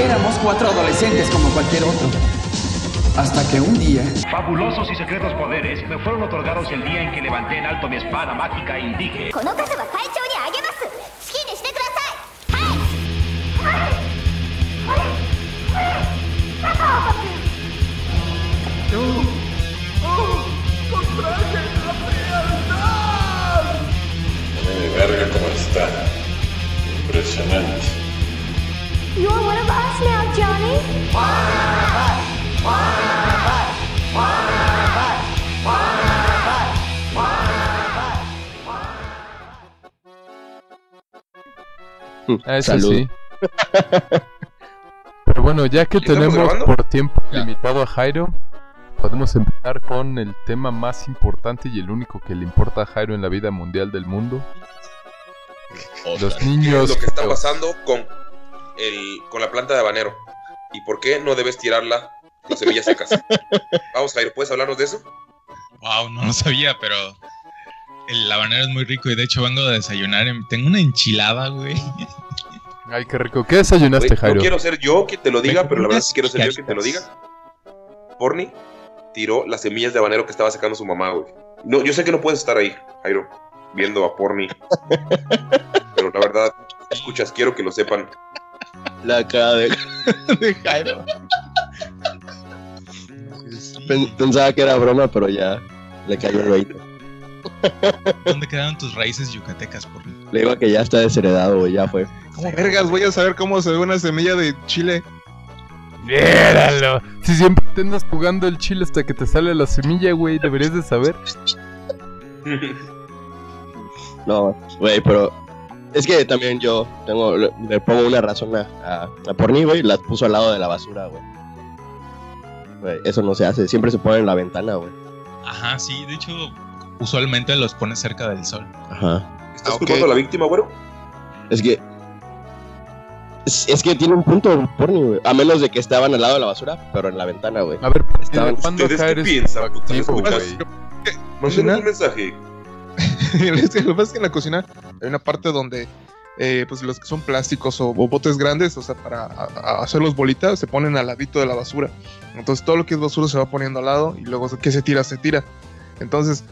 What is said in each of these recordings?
Éramos cuatro adolescentes como cualquier otro. Hasta que un día... Fabulosos y secretos poderes me fueron otorgados el día en que levanté en alto mi espada mágica y dije... verga cómo está. Impresionante. Johnny. Eso Salud. sí. Pero bueno, ya que tenemos por tiempo limitado a Jairo, podemos empezar con el tema más importante y el único que le importa a Jairo en la vida mundial del mundo. O sea, los niños. Lo que está pasando con el, con la planta de habanero? ¿Y por qué no debes tirarla las semillas secas? Vamos, Jairo, ¿puedes hablarnos de eso? Wow, no lo sabía, pero el habanero es muy rico y de hecho vengo a desayunar. en- Tengo una enchilada, güey. Ay, qué rico. ¿Qué desayunaste, Güey, Jairo? no quiero ser yo quien te lo diga, Me pero la verdad sí quiero ser yo quien te lo diga. Porni tiró las semillas de habanero que estaba sacando su mamá, güey. No, yo sé que no puedes estar ahí, Jairo, viendo a Porni. pero la verdad, escuchas, quiero que lo sepan. La cara de, de Jairo. Pen- Pensaba que era broma, pero ya le cayó el 20. ¿Dónde quedaron tus raíces yucatecas, por Le digo que ya está desheredado, güey, ya fue. ¿Cómo vergas voy a saber cómo se ve una semilla de chile? ¡Míralo! Si siempre te andas jugando el chile hasta que te sale la semilla, güey, deberías de saber. No, güey, pero es que también yo tengo, le, pongo una razón a, a, a Porni, güey, las puso al lado de la basura, güey. Güey, eso no se hace, siempre se pone en la ventana, güey. Ajá, sí, de hecho, usualmente los pones cerca del sol. Ajá. ¿Estás Ah, culpando a la víctima, güero? Es que. Es, es que tiene un punto, Porni, güey. A menos de que estaban al lado de la basura, pero en la ventana, güey. A ver, Estaban- ¿cuándo ¿Ustedes qué piensan? Escuchas? Cocina. Mándenos un mensaje. Lo que pasa es que en la cocina hay una parte donde eh, pues los que son plásticos o, o botes grandes, o sea, para a- a hacerlos bolitas, se ponen al ladito de la basura. Entonces todo lo que es basura se va poniendo al lado y luego que se tira, se tira. Entonces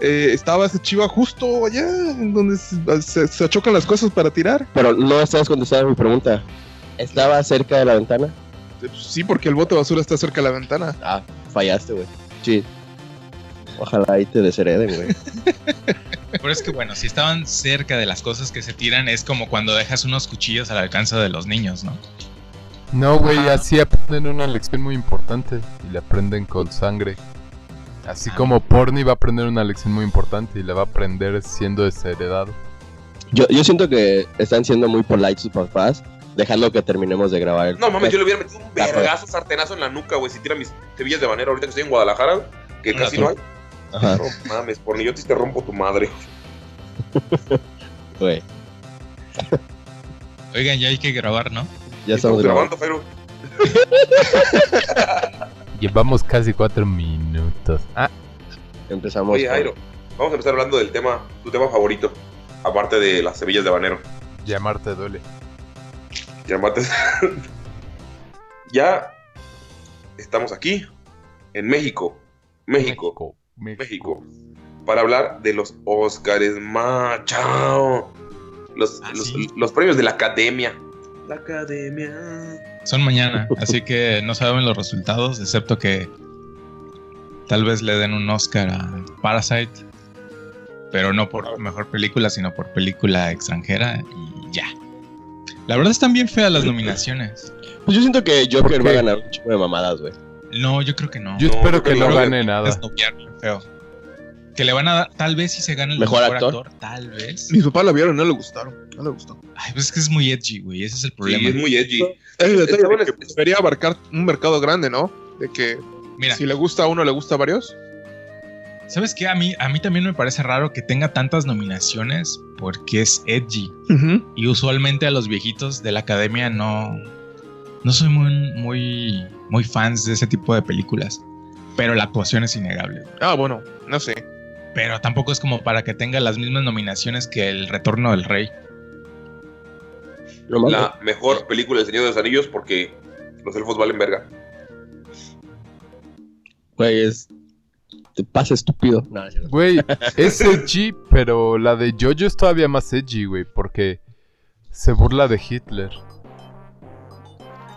eh, estaba ese chiva justo allá en donde se, se- se chocan las cosas para tirar. Pero no estás contestando mi pregunta. ¿Estaba cerca de la ventana? Eh, Sí, porque el bote de basura está cerca de la ventana. Ah, fallaste, güey. Sí. Ojalá ahí te deshereden, güey. Pero es que bueno, si estaban cerca de las cosas que se tiran, es como cuando dejas unos cuchillos al alcance de los niños, ¿no? No, güey, así aprenden una lección muy importante y la aprenden con sangre. Así Ah. como Porni va a aprender una lección muy importante y la va a aprender siendo desheredado. Yo, yo siento que están siendo muy polite sus papás, dejando que terminemos de grabar el No mames, yo le hubiera metido un vergazo sartenazo en la nuca, güey, si tira mis semillas de habanero ahorita que estoy en Guadalajara, que casi tú. no hay. Ajá, No mames, Porni, yo te rompo tu madre. güey. Oigan, ya hay que grabar, ¿no? Ya estamos grabando. Jairo. Llevamos casi cuatro minutos. Ah, Empezamos. Oye, con- Jairo, vamos a empezar hablando del tema, tu tema favorito, aparte de las semillas de habanero. llamarte duele. Llámate. ya estamos aquí, en México. México, México. Para hablar de los Óscares, machao. Los, Ah, los, sí. los premios de la academia. La academia. Son mañana, así que no saben los resultados, excepto que tal vez le den un Oscar a Parasite, pero no por mejor película, sino por película extranjera y ya. La verdad están bien feas las nominaciones. Pues yo siento que ¿Por Joker va a ganar un chico de mamadas, güey. No, yo creo que no. Yo No, espero que no que- gane nada. Es noviarlo, feo. Que le van a dar, tal vez si se gana el ¿Mejor mejor, actor? actor? tal vez. Mis papás la vieron, no le gustaron. No le gustó. Ay, pues es que es muy edgy, güey, ese es el Sí, problema. es muy edgy. Es el detalle que es- debería abarcar un mercado grande, ¿no? De que Mira, si le gusta a uno, le gusta a varios. ¿sabes qué? A mí, a mí también me parece raro que tenga tantas nominaciones porque es edgy. Y usualmente a los viejitos de la academia no. No soy muy, muy, muy fans de ese tipo de películas. Pero la actuación es innegable. Ah, bueno, no sé. Pero tampoco es como para que tenga las mismas nominaciones que El Retorno del Rey. La mejor película del Señor de los Anillos porque los elfos valen verga. Güey, es. Te pasa estúpido. No, no. Güey, es edgy, pero la de Jojo es todavía más edgy, güey, porque se burla de Hitler.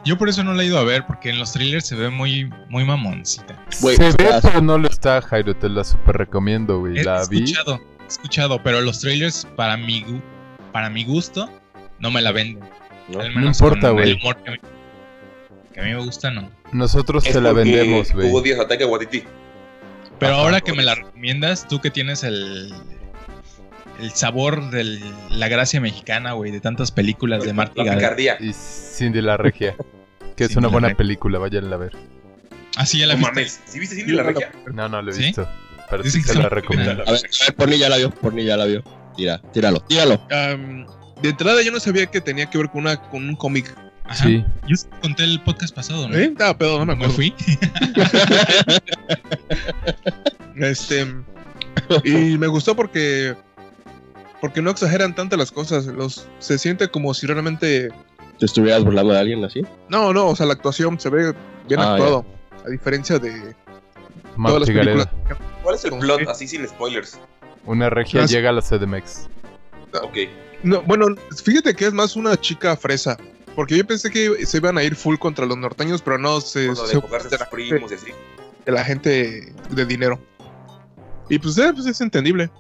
Yo por eso no la he ido a ver, porque en los trailers se ve muy, muy mamoncita. Se ve, pero no lo está, Jairo, te la super recomiendo, güey. He La vi. escuchado, he escuchado, pero los trailers para mi, para mi gusto no me la venden. ¿no? Al No menos importa, güey. que, a mí- que a mí me gusta, no. Nosotros Es te la vendemos, güey. Díaz ataca a Guatiti. Pero Ajá. ahora que me la recomiendas, tú que tienes el, el sabor de la gracia mexicana, güey, de tantas películas de Marta La picardía. Y Cindy la Regia. Que es Cindy una buena Regia. película, vayan a ver. Ah, sí, ya la No viste. mames. ¿Sí viste Cindy la regia? No, no lo he ¿Sí? visto. Pero sí que se la recomiendo. A ver, a ver, Porni ya la vio. Porni ya la vio. Tira, tíralo, tíralo. De entrada yo no sabía que tenía que ver con, una, con un cómic. Ajá. Sí. Yo conté el podcast pasado, ¿no? ¿Eh? Ah, pedo, no me Me acuerdo. fui. Este. Y me gustó porque. Porque no exageran tanto las cosas. Los, se siente como si realmente. ¿Te estuvieras burlando de alguien así? No, no, o sea, la actuación se ve bien Ah, actuado. A diferencia de todas las películas. ¿Cuál es el plot así sin spoilers? Una regia Ah, llega a la CDMX. Ok. No, bueno, fíjate que es más una chica fresa. Porque yo pensé que se iban a ir full contra los norteños, pero no, se, lo de se de a la, primos y así. de la gente de dinero. Y pues, eh, pues es entendible.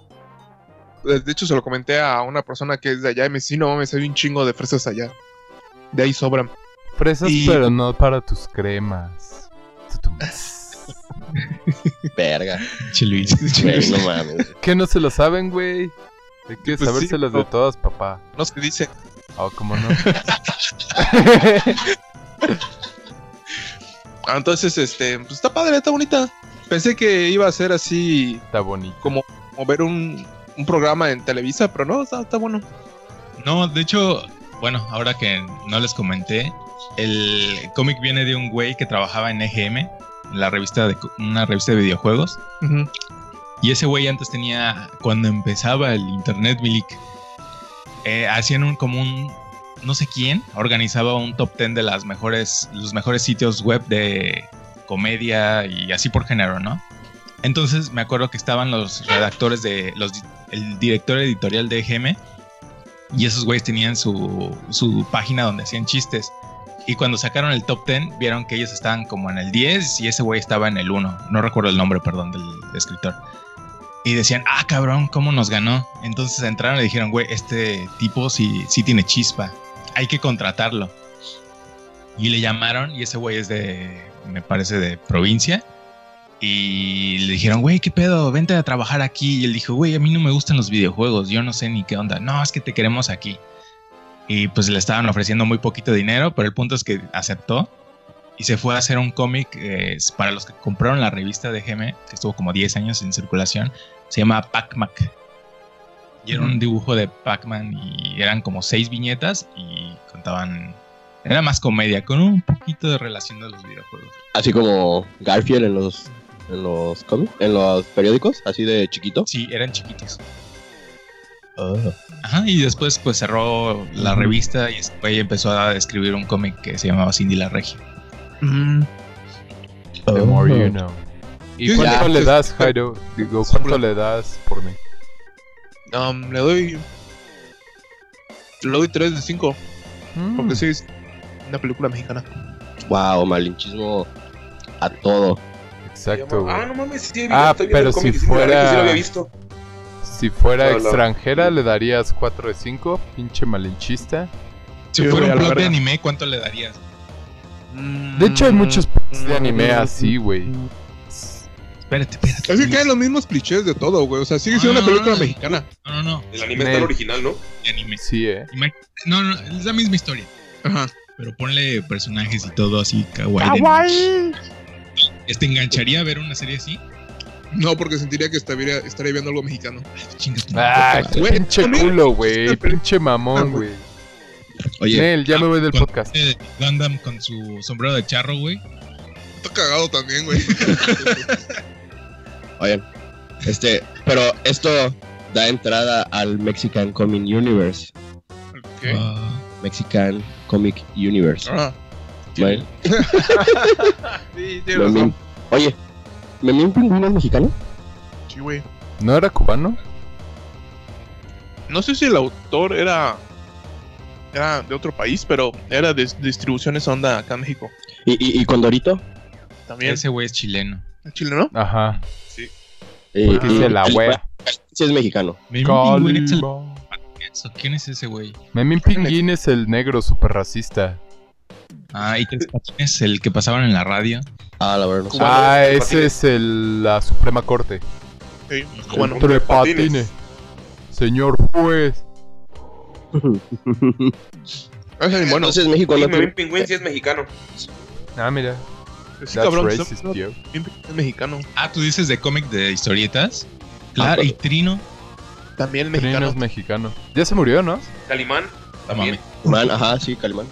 De hecho, se lo comenté a una persona que es de allá y me dice, "Sí, no mames, hay un chingo de fresas allá. De ahí sobran. Fresas, Y- pero no para tus cremas. Verga. Che, Luis. Güey, no mames. ¿Qué no se lo saben, güey? Hay que Pues sí, sabérselas de todas, papá. No se dice. Oh, ¿cómo no? Ah, Entonces, este, pues está padre, está bonita. Pensé que iba a ser así Está bonito. como, como ver un, un programa en Televisa, pero no, está, está bueno. No, de hecho, bueno, ahora que no les comenté, el cómic viene de un güey que trabajaba en EGM, la revista de una revista de videojuegos. Y ese güey antes tenía, cuando empezaba el Internet Milik, eh, hacían un como un, no sé quién, organizaba un top 10 de las mejores, los mejores sitios web de comedia y así por género, ¿no? Entonces me acuerdo que estaban los redactores de, los, el director editorial de EGM y esos güeyes tenían su, su página donde hacían chistes. Y cuando sacaron el top 10, vieron que ellos estaban como en el 10 y ese güey estaba en el 1. No recuerdo el nombre, perdón, del escritor. Y decían, ah, cabrón, ¿cómo nos ganó? Entonces entraron y dijeron, güey, este tipo sí, sí tiene chispa. Hay que contratarlo. Y le llamaron y ese güey es de, me parece, de provincia. Y le dijeron, güey, ¿qué pedo? Vente a trabajar aquí. Y él dijo, güey, a mí no me gustan los videojuegos, yo no sé ni qué onda. No, es que te queremos aquí. Y pues le estaban ofreciendo muy poquito dinero, pero el punto es que aceptó y se fue a hacer un cómic eh, para los que compraron la revista de GM, que estuvo como 10 años en circulación. Se llama Pac-Mac. Y era un dibujo de Pac-Man y eran como seis viñetas y contaban. Era más comedia, con un poquito de relación de los videojuegos. Así como Garfield en los en los cómics, en los periódicos, así de chiquito. Sí, eran chiquitos. Ajá, y después pues cerró la revista y güey empezó a escribir un cómic que se llamaba Cindy la Regia. The more you know. ¿Y Yo cuánto ya- le das, Jairo? Digo, ¿cuánto le das por mí? Um, le doy. Le doy 3 de 5. Mm. Porque sí, es una película mexicana. Wow, malinchismo a todo. Exacto, güey. Ah, no mames, sí, he Ah, estoy pero el si fuera- Sí lo había visto. Si fuera No, no. extranjera, le darías 4 de 5. Pinche malinchista. Si Sí, fuera un plot de anime, ¿cuánto le darías? De hecho, hay Mm. muchos p- de anime así, güey. Espérate, espérate. Es que caen los mismos clichés de todo, güey. O sea, sigue siendo Ah, una película no. mexicana. No, no, no. El anime está el original, ¿no? De anime. Sí, eh. No, no, es la misma historia. Ajá. Pero ponle personajes y todo así, kawaii. de- ¿Te engancharía a ver una serie así? No, porque sentiría que estaría, estaría viendo algo mexicano. Chingas tu Ah, pinche culo, güey. Pinche mamón, güey. Oye, Nel, ya me voy del podcast. eh, Gundam con su sombrero de charro, güey. Está cagado también, güey. oye. Este, pero esto da entrada al Mexican Coming Universe. ¿Qué? Ah, Mexican Comic Universe. Ah, sí, razón. Oye, ¿Memín Pingüino es mexicano? Sí, güey. ¿No era cubano? No sé si el autor era. Era de otro país, pero era de distribuciones onda acá en México. ¿Y, y, y Condorito? También. Ese güey es chileno. ¿Es chileno? Ajá. Eh, Porque y- dice la wea. Sí, es mexicano. ¿Quién es ese güey? Memín Pinguín es el negro super racista. Ah, y Tres Patines, el que pasaban en la radio. Ah, la verdad no sé. Ah, Tres ese Patines. es el, la Suprema Corte. Sí, bueno. Tres Patines. patines. Señor juez. Bueno. Entonces México no tiene... Pingüín sí es mexicano. Ah, mira. Sí, That's cabrón. racist, no- yo. Es mexicano. Ah, tú dices de cómic de historietas. Claro, y Trino. También Trino mexicano. es mexicano. Ya se murió, ¿no? Calimán No también. Man, ajá, sí, Calimán.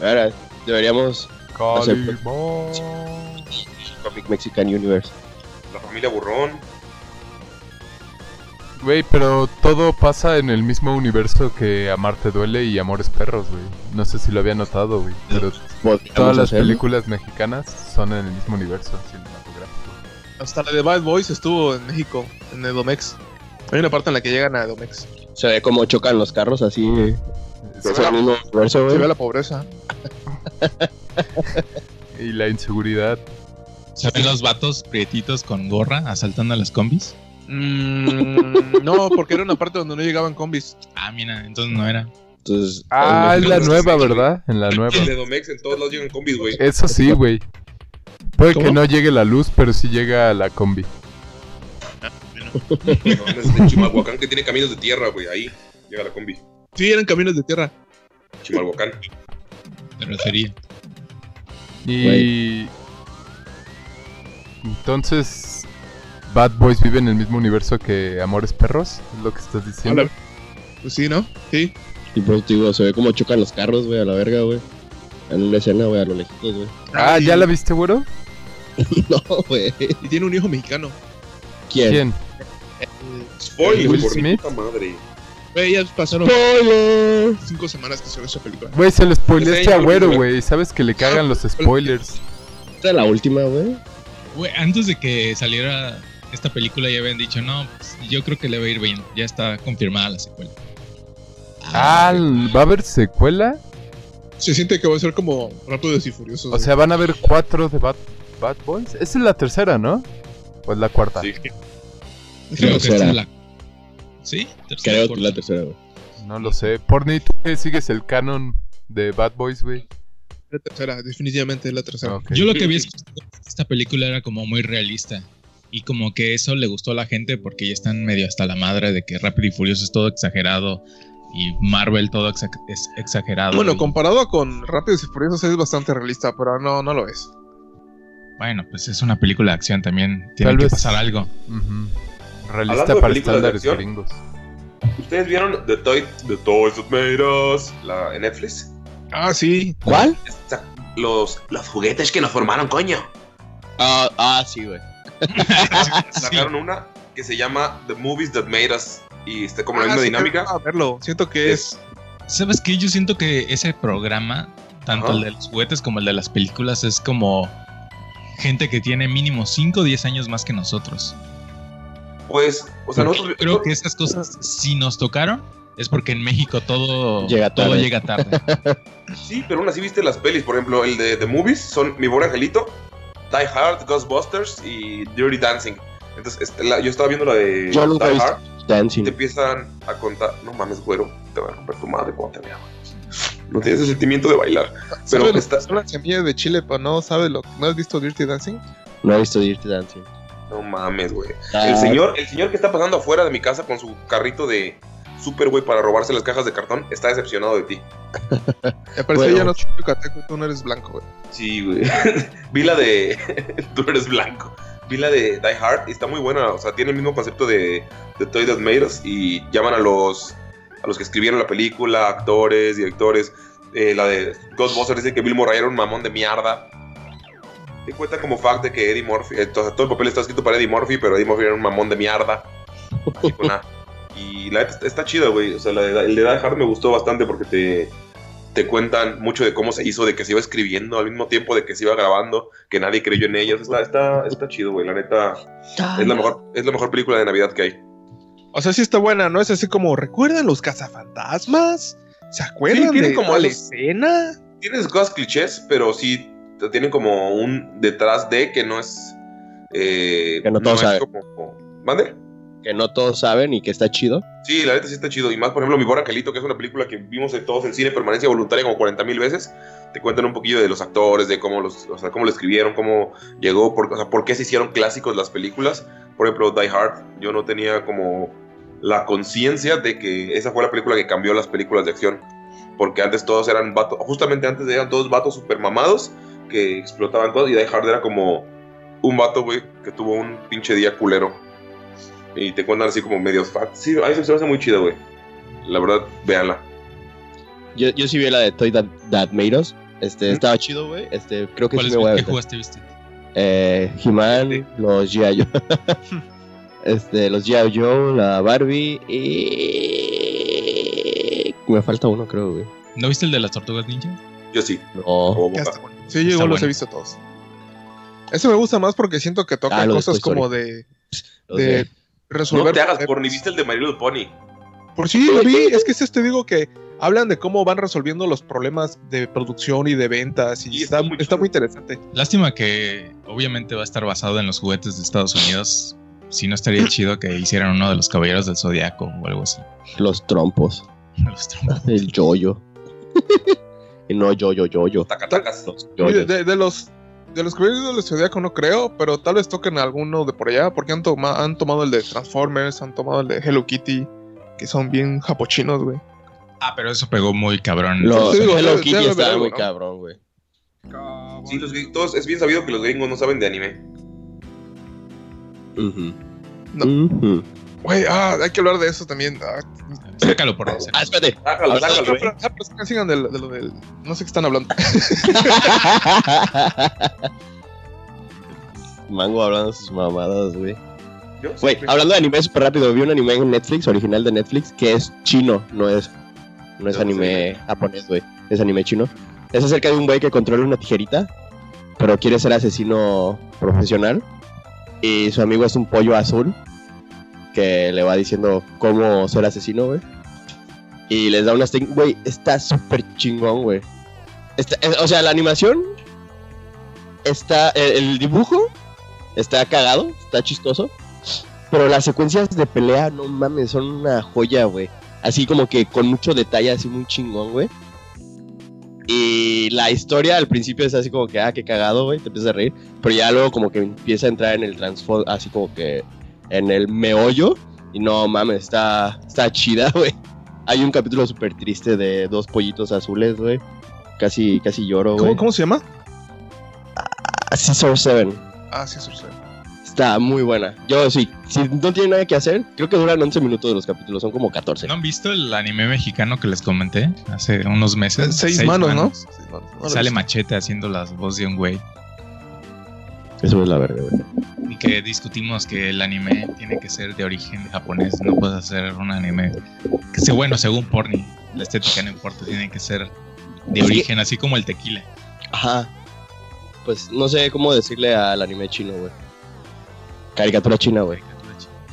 Ahora, deberíamos... Calimán. Comic Mexican Universe. La familia Burrón. Güey, pero todo pasa en el mismo universo que Amarte Duele y Amores Perros, güey. No sé si lo había notado, güey. Pero todas las hacerlo. películas mexicanas son en el mismo universo cinematográfico. Hasta la de Bad Boys estuvo en México, en Edomex. Hay una parte en la que llegan a Edomex. Se ve como chocan los carros así. Es el mismo universo, Se ve la pobreza. Y la inseguridad. ¿Saben los vatos prietitos con gorra asaltando a las combis? Mm, no, porque era una parte donde no llegaban combis. Ah, mira, entonces no era. Entonces, Ah, en es la nueva, ¿verdad? En la nueva. El de Domex en todos lados llegan combis, güey. Eso sí, güey. Puede que no llegue la luz, pero sí llega la combi. No, es de Chimalhuacán que tiene caminos de tierra, güey. Ahí llega la combi. Sí, eran caminos de tierra. Chimalhuacán. Terracería. Y. Entonces. Bad Boys vive en el mismo universo que Amores Perros, es lo que estás diciendo. Hola. Pues sí, ¿no? Sí. Y por digo, se ve como chocan los carros, güey, a la verga, güey. En una escena, güey, a lo lejitos, güey. Ah, ¿ya la viste, güero? no, güey. Y tiene un hijo mexicano. ¿Quién? ¿Quién? Spoiler, Will por mi Smith. puta madre. Güey, ya pasaron ¡Spoiler! cinco semanas que salió esa película. Güey, se lo spoileaste a güero, güey. Sabes que le cagan los spoilers. Esta es la última, güey. Güey, antes de que saliera esta película ya habían dicho, no, pues, yo creo que le va a ir bien. Ya está confirmada la secuela. Ah, ¿va a haber secuela? Se siente que va a ser como Rápidos y Furiosos. O sea, van a haber cuatro de Bad, Bad Boys. Esa es la tercera, ¿no? ¿O es la cuarta? Sí. Creo que esta tercera. es la. ¿Sí? Tercera, Creo que la tercera, güey. No lo sé. Porni, ¿tú qué sigues el canon de Bad Boys, güey? la tercera, definitivamente es la tercera. Yo lo que había escuchado es que esta película era como muy realista. Y como que eso le gustó a la gente porque ya están medio hasta la madre de que Rápido y Furioso es todo exagerado. Y Marvel todo exa- es exagerado. Bueno, y- comparado con Rápidos y Furiosos es bastante realista, pero no, no lo es. Bueno, pues es una película de acción también. Tiene Tal que vez- pasar algo. Hablando Realista de para de estándares acción. gringos. ¿Ustedes vieron The, Toy, The Toys That Made Us? La, en Netflix. Ah, sí. ¿Cuál? Esta- los, los juguetes que nos formaron, coño. Ah, ah, sí, güey. Sacaron una que se llama The Movies That Made Us. Y está como la Ah, misma sí, dinámica. quiero verlo. Siento que es. ¿Sabes qué? Yo siento que ese programa, tanto Ajá. el de los juguetes como el de las películas, es como gente que tiene mínimo 5 o 10 años más que nosotros. Pues, o sea, Porque nosotros. creo que esas cosas, si nos tocaron, es porque en México todo Llega todo tarde. llega tarde. Sí, pero aún así viste las pelis. Por ejemplo, el de The Movies son Mi Pobre Angelito, Die Hard, Ghostbusters y Dirty Dancing. Entonces, este, la- yo estaba viendo la de Yo nunca he Die visto Hard. Dancing. Te empiezan a contar. No mames, güero. Te va a romper tu madre cuando te vea. No tienes el sentimiento de bailar. Pero ¿Sabe lo está- las semillas de Chile, pero no sabe lo ¿No has visto Dirty Dancing? No he visto Dirty Dancing. No mames, güey. Ah, El señor, el señor que está pasando afuera de mi casa con su carrito de super, güey, para robarse las cajas de cartón, está decepcionado de ti. Me parece Bueno. ya no soy yucateco, tú no eres blanco, güey. Sí, güey. Vi la de. Tú eres blanco. Vi la de Die Hard y está muy buena. O sea, tiene el mismo concepto de, de Toy That Made Us y llaman a los, a los que escribieron la película, actores, directores. Eh, la de Ghostbusters dice que Bill Murray era un mamón de mierda. Te cuenta como fact de que Eddie Murphy. eh, todo, todo el papel está escrito para Eddie Murphy, pero Eddie Murphy era un mamón de mierda. Así con A. Y la neta está, chida, güey. O sea, la de, el de Die Hard me gustó bastante porque te, te cuentan mucho de cómo se hizo, de que se iba escribiendo al mismo tiempo de que se iba grabando, que nadie creyó en ellos. Está, está, está chido, güey. La neta es la, mejor, es la mejor película de Navidad que hay. O sea, sí está buena, ¿no? Es así como, ¿recuerdan los cazafantasmas? ¿Se acuerdan de como la escena? Tienes cosas clichés, pero sí tienen como un detrás de que no es. eh, Que no todos es saben. como- ¿Mande? Que no todos saben y que está chido. Sí, la neta sí está chido. Y más, por ejemplo, Mi Bora Angelito, que es una película que vimos de todos en cine permanencia voluntaria como 40 mil veces. Te cuentan un poquillo de los actores, de cómo los, o sea, cómo lo escribieron, cómo llegó, por, o sea, por qué se hicieron clásicos las películas. Por ejemplo, Die Hard, yo no tenía como la conciencia de que esa fue la película que cambió las películas de acción. Porque antes todos eran vatos, justamente antes eran todos vatos super mamados que explotaban cosas. Y Die Hard era como un vato, güey, que tuvo un pinche día culero. Y te cuentan así como medios facts. Sí, a eso se me hace muy chido, güey. La verdad, véanla. Yo, yo sí vi la de Toy That, That Made Us. Este, estaba chido, güey. Este, creo que ¿Cuál sí es, me voy a ¿Qué jugaste, viste? Eh, He-Man, los G.I. Joe. este, los G.I. Joe, la Barbie y... Me falta uno, creo, güey. ¿No viste el de las tortugas ninja? Yo sí. No. Como Sí, yo igual los bueno. he visto todos. Ese me gusta más porque siento que toca Ah, cosas como de, de resolver. No te hagas por ni viste el de Little Pony. Por sí, lo vi. Es que es este digo que hablan de cómo van resolviendo los problemas de producción y de ventas. Y está, está muy está chido. muy interesante. Lástima que obviamente va a estar basado en los juguetes de Estados Unidos. Si no estaría chido que hicieran uno de los caballeros del zodiaco o algo así. Los trompos. Los trompos. El yoyo. y no yoyo, yoyo. Tacatacas. Los Sí, yoyos. De, de los de los caballeros del no creo, pero tal vez toquen alguno de por allá, porque han, toma- han tomado el de Transformers, han tomado el de Hello Kitty, que son bien japochinos, güey. Ah, pero eso pegó muy cabrón. Los Sí, digo, Hello Kitty haber muy cabrón, güey. Sí, los gringos- todos- es bien sabido que los gringos no saben de anime. No. Güey, ah, hay que hablar de eso también. Ah, Sácalo por hacer. Ah, espérate. Sácalo, sácalo. pero, pero- ah, pero sigan- de, lo- de lo del. No sé qué están hablando. Mango hablando de sus mamadas, güey. Sí, Güey, hablando de anime súper rápido, vi un anime en Netflix, original de Netflix, que es chino, no es, no es ¿De dónde anime japonés, güey. Es anime chino. Es acerca de un güey que controla una tijerita, pero quiere ser asesino profesional. Y su amigo es un pollo azul que le va diciendo cómo ser asesino, güey. Y les da unas técnicas. Güey, está súper chingón, güey. Es- o sea, la animación está. El, el dibujo está cagado, está chistoso. Pero las secuencias de pelea, no mames, son una joya, güey. Así como que con mucho detalle, así muy chingón, güey. Y la historia al principio es así como que, ah, qué cagado, güey, te empiezas a reír. Pero ya luego como que empieza a entrar en el trasfondo, así como que en el meollo. Y no mames, está, está chida, güey. Hay un capítulo súper triste de dos pollitos azules, güey. Casi, casi lloro, güey. ¿Cómo, ¿Cómo se llama? Scissor 7. Ah, sí, eso sé. Está muy buena. Yo sí, si no tiene nada que hacer, creo que duran 11 minutos los capítulos, son como 14. ¿No han visto el anime mexicano que les comenté hace unos meses? Seis, manos, ¿no? Seis manos. Sale. Machete haciendo las voz de un güey. Eso es la verga, güey. Y que discutimos que el anime tiene que ser de origen japonés. No puedes hacer un anime que sea bueno según Porni. La estética no importa, tiene que ser de origen, así como el tequila. Ajá. Pues no sé cómo decirle al anime chino, güey. Caricatura china, güey.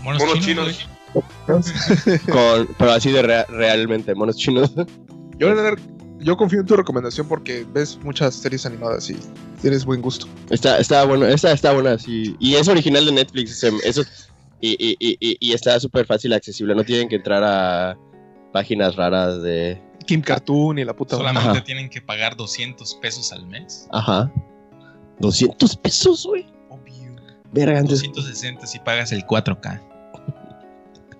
Monos, Monos chinos, chinos. Con, pero así de rea- realmente, monos chinos. Yo, la verdad, yo confío en tu recomendación porque ves muchas series animadas y tienes buen gusto. Está, está bueno, esta está buena, sí. Y es original de Netflix, se- eso, y, y, y, y- y está súper fácil accesible. No tienen que entrar a páginas raras de. Kim Cartoon y la puta. Solamente Ajá. tienen que pagar 200 pesos al mes. Ajá. 200 pesos, güey. Obvio. Verga, antes. 260 si pagas el 4K.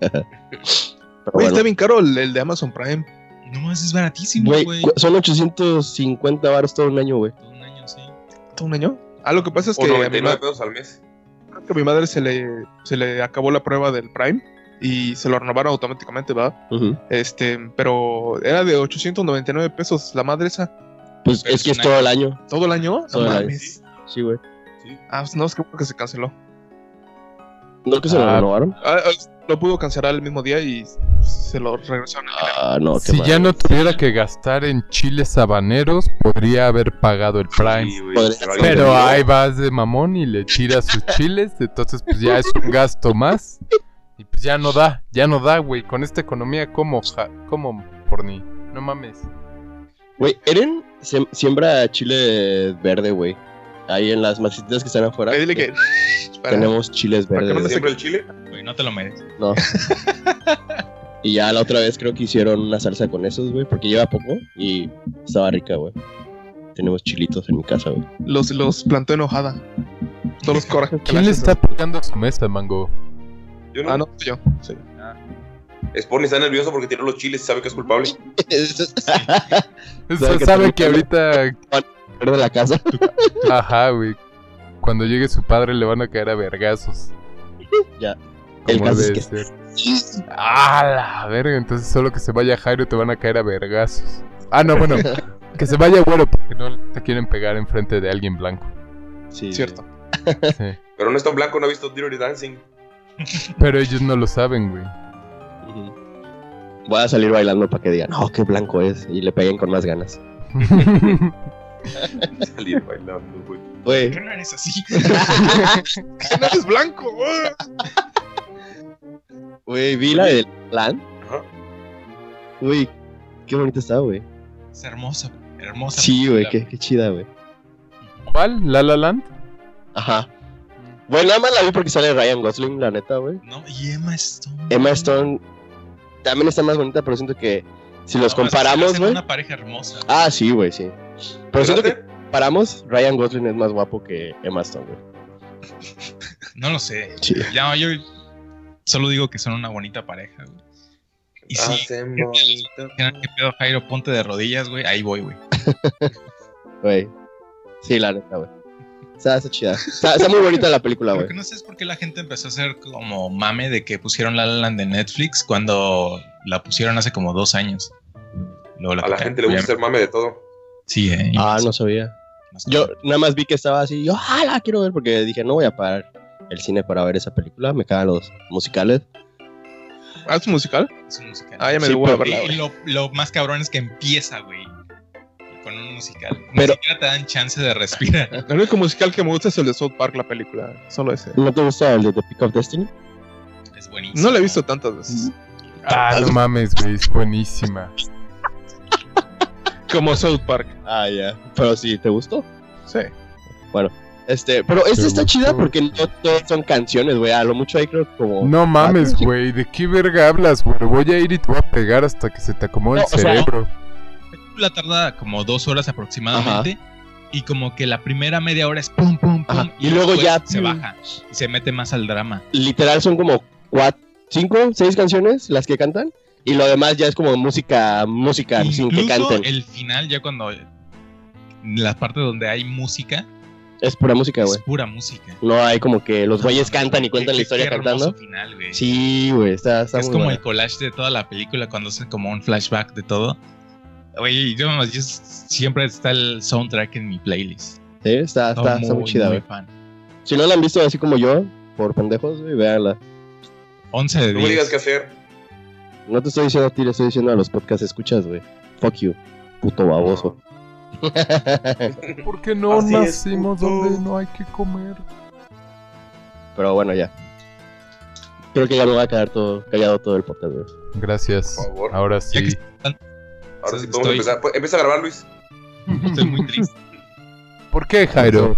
pero Güey, bueno. está bien caro el, el de Amazon Prime. No más es baratísimo, Güey, son 850 baros todo un año, güey. Todo un año, sí. ¿Todo un año? Ah, lo que pasa es O que a mi, 99 ma- pesos al mes. creo que a mi madre se le, se le acabó la prueba del Prime y se lo renovaron automáticamente, ¿va? Ujú. Este, pero era de 899 pesos la madre esa. Pues Pero es que es todo el año. ¿Todo el año? Todo no el año. mames. Sí, güey. Ah, pues no, es que, que se canceló. ¿No que se lo Ah. renovaron? Ah, ah, lo pudo cancelar el mismo día y se lo regresaron. Ah, no, qué Si mal. ya no tuviera que gastar en chiles habaneros, podría haber pagado el Prime. Sí, güey, Podría pero ahí- Pero ahí vas de mamón y le tiras sus chiles, entonces pues ya es un gasto más. Y pues ya no da, ya no da, güey. Con esta economía, ¿cómo? Ja- ¿Cómo, porni? No mames. Güey, Eren siembra chile verde, güey. Ahí en las macetas que están afuera. Dile que. Tenemos chiles Para que verdes. no me ¿Siempre el chile? Güey, no te lo mereces. No. y ya la otra vez creo que hicieron una salsa con esos, güey, porque lleva poco y estaba rica, güey. Tenemos chilitos en mi casa, güey. Los, los plantó enojada. Todos los corajes que ¿Quién le está pegando a su mesa, mango? Yo no. Ah, no, yo. Sí. Sporny está nervioso porque tiró los chiles y sabe que es culpable. Eso Sabe que sabe que ahorita. De la casa. Ajá, güey. Cuando llegue su padre le van a caer a vergazos. Ya. El caso es que- ser. ¡Ah, la verga! Entonces solo que se vaya Jairo te van a caer a vergazos. Ah, no, bueno. que se vaya güero porque no te quieren pegar enfrente de alguien blanco. Sí, Cierto. Sí. Pero no es tan blanco, no ha visto Dirty Dancing. Pero ellos no lo saben, güey. Voy a salir bailando para que digan, oh, qué blanco es. Y le peguen con más ganas. Salir bailando, güey. Güey, ¿Por qué no eres así? Que no eres blanco. güey. güey, vi la del plan. Ajá. Güey, qué bonita está, güey. Es hermosa, hermosa. Sí, güey, qué, qué chida, güey. ¿Cuál? ¿La La Land? Ajá. Bueno, nada más la vi porque sale Ryan Gosling, la neta, güey. No, y Emma Stone. Emma Stone también está más bonita, pero siento que si los No, es comparamos, güey. una pareja hermosa. Ah, sí, güey, sí. Pero siento que comparamos, Ryan Gosling es más guapo que Emma Stone, güey. No lo sé. Sí. Ya, yo solo digo que son una bonita pareja, güey. Y si Hacen bonito. que pedo Jairo, ponte de rodillas, güey, ahí voy, güey. Güey. Sí, la neta, güey. Está, está chida. Está, está muy bonita la película, güey. No sé es por qué la gente empezó a hacer como mame de que pusieron La La Land de Netflix cuando la pusieron hace como dos años. Luego A la gente le gusta hacer mame de todo. Sí, eh. Ah, no sabía. no. Yo nada más vi que estaba así, yo, ah, la quiero ver porque dije, no voy a parar el cine para ver esa película, me cagan los musicales. ¿Ah, es un musical? Es un musical. Ah, ya me Sí, pero- verla, Y lo, lo más cabrón es que empieza, güey. Con un musical. Ni Pero- siquiera te dan chance de respirar. El único musical que me gusta es el de South Park, la película. Solo ese. ¿No te gusta el de The Pick of Destiny? Es buenísimo. No la he visto tantas veces. Ah, no mames, güey. Es buenísima. Como South Park. Ah, ya. Pero sí, ¿te gustó? Sí. Este, pero esta está chida porque no todas son canciones, güey. A lo mucho hay creo que como... No mames, güey. ¿De qué verga hablas, güey? Voy a ir y te voy a pegar hasta que se te acomode No, el cerebro. La tarda como dos horas aproximadamente. Y como que la primera media hora es pum, pum, pum. Y luego ya- se baja. Y se mete más al drama. Literal son como cuatro, cinco, seis canciones las que cantan. Y lo demás ya es como música, música sin que Incluso canten. el final, ya cuando. La parte donde hay música, Es pura música, güey. es pura música. No hay como que los güeyes No, cantan y cuentan qué- la historia qué cantando. final, güey. Sí, güey, está, está es muy como buena. el collage de toda la película cuando hacen como un flashback de todo. Oye, yo, yo siempre está el soundtrack en mi playlist. Sí, está, está, está muy chida, güey. fan. Si no la han visto así como yo, por pendejos, güey, véanla. 11 de No me digas 10. qué hacer. No te estoy diciendo a ti, le estoy diciendo a los podcast escuchas, güey. Fuck you, puto baboso. ¿Por qué no Así nacimos donde no hay que comer? Pero bueno, ya. Creo que ya me voy a quedar todo callado todo el podcast, güey. Gracias. Por favor. Ahora que sí. Ahora sí Estoy- podemos empezar. Pues, Empieza a grabar, Luis. Estoy muy triste. ¿Por qué, Jairo?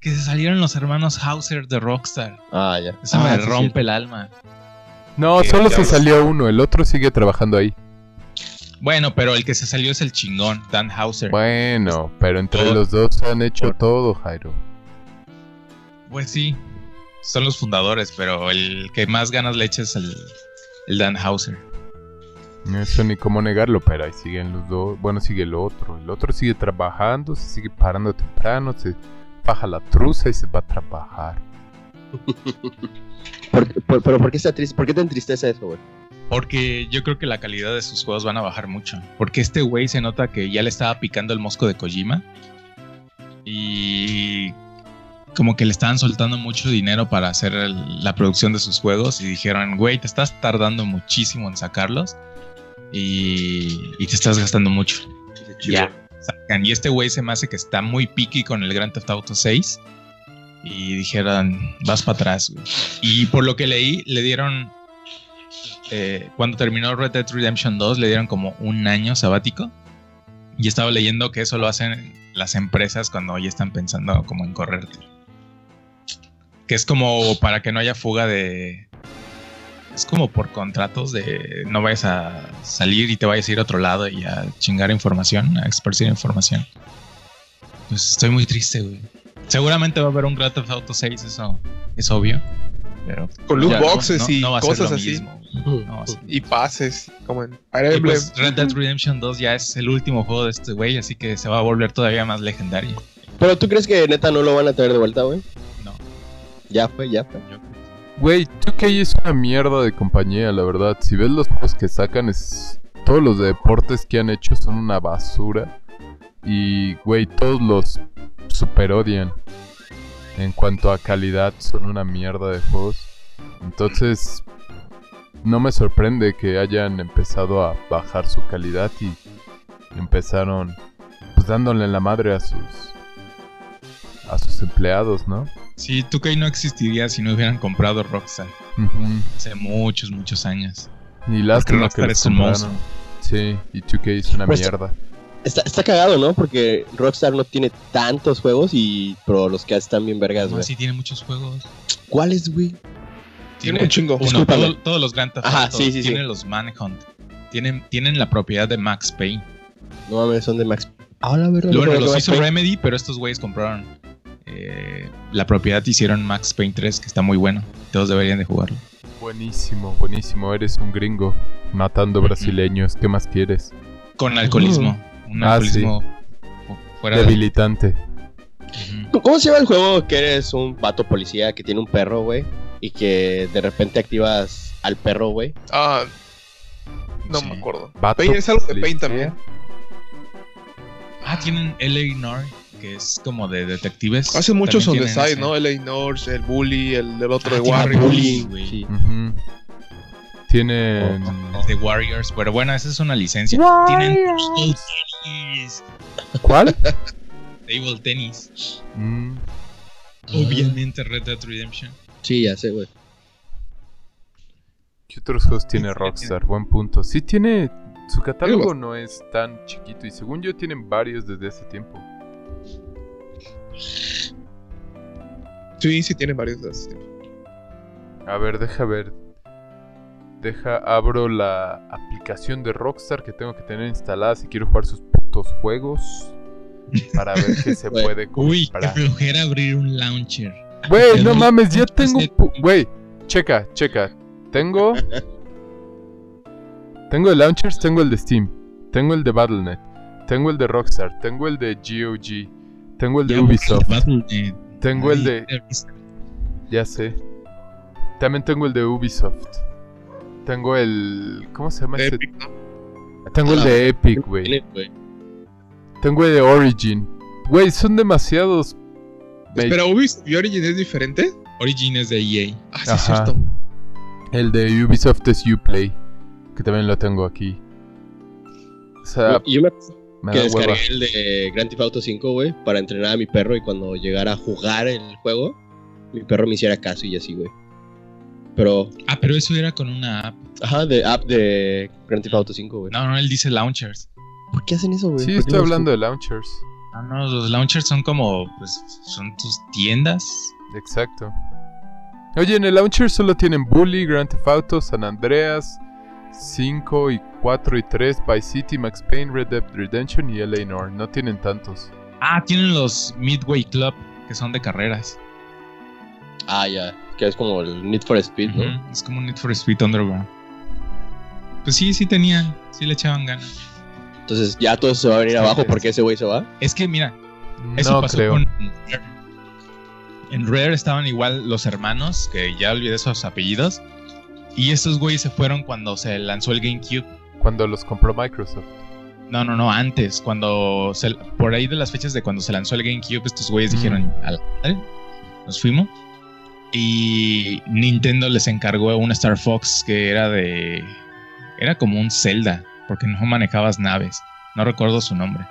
que se salieron los hermanos Hauser de Rockstar. Ah, ya. Eso Ah, me sí, rompe el alma. No, Eh, solo se ves. salió uno. El otro sigue trabajando ahí. Bueno, pero el que se salió es el chingón, Dan Hauser. Bueno, pero entre los dos han hecho por- todo, Jairo. Pues sí, son los fundadores, pero el que más ganas le echa es el, el Dan Hauser. Eso ni cómo negarlo, pero ahí siguen los dos. Bueno, sigue el otro. El otro sigue trabajando, se sigue parando temprano, se baja la truza y se va a trabajar. ¿Por- por- pero ¿por qué está triste? ¿Por qué te entristece eso, güey? Porque yo creo que la calidad de sus juegos van a bajar mucho. Porque este güey se nota que ya le estaba picando el mosco de Kojima. Y como que le estaban soltando mucho dinero para hacer el- la producción de sus juegos y dijeron, güey, te estás tardando muchísimo en sacarlos y, y te estás gastando mucho. Ya. Sacan. Y este güey se me hace que está muy picky con el Grand Theft Auto 6 y dijeron, vas para atrás. güey. Y por lo que leí, le dieron, eh, cuando terminó Red Dead Redemption 2, le dieron como un año sabático. Y estaba leyendo que eso lo hacen las empresas cuando ya están pensando como en correrte. Que es como para que no haya fuga de... Es como por contratos de no vayas a salir y te vayas a ir a otro lado y a chingar información, a esparcir información. Pues estoy muy triste, güey. Seguramente va a haber un Grand Theft Auto 6, eso es obvio. Pero Con loot boxes no- y no ser cosas así. mismo, Y pases, como en Fire y pues Red Dead Redemption 2 ya es el último juego de este güey, así que se va a volver todavía más legendario. Pero tú crees que neta no lo van a traer de vuelta, güey? No. Ya fue, ya fue. Güey, 2K es una mierda de compañía, la verdad. Si ves los juegos que sacan, es... todos los deportes que han hecho son una basura. Y, güey, todos los super odian. En cuanto a calidad, son una mierda de juegos. Entonces, no me sorprende que hayan empezado a bajar su calidad y empezaron, pues, dándole la madre a sus a sus empleados, ¿no? Sí, 2K no existiría si no hubieran comprado Rockstar hace muchos, muchos años. Y lástima que Rockstar los es un monstruo. Sí, y 2K es una Pues, mierda. Está, está cagado, ¿no? Porque Rockstar no tiene tantos juegos y pero los que están bien vergas, No, güey. sí tiene muchos juegos. ¿Cuáles, güey? Tiene un chingo. Uno, todo- todos los Grand Theft Ajá, sí, sí, sí. tienen los Manhunt. Tienen, tienen la propiedad de Max Payne. No mames, son de Max. Ahora, verdad. Bueno, No, los no, hizo no, Remedy, pero estos güeyes compraron eh, la propiedad y hicieron Max Payne 3, que está muy bueno. Todos deberían de jugarlo. Buenísimo, buenísimo. Eres un gringo matando brasileños. ¿Qué más quieres? Con alcoholismo. Un Ah, alcoholismo fu- fuera de... Debilitante. ¿Cómo se llama el juego que eres un pato policía que tiene un perro, güey? Y que de repente activas al perro, güey. Ah, no Sí. me acuerdo. Vato Pain es algo de Pain también. Ah, tienen L.A. Noir, que es como de detectives. Hace muchos on the tienen side, ese. ¿no? LA Norse, el Bully, el del otro Ah, de Warriors. Bully, güey. Sí. Tienen. El de Warriors, pero bueno, esa es una licencia. Tienen Table Tennis. ¿Cuál? Table Tennis. Mm, Obviamente Red Dead Redemption. Sí, ya sé, güey. ¿Qué otros juegos tiene Rockstar? Buen punto. Sí, tiene. Su catálogo no es tan chiquito y según yo tienen varios desde hace tiempo. Sí, sí, tiene varios de esos. A ver, deja ver. Deja, abro la aplicación de Rockstar que tengo que tener instalada si quiero jugar sus putos juegos. Para ver qué se puede Uy, qué comprar. flojera abrir un launcher. Güey, no mames, ya tengo. Güey, checa, checa. Tengo. Tengo el launchers, tengo el de Steam. Tengo el de Battle.net. Tengo el de Rockstar. Tengo el de GOG. Tengo el de Ya, Ubisoft. Battle.net. Tengo el de. Ya sé. También tengo el de Ubisoft. Tengo el. ¿Cómo se llama ese? Epic, ¿no? Tengo el Ah, de Epic, güey. Tengo el de Origin. Güey, son demasiados. Espera, Ubisoft y Origin es diferente. Origin es de EA. Ah, sí, Ajá. es cierto. El de Ubisoft es Uplay. Que también lo tengo aquí. O sea, Y yo me me que hueva. descargué el de Grand Theft Auto 5, güey, para entrenar a mi perro y cuando llegara a jugar el juego, mi perro me hiciera caso y así, güey. Pero, Ah, pero eso era con una app. ajá, de app de Grand Theft Auto 5, güey. No, no, él dice launchers. ¿Por qué hacen eso, güey? Sí, ¿Por qué estoy hablando de launchers. Ah, no, los launchers son como, pues, son tus tiendas. Exacto. Oye, en el launcher solo tienen Bully, Grand Theft Auto, San Andreas, 5 y 4 y 3, Vice City, Max Payne, Red Dead Redemption y LA Noir. No tienen tantos. Ah, tienen los Midway Club, que son de carreras. Ah, ya, que es como el Need for Speed, ¿no? Es como un Need for Speed Underground. Pues sí, sí tenían, sí le echaban ganas. Entonces ya todo se va a venir abajo es- porque ese güey se va. Es que mira, eso no pasó creo. con Rare. En Rare estaban igual los hermanos, que ya olvidé esos apellidos. Y estos güeyes se fueron cuando se lanzó el GameCube. Cuando los compró Microsoft. No, no, no, antes, cuando se- por ahí de las fechas de cuando se lanzó el GameCube, estos güeyes Mm. dijeron, "A la madre, nos fuimos. Y Nintendo les encargó un Star Fox que era de. Era como un Zelda, porque no manejabas naves. No recuerdo su nombre.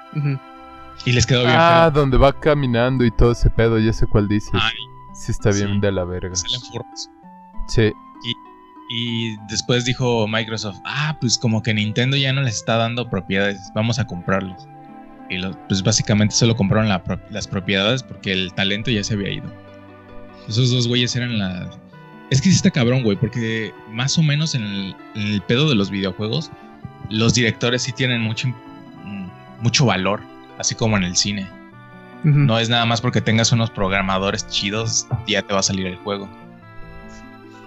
Y les quedó bien Ah, feo. donde va caminando y todo ese pedo, ya sé cuál dices. Ay, Sí está bien sí. de la verga. salen furros. Sí. Y después dijo Microsoft, ah, pues como que Nintendo ya no les está dando propiedades, vamos a comprarlos. Y lo- pues básicamente solo compraron la las propiedades porque el talento ya se había ido. Esos dos güeyes eran la... Es que sí está cabrón, güey, porque más o menos en el, en el pedo de los videojuegos, los directores sí tienen mucho, mucho valor, así como en el cine. No es nada más porque tengas unos programadores chidos, ya te va a salir el juego.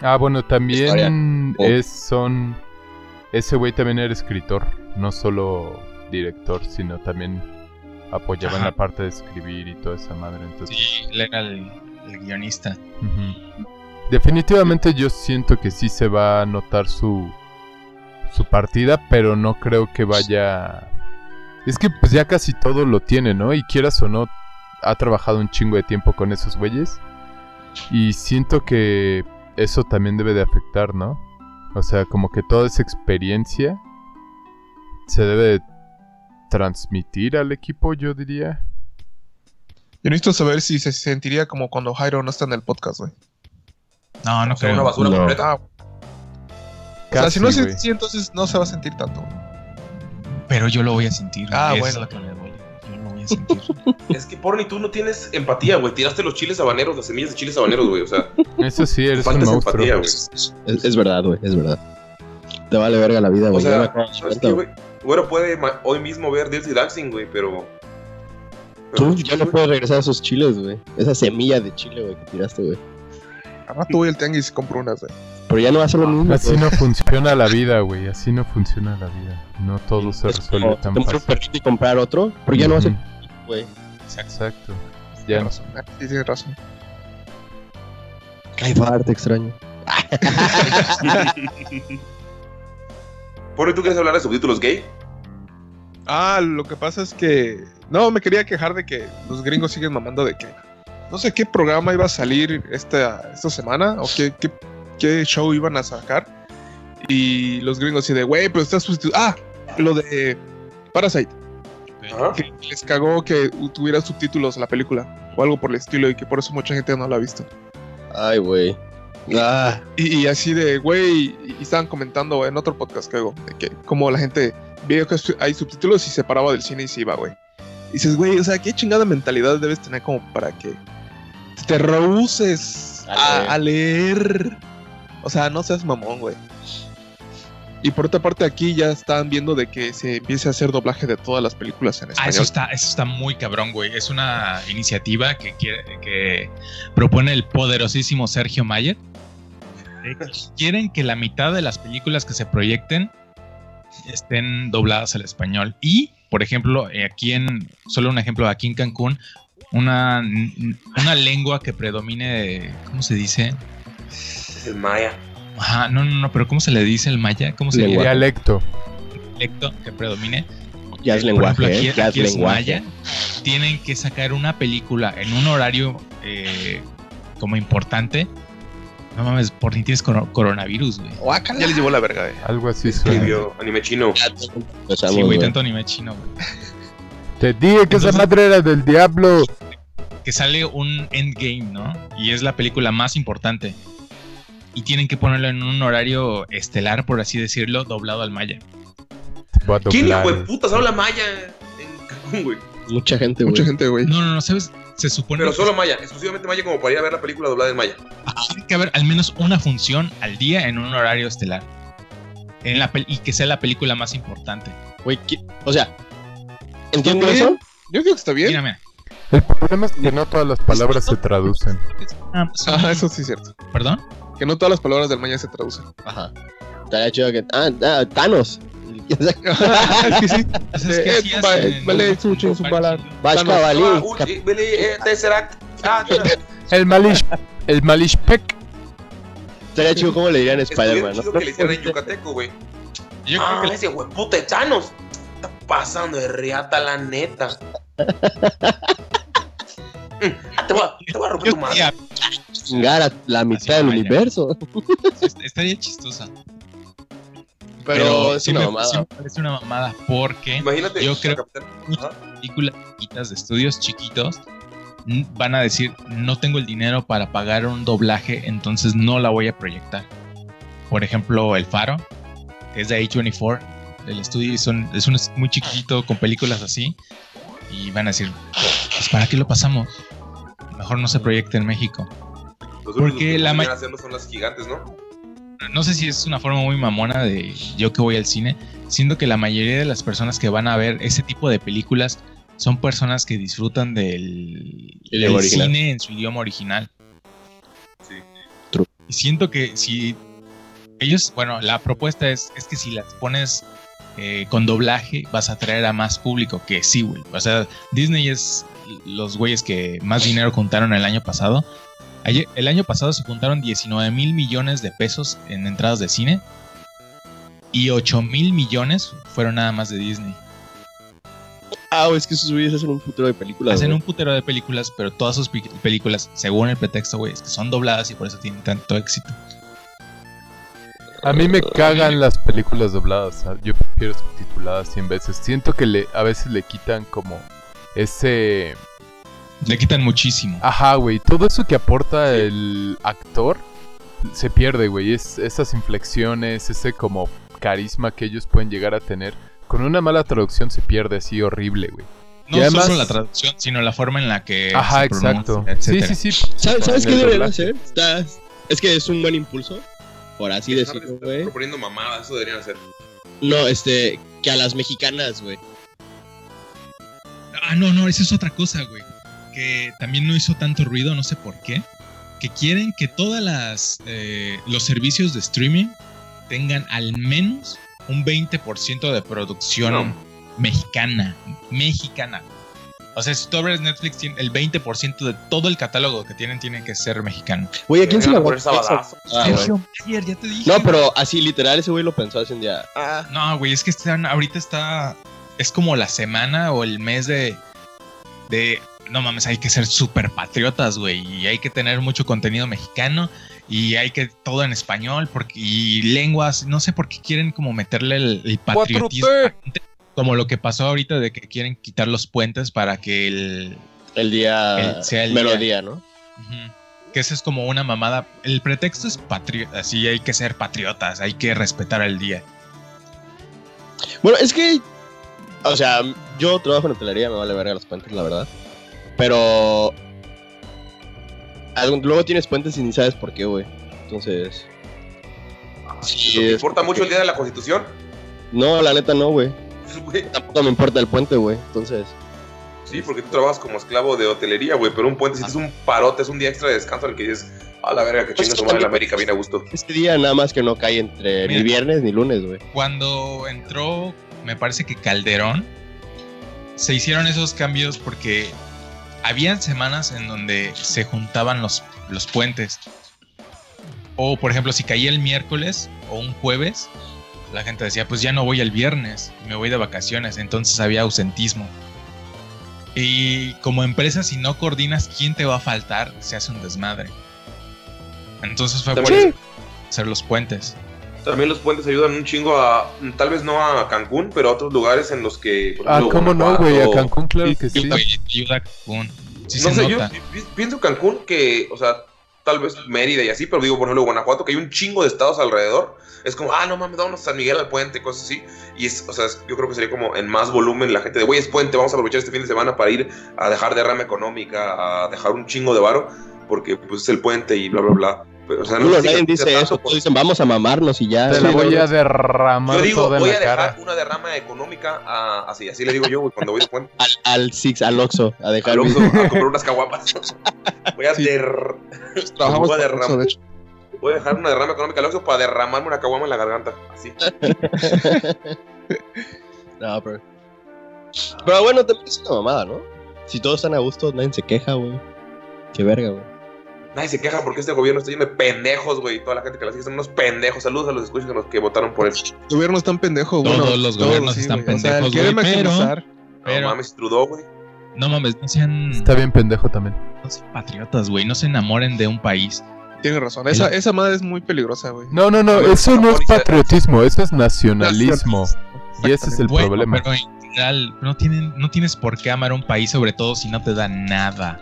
Ah, bueno, también. Oh. es, son... Ese güey también era escritor, no solo director, sino también apoyaba en la parte de escribir y toda esa madre. Entonces, Sí, él era el, el guionista. Definitivamente yo siento que sí se va a notar su, su partida, pero no creo que vaya... Es que pues ya casi todo lo tiene, ¿no? Y quieras o no, ha trabajado un chingo de tiempo con esos güeyes. Y siento que eso también debe de afectar, ¿no? O sea, como que toda esa experiencia se debe de transmitir al equipo, yo diría. Yo necesito saber si se sentiría como cuando Jairo no está en el podcast, güey. No, no O sea, creo. una basura No. completa. Ah, o sea, Casi, si no se sí, entonces no se va a sentir tanto. Pero yo lo voy a sentir. Ah, Eso bueno. es lo que me duele. Yo lo voy a sentir. Es que, Porni, tú no tienes empatía, güey. Tiraste los chiles habaneros, las semillas de chiles habaneros, güey. O sea, Eso sí, eres un monstruo. empatía, güey. Es, es verdad, güey, es verdad. Te vale verga la vida, O güey. Ya me sea, acabo de dar ¿sabes cuenta, qué, güey. güey? Güero puede hoy mismo ver Dirty Dancing, güey, pero... pero Tú ya no puedes regresar a esos chiles, güey. Esa semilla de chile, güey, que tiraste, güey. Al rato voy al tianguis y compro unas, güey. Pero ya no va a ser lo mismo. Así güey. no funciona la vida, güey. Así no funciona la vida. No todo se Es resuelve como tan comprar un fácil. perrito y comprar otro, pero ya no va a ser, Ujú, güey. Exacto. Ya Tienes no. razón. Ah, Sí, tienes razón. Caifar, te extraño. Porni, ¿tú quieres hablar de subtítulos gay? Ah, lo que pasa es que. No, me quería quejar de que los gringos siguen mamando de que. No sé qué programa iba a salir esta, esta semana o qué, qué, qué show iban a sacar. Y los gringos así de, güey, pero está subtitulado. Ah, lo de Parasite. Que les cagó que tuviera subtítulos la película o algo por el estilo y que por eso mucha gente no la ha visto. Ay, güey. Ah, Y, y así de, güey, y estaban comentando en otro podcast que hago, de que como la gente veía que hay subtítulos y se paraba del cine y se iba, güey. Y dices, güey, o sea, qué chingada mentalidad debes tener como para que te rehuses A a, a leer. O sea, no seas mamón, güey. Y por otra parte, aquí ya están viendo de que se empiece a hacer doblaje de todas las películas en Ah, español. eso está, eso está muy cabrón, güey. Es una iniciativa que quiere, que propone el poderosísimo Sergio Mayer. Eh, Quieren que la mitad de las películas que se proyecten estén dobladas al español. Y, por ejemplo, eh, aquí en, solo un ejemplo, aquí en Cancún, una, una lengua que predomine, ¿cómo se dice? Es el Maya. Ajá, no, no, no, pero ¿cómo se le dice el maya? ¿Cómo se le Dialecto. dialecto que predomine? ya es Por lenguaje, ejemplo, aquí, ¿eh? Ya es aquí es lenguaje. maya. Tienen que sacar una película en un horario eh, como importante. No mames, por ni tienes coro- coronavirus, güey. Guácala. Ya les llevó la verga, güey. Algo así. Escribió anime chino. Empezamos, Sí, güey, tanto anime chino, güey. Te dije que esa Entonces- madre era del diablo. Que sale un endgame, ¿no? Y es la película más importante. Y tienen que ponerlo en un horario estelar, por así decirlo, doblado al maya. ¿Quién hijo de putas habla Maya en Cancún, güey? Mucha gente, güey. Mucha gente, güey. No, no, no, ¿sabes? Se supone Pero que solo Maya, exclusivamente Maya como para ir a ver la película doblada en Maya. tiene que haber al menos una función al día en un horario estelar. En la pel- y que sea la película más importante. Güey, ¿qué- O sea, entiendo eso. Yo digo que está bien. Mírame. El problema es que no todas las palabras se traducen. Ah, Ah, eso sí es cierto. ¿Perdón? Que no todas las palabras del maya se traducen. Ajá. Estaría chido que. Ah, ah, Thanos. sí. Pues es que Eh, vale, su su balar. Ah, Tesseract. Ah. El Malish. El Malishpek. Estaría chido como le dirían Spider-Man, chido ¿no? que le hicieran en yucateco, güey. Yo Ah, creo que ese güey, puta Thanos. Está pasando de reata, la neta. Ah, te, voy a, te voy a romper tu madre. Chingar a la mitad del vaya. universo. Est- Estaría chistosa. Pero, es sí una me- mamada. sí me parece una mamada porque Imagínate. Yo creo- Capitán- muchas películas chiquitas de estudios chiquitos van a decir no tengo el dinero para pagar un doblaje, entonces no la voy a proyectar. Por ejemplo, El Faro, que es de A24, el estudio son, es un muy chiquito con películas así y van a decir, pues ¿para qué lo pasamos? Mejor no se proyecte en México. Los Porque que la podrían ma- hacerlo son las gigantes, ¿no? no sé si es una forma muy mamona de yo que voy al cine, siendo que la mayoría de las personas que van a ver ese tipo de películas son personas que disfrutan del, cine en su idioma original. Sí. Y siento que si ellos, bueno, la propuesta es, es que si las pones eh, con doblaje vas a atraer a más público, que sí, güey. O sea, Disney es los güeyes que más dinero juntaron el año pasado. Ayer- el año pasado se juntaron 19 mil millones de pesos en entradas de cine y 8 mil millones fueron nada más de Disney. Ah, es que esos güeyes hacen un futuro de películas. Hacen un putero de películas, pero todas sus películas, según el pretexto, güey, es que son dobladas y por eso tienen tanto éxito. A mí me cagan las películas dobladas. ¿sabes? Yo prefiero subtituladas 100 veces. Siento que le, a veces le quitan como ese... Le quitan muchísimo. Ajá, güey. Todo eso que aporta el actor se pierde, güey. Es, esas inflexiones, ese como carisma que ellos pueden llegar a tener. Con una mala traducción se pierde así horrible, güey. No además- solo la traducción, sino la forma en la que Ajá, se pronuncia, exacto. Sí, sí, sí. ¿Sabes, ¿sabes En qué doblaje. hacer? Es que es un buen impulso, por así decirlo, güey. proponiendo mamadas, eso deberían hacer. No, este, que a las mexicanas, güey. Ah, no, no, esa es otra cosa, güey. Que también no hizo tanto ruido, no sé por qué. Que quieren que todas las eh, los servicios de streaming tengan al menos un 20% de producción No. mexicana. Mexicana. O sea, si tú abres Netflix, tiene- el 20% de todo el catálogo que tienen tiene que ser mexicano. Güey, ¿a quién se le sabadazo. Ah. Sergio Mayer, ya te dije. No, pero así literal ese güey lo pensó hace un día. Ah, No, güey, es que están, ahorita está. Es como la semana o el mes de. de. No mames, hay que ser súper patriotas, güey. Y hay que tener mucho contenido mexicano. Y hay que todo en español. Porque, y lenguas. No sé por qué quieren como meterle el, el patriotismo. 4T. Como lo que pasó ahorita de que quieren quitar los puentes para que el. el día El- sea el melodía, ¿no? Ujú. Que eso es como una mamada. El pretexto es patriota. Así hay que ser patriotas. Hay que respetar el día. Bueno, es que, o sea, yo trabajo en hotelería, me vale verga los puentes, la verdad. Pero luego tienes puentes y ni sabes por qué, güey. Entonces, sí, ¿Te importa mucho el día de la Constitución? No, la neta no, güey. Güey, Tampoco me importa el puente, güey. Entonces, Sí, porque tú trabajas como esclavo de hotelería, güey, pero un puente, si es un parote, es un día extra de descanso al que dices, a la verga, que Pues chinga su madre en la América, viene a gusto. este día nada más que no cae entre Mira. ni viernes ni lunes, güey. cuando entró, me parece que Calderón, se hicieron esos cambios porque habían semanas en donde se juntaban los, los puentes. O, por ejemplo, si caía el miércoles o un jueves, la gente decía, pues ya no voy el viernes, me voy de vacaciones, entonces había ausentismo. Y como empresa, si no coordinas quién te va a faltar, se hace un desmadre. Entonces fue por También- hacer los puentes. También los puentes ayudan un chingo a, tal vez no a Cancún, pero a otros lugares en los que... por Ah, ¿cómo no, güey? A Cancún, claro que sí. Ayuda Cancún. Sí no se sé, yo nota. pienso Cancún que, o sea, tal vez Mérida y así, pero digo, por ejemplo, Guanajuato, que hay un chingo de estados alrededor. Es como, ah, no mames, vámonos a San Miguel al puente, cosas así. Y es, o sea, es- yo creo que sería como en más volumen la gente de, güey, es puente, vamos a aprovechar este fin de semana para ir a dejar derrama económica, a dejar un chingo de varo, porque pues es el puente y bla, bla, bla. Pero, o sea, sé si nadie dice tanto eso. Todos dicen, vamos a mamarnos y ya. Te la no, voy no. a derramar Yo digo, toda en voy la a dejar cara. una derrama económica a- así, así le digo yo, güey, cuando voy de puente. Al, al Six, al Oxxo, a dejar Al Oxxo a comprar unas caguapas. Voy a, Sí. der- Trabajamos voy, a con derram- eso, de hecho. Voy a dejar una derrama económica al Oxxo para derramarme una caguama en la garganta. Así. No, pero. Pero bueno, también es una mamada, ¿no? Si todos están a gusto, nadie se queja, güey. Qué verga, güey. Nadie se queja porque este gobierno está lleno de pendejos, güey. Toda la gente que la sigue son unos pendejos. Saludos a los escuchas a los que votaron por él. El gobierno está en pendejo, Todos bueno, los gobiernos están güey. O sea, pendejos, güey, pero-. No mames, Trudeau, güey. No mames, no sean, Está bien pendejo también. no sean patriotas, güey. No se enamoren de un país. Tienes razón. Esa, esa madre es muy peligrosa, güey. No, no, no, ver, eso no es patriotismo, eso es nacionalismo. Y ese es el Bueno, problema. pero en general, no, tienen, no tienes por qué amar a un país, sobre todo si no te da nada.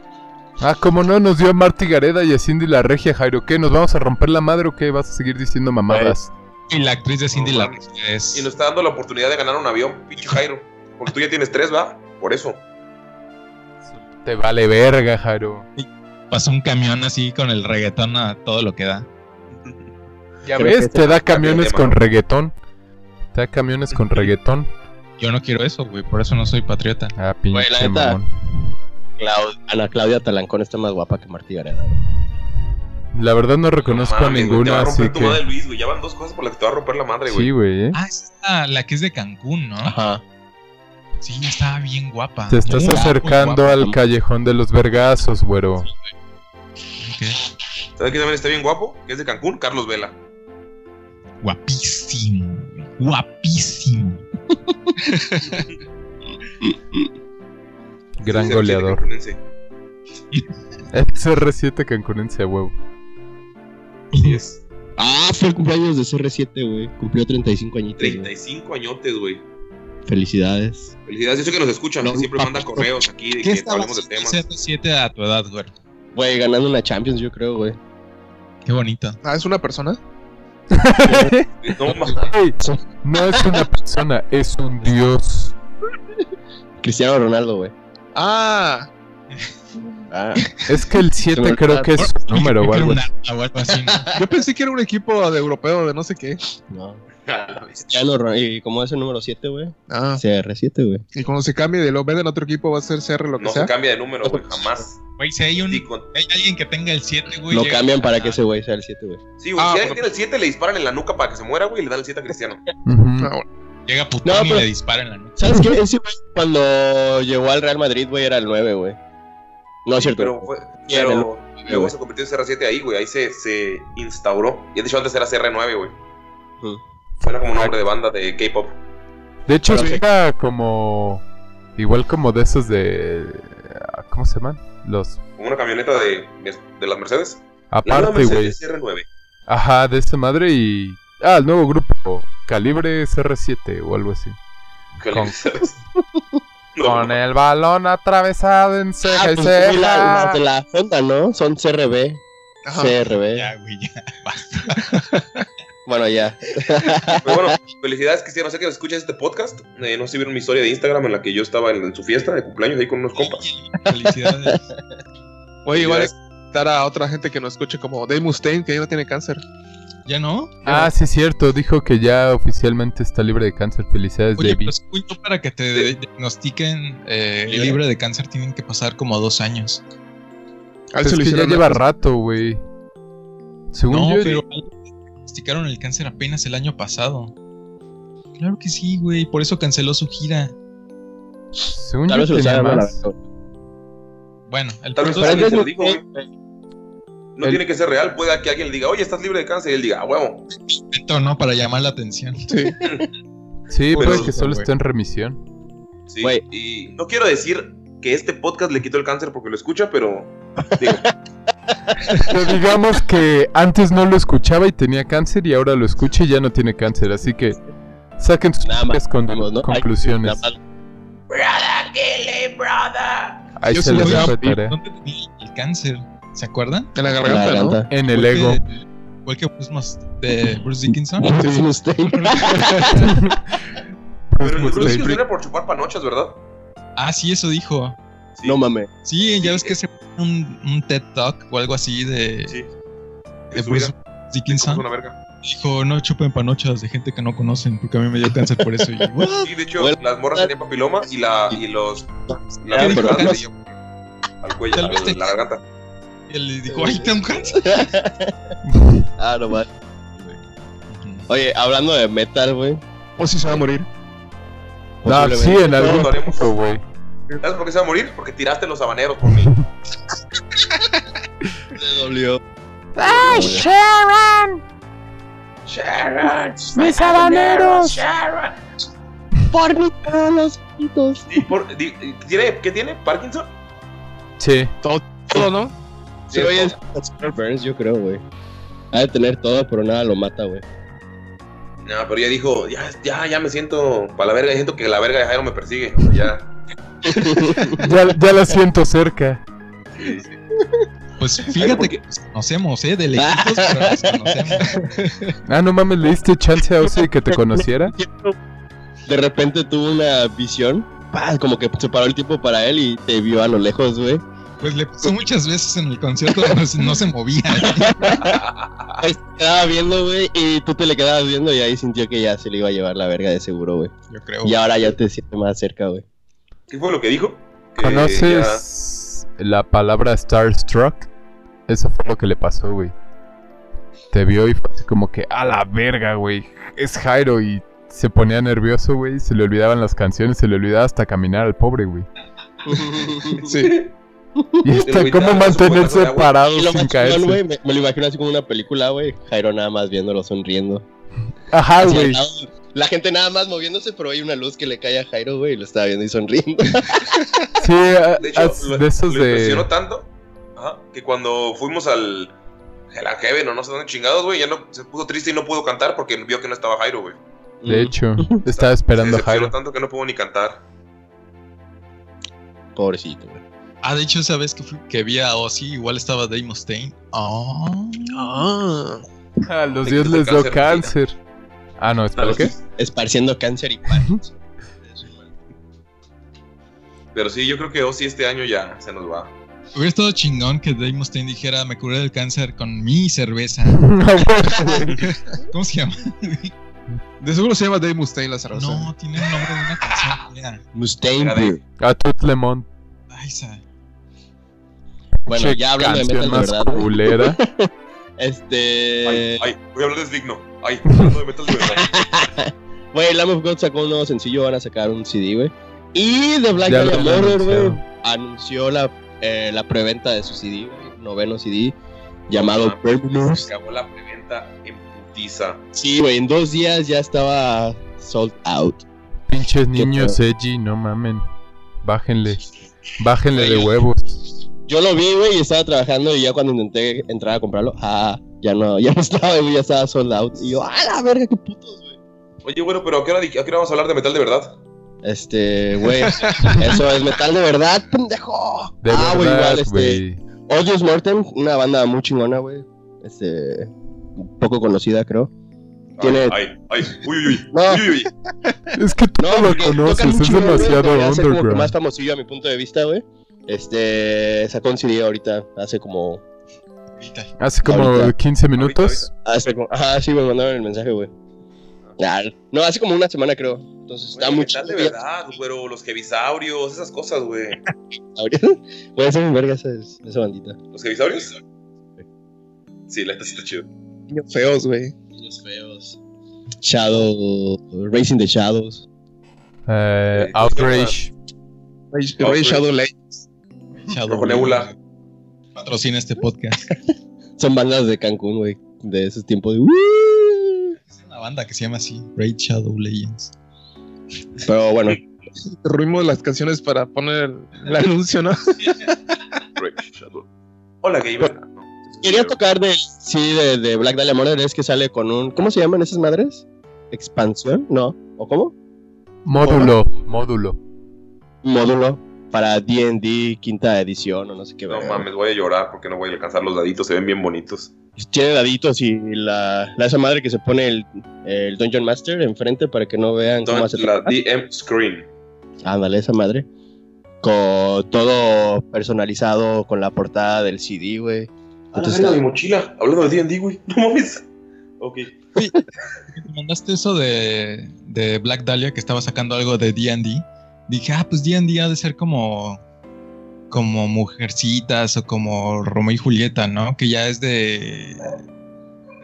Ah, como no, nos dio a Marty Gareda y a Cindy la Regia, Jairo. ¿Qué? ¿Nos vamos a romper la madre o qué? ¿Vas a seguir diciendo mamadas? Y la actriz de Cindy No la es... Y nos está dando la oportunidad de ganar un avión, pinche Jairo. Porque tú ya tienes tres, ¿va? Por eso. Te vale verga, Jairo. Pasó un camión así con el reggaetón a todo lo que da. Ya Creo ves, te da camiones con reggaetón. Te da camiones con reggaetón. Yo no quiero eso, güey. Por eso no soy patriota. Ah, pinche Güey, la neta. mamón. Ana Claudia Talancón está más guapa que Martí Gareda, güey. La verdad no reconozco No a ninguna, Te va a así madre que... Luis, güey. Ya van dos cosas por las que te va a romper la madre, güey. Sí, güey, ¿eh? Ah, es la, la que es de Cancún, ¿no? Ajá. Sí, estaba bien guapa. Te estás acercando al callejón de los vergazos, güero. ¿Sabes quién también está bien guapo? Que es de Cancún, Carlos Vela. Guapísimo. Guapísimo. Gran Es goleador. cancunense. Es R7 cancunense a huevo. Así es. Ah, fue el cumpleaños de CR7, güey. Cumplió 35 añitos. güey. 35 añotes, güey. Felicidades. Felicidades. Yo sé que nos escuchan, No, siempre manda correos aquí de ¿Qué que hablemos de temas. haciendo 7 a tu edad, güey? Güey, ganando una Champions, yo creo, güey. Qué bonito. Ah, es una persona. No, no es una persona, es un dios. Cristiano Ronaldo, güey. Ah, Ah, Es que el 7 creo que es su número ¿no? yo pensé que era un equipo de europeo de no sé qué. no. Cristiano Ronaldo. Y como es el número 7, güey. Ah, CR7, güey. y cuando se cambie de lo venden a otro equipo va a ser CR lo que no se sea. cambia de número, güey, jamás. Güey, si hay, un, Sí, con- hay alguien que tenga el 7, güey. Lo llega- cambian para que ese güey sea el 7, güey. Sí, güey, Ah, si pero- alguien tiene el 7, le disparan en la nuca para que se muera, güey, y le dan el 7 a Cristiano. Ujú. Ah, bueno. Llega Putón No, y pero- le dispara en la nuca. ¿Sabes qué? Ese güey, cuando llegó al Real Madrid, güey, era el 9, güey. No es cierto. Pero, fue, Sí, en pero el- luego güey. se convirtió en CR7 ahí, güey. Ahí se, se instauró. Y de hecho antes era CR9, güey. Ujú. Fuera como nombre de banda de K-pop. De hecho, Pero sí. era como. Igual como de esos de. ¿Cómo se llaman? Los. Como una camioneta de, de las Mercedes. La Aparte, güey. Mercedes CR9. Ajá, de esa madre y. Ah, el nuevo grupo. Calibre CR7 o algo así. Con- Con no. el balón atravesado en Ah, ceja y pues, la- ceja. las de la Honda, ¿no? Son CRB. CRB. Ya, güey, ya. Bueno, ya. Pero bueno, felicidades, Cristiano. Sé que escuchas este podcast. Eh, no sé si vieron mi historia de Instagram en la que yo estaba en, en su fiesta de cumpleaños ahí con unos compas. Felicidades. Oye, igual invitar a otra gente que nos escuche como Dave Mustaine, que ya no tiene cáncer. ¿Ya no? Ah, sí, cierto. Dijo que ya oficialmente está libre de cáncer. Felicidades, Oye, David. pero para que te diagnostiquen eh, ¿Libre? libre de cáncer tienen que pasar como dos años. Pues es que ya lleva rato, güey. Según No, yo. pero diagnosticaron el cáncer apenas el año pasado. Claro que sí, güey. Por eso canceló su gira. Según Tal yo vez se lo tenía sabe más. Bueno, el Tal vez es alguien que se lo dijo, güey. No El- tiene que ser real. Puede que alguien le diga, oye, estás libre de cáncer. Y él diga, ah, huevo. inventó, ¿no? Para llamar la atención. Sí. Sí, Pero- puede que solo güey. esté en remisión. Sí. Güey. Y no quiero decir que este podcast le quitó el cáncer porque lo escucha, pero. Digo, Pero digamos que antes no lo escuchaba y tenía cáncer y ahora lo escucha y ya no tiene cáncer. Así que saquen sus Nada propias más. con- vamos, ¿no? Ay, conclusiones. nada más. Ahí Yo se les de tarea. ¿Dónde tenía el cáncer? ¿Se acuerdan? En la La garganta, ¿no? garganta. En el ego. que- Igual que Bruce Mus- de Bruce Dickinson. Dave Mustaine. pero el Bruce Willis era por chupar panochas, ¿verdad? Ah, sí, eso dijo. Sí. No mames. Sí, ya Sí. ves que se un, un TED Talk o algo así de, Sí. de Bruce Dickinson. una verga. Dijo, no chupen panochas de gente que no conocen porque a mí me dio cáncer por eso. Y yo. Sí, de hecho, Bueno. las morras tenían papiloma y, la, y los. La ¿Qué la- dijo? la- al cuello, Tal vez a te- la garganta. Y él le dijo, ay, tengo cáncer. Ah, no más. Oye, hablando de metal, güey. O si se va a morir. No, sí, en algún Todos lo haremos. punto, güey. ¿Sabes por qué se va a morir? Porque tiraste los habaneros por mí. Se dolió. ¡Ay, Sharon! Sharon. ¡Mis habaneros! Por mis manos. poquitos. Y por- di- ¿tiene, ¿Qué tiene? ¿Parkinson? Sí. Todo, todo, ¿no? Sí, oye, es Super Burns, yo creo, güey. Ha de tener todo, pero nada lo mata, güey. No, pero ya dijo, ya, ya, ya me siento para la verga, ya siento que la verga de Jairo me persigue. O sea, ya. Ya, ya la siento cerca. Sí, sí. Pues fíjate que nos conocemos, ¿eh? De lejitos, pero nos conocemos. Ah, no mames, ¿le diste chance a Ozzy que te conociera? De repente tuvo una visión, ¡pah! como que se paró el tiempo para él y te vio a lo lejos, güey. Pues le pasó muchas veces en el concierto, no, se- no se movía. Ahí se quedaba viendo, güey, y tú te le quedabas viendo y ahí sintió que ya se le iba a llevar la verga de seguro, güey. Yo creo. Y ahora ya te sientes más cerca, güey. ¿Qué fue lo que dijo? Que ¿Conoces la palabra Starstruck? Eso fue lo que le pasó, güey. Te vio y fue así como que, a la verga, güey. Es Jairo y se ponía nervioso, güey. Se le olvidaban las canciones, se le olvidaba hasta caminar al pobre, güey. Sí. Y está, olvidaba ¿cómo mantenerse parado lo sin güey, caerse? me, me lo imagino así como una película, güey. Jairo nada más viéndolo sonriendo. Ajá, güey. La gente nada más moviéndose, pero hay una luz que le cae a Jairo, güey, y lo estaba viendo y sonriendo. Sí, a- De hecho, as- lo, de esos lo impresionó de... tanto ajá, que cuando fuimos al and Heaven o no sé dónde chingados, güey, ya no se puso triste y no pudo cantar porque vio que no estaba Jairo, güey. De hecho, estaba esperando a Se decepcionó Jairo. tanto que no pudo ni cantar. Pobrecito, güey. Ah, de hecho, esa vez que, fui- que vi a Ozzy, igual estaba Dave Mustaine. Ah. Ah. A los Te dios quitó les dio cáncer, cáncer. Ah, no, ¿espera los- qué? Esparciendo cáncer y Parkinson. Pero sí, yo creo que Ozzy este año ya se nos va. Hubiera estado chingón que Dave Mustaine dijera, me curé del cáncer con mi cerveza. ¿Cómo se llama? De seguro se llama Dave Mustaine la cerveza. No, tiene el nombre de una canción. Mira. Mustaine. De-. A Tut Lemon. Ay, sa- Bueno, Che, ya hablando de metal de más verdad. culera. Este. Ay, ay, voy a hablar de Slipknot. Ay, hablando de metal de verdad. Güey, Lamb of God sacó un nuevo sencillo, van a sacar un CD, güey. Y The Black Dahlia Murder, güey, anunció la, eh, la preventa de su CD, güey. Noveno CD, llamado Ah, Terminus. Se acabó la preventa en putiza. Sí, güey, en dos días ya estaba sold out. Pinches niños edgy, no mamen. Bájenle. Bájenle de huevos. Yo lo vi, güey, y estaba trabajando y ya cuando intenté entrar a comprarlo, ah, ya no, ya no estaba, güey, ya estaba sold out. Y yo, ah, la verga, qué putos, güey. Oye, bueno, pero ¿a qué, hora, a qué hora vamos a hablar de metal de verdad? Este, güey, eso es metal de verdad, pendejo. De ah, güey, igual, este. Odious Mortem, una banda muy chingona, güey. Este, poco conocida, creo. Tiene- Ay, ay, ay. Uy, uy, uy. No. Uy, uy, uy. Es que tú no, lo conoces, es demasiado ser como que más underground. famosillo a mi punto de vista, güey. Este, sacó un CD ahorita, hace como, ahorita. Hace como Ahorita. 15 minutos. hace como, ajá, sí, me mandaron el mensaje, güey. Ah, no, hace como una semana, creo. Entonces, está chido. de verdad, güero. Los hebisaurios, esas cosas, güey. Ahorita, voy a hacer un verga esa, esa bandita. ¿Los hebisaurios? Sí, la neta sí está chido. Niños feos, güey. Niños feos. Shadow, Racing the Shadows. Eh, Eh, Outrage. Outrage. Shadow Legends. Shadow Rojo Nebula. Patrocina este podcast. Son bandas de Cancún, güey. De esos tiempos de. Es una banda que se llama así, Raid Shadow Legends. Pero bueno, Ruimos las canciones para poner el, anuncio, ¿no? Shadow. Hola, gamer. Quería tocar del sí de, de Black Dahlia Murder. Es que sale con un. ¿Cómo se llaman esas madres? ¿Expansión? ¿No? ¿O cómo? Módulo. Módulo. Módulo para DD quinta edición o no sé qué. No verga. mames, voy a llorar porque no voy a alcanzar los daditos, se ven bien bonitos. Tiene daditos y la, la esa madre que se pone el, el Dungeon Master enfrente para que no vean cómo hace la DM Screen. Ándale, esa madre. Con todo personalizado con la portada del CD, güey. Ah, Entonces, la mi mochila. Hablando de D&D, güey. No mames. Ok. Me mandaste eso de, de Black Dahlia que estaba sacando algo de D&D. Dije, ah, pues D&D ha de ser como como Mujercitas o como Romeo y Julieta, ¿no? Que ya es de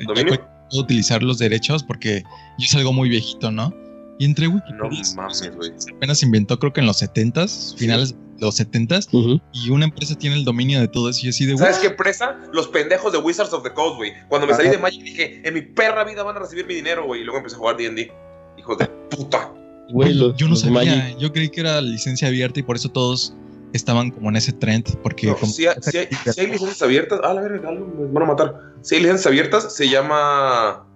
puedo utilizar los derechos porque yo es algo muy viejito, ¿no? Y entre No Wikipedia mames, güey. apenas inventó creo que en los 70s, finales de los 70s ujú. y una empresa tiene el dominio de todo eso y así de ¿Sabes qué empresa? Los pendejos de Wizards of the Coast, güey. Cuando me salí de Magic dije, en mi perra vida van a recibir mi dinero, güey. Y luego empecé a jugar D&D. Hijos de puta. Güey. Los, Yo no los sabía, Magic. yo creí que era licencia abierta y por eso todos estaban como en ese trend. Porque No, como- si, hay, si hay- si hay licencias abiertas, ah, la verga, algo me van a matar. Si hay licencias abiertas, se llama.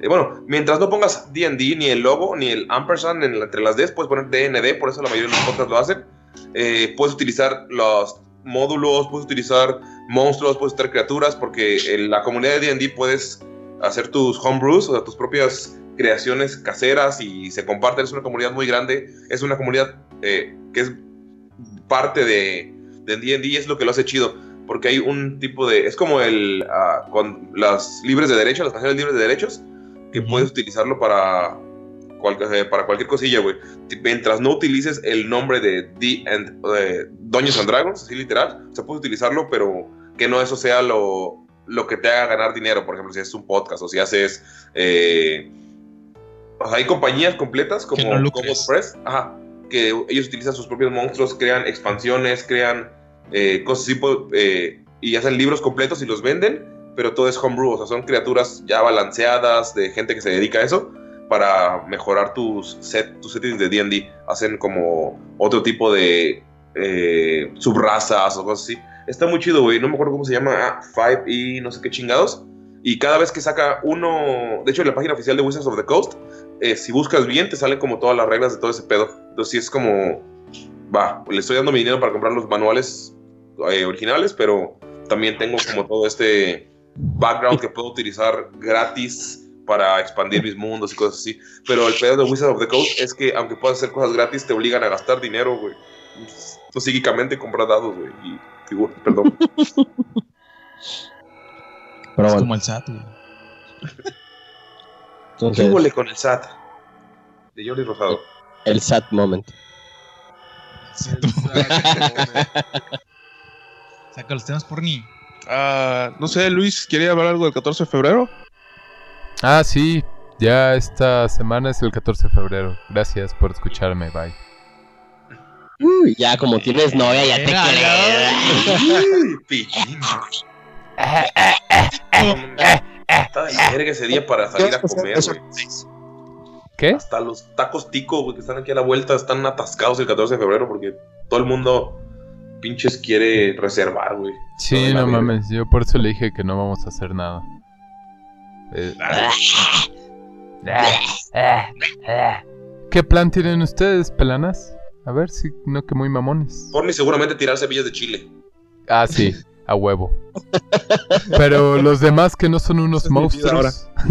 eh, bueno, mientras no pongas DD, ni el logo, ni el ampersand entre las Ds, puedes poner DND, por eso la mayoría de los podcasts lo hacen. Eh, puedes utilizar los módulos, puedes utilizar monstruos, puedes utilizar criaturas, porque en la comunidad de DD puedes hacer tus homebrews, o sea, tus propias creaciones caseras y se comparten. Es una comunidad muy grande, es una comunidad eh, que es parte de de D&D y es lo que lo hace chido porque hay un tipo de es como el ah, con las libres de derechos las canciones libres de derechos que Ujú. puedes utilizarlo para cual- eh, para cualquier cosilla güey mientras no utilices el nombre de D and eh, Dungeons and Dragons así literal se puede utilizarlo pero que no eso sea lo lo que te haga ganar dinero por ejemplo si haces un podcast o si haces eh, o sea, hay compañías completas como no Press, ajá, que ellos utilizan sus propios monstruos, crean expansiones, crean eh, cosas así, po- eh, y hacen libros completos y los venden, pero todo es homebrew, o sea, son criaturas ya balanceadas de gente que se dedica a eso para mejorar tus, set, tus settings de D&D. Hacen como otro tipo de eh, subrazas o cosas así. Está muy chido, güey. No me acuerdo cómo se llama. Ah, Five y no sé qué chingados. Y cada vez que saca uno... De hecho, en la página oficial de Wizards of the Coast, eh, si buscas bien, te salen como todas las reglas de todo ese pedo. Entonces sí es como... Va, le estoy dando mi dinero para comprar los manuales eh, originales, pero también tengo como todo este background que puedo utilizar gratis para expandir mis mundos y cosas así. Pero el pedo de Wizards of the Coast es que aunque puedas hacer cosas gratis, te obligan a gastar dinero, güey. Tú psíquicamente compras dados, güey. Y figuras, perdón. Pero es bueno, como el SAT, güey. ¿Qué entonces, huele con el SAT? De Jordi Rosado. el sad moment. Saca los temas por ni. Ah, no sé, Luis, ¿quería hablar algo del 14 de febrero? Ah, sí. Ya esta semana es el 14 de febrero. Gracias por escucharme. Bye. Uy, ya como tienes novia, ya te creo. Pichín. Está de verga ese día para salir a comer, güey. ¿Qué? Hasta los tacos tico, güey, que están aquí a la vuelta, están atascados el 14 de febrero porque todo el mundo pinches quiere reservar, güey. Sí, no mames. Yo por eso le dije que no vamos a hacer nada. Eh, ¿Qué plan tienen ustedes, pelanas? A ver si no que muy mamones. Porni seguramente tirar semillas de chile. Ah, sí, a huevo. Pero los demás que no son unos es monstruos.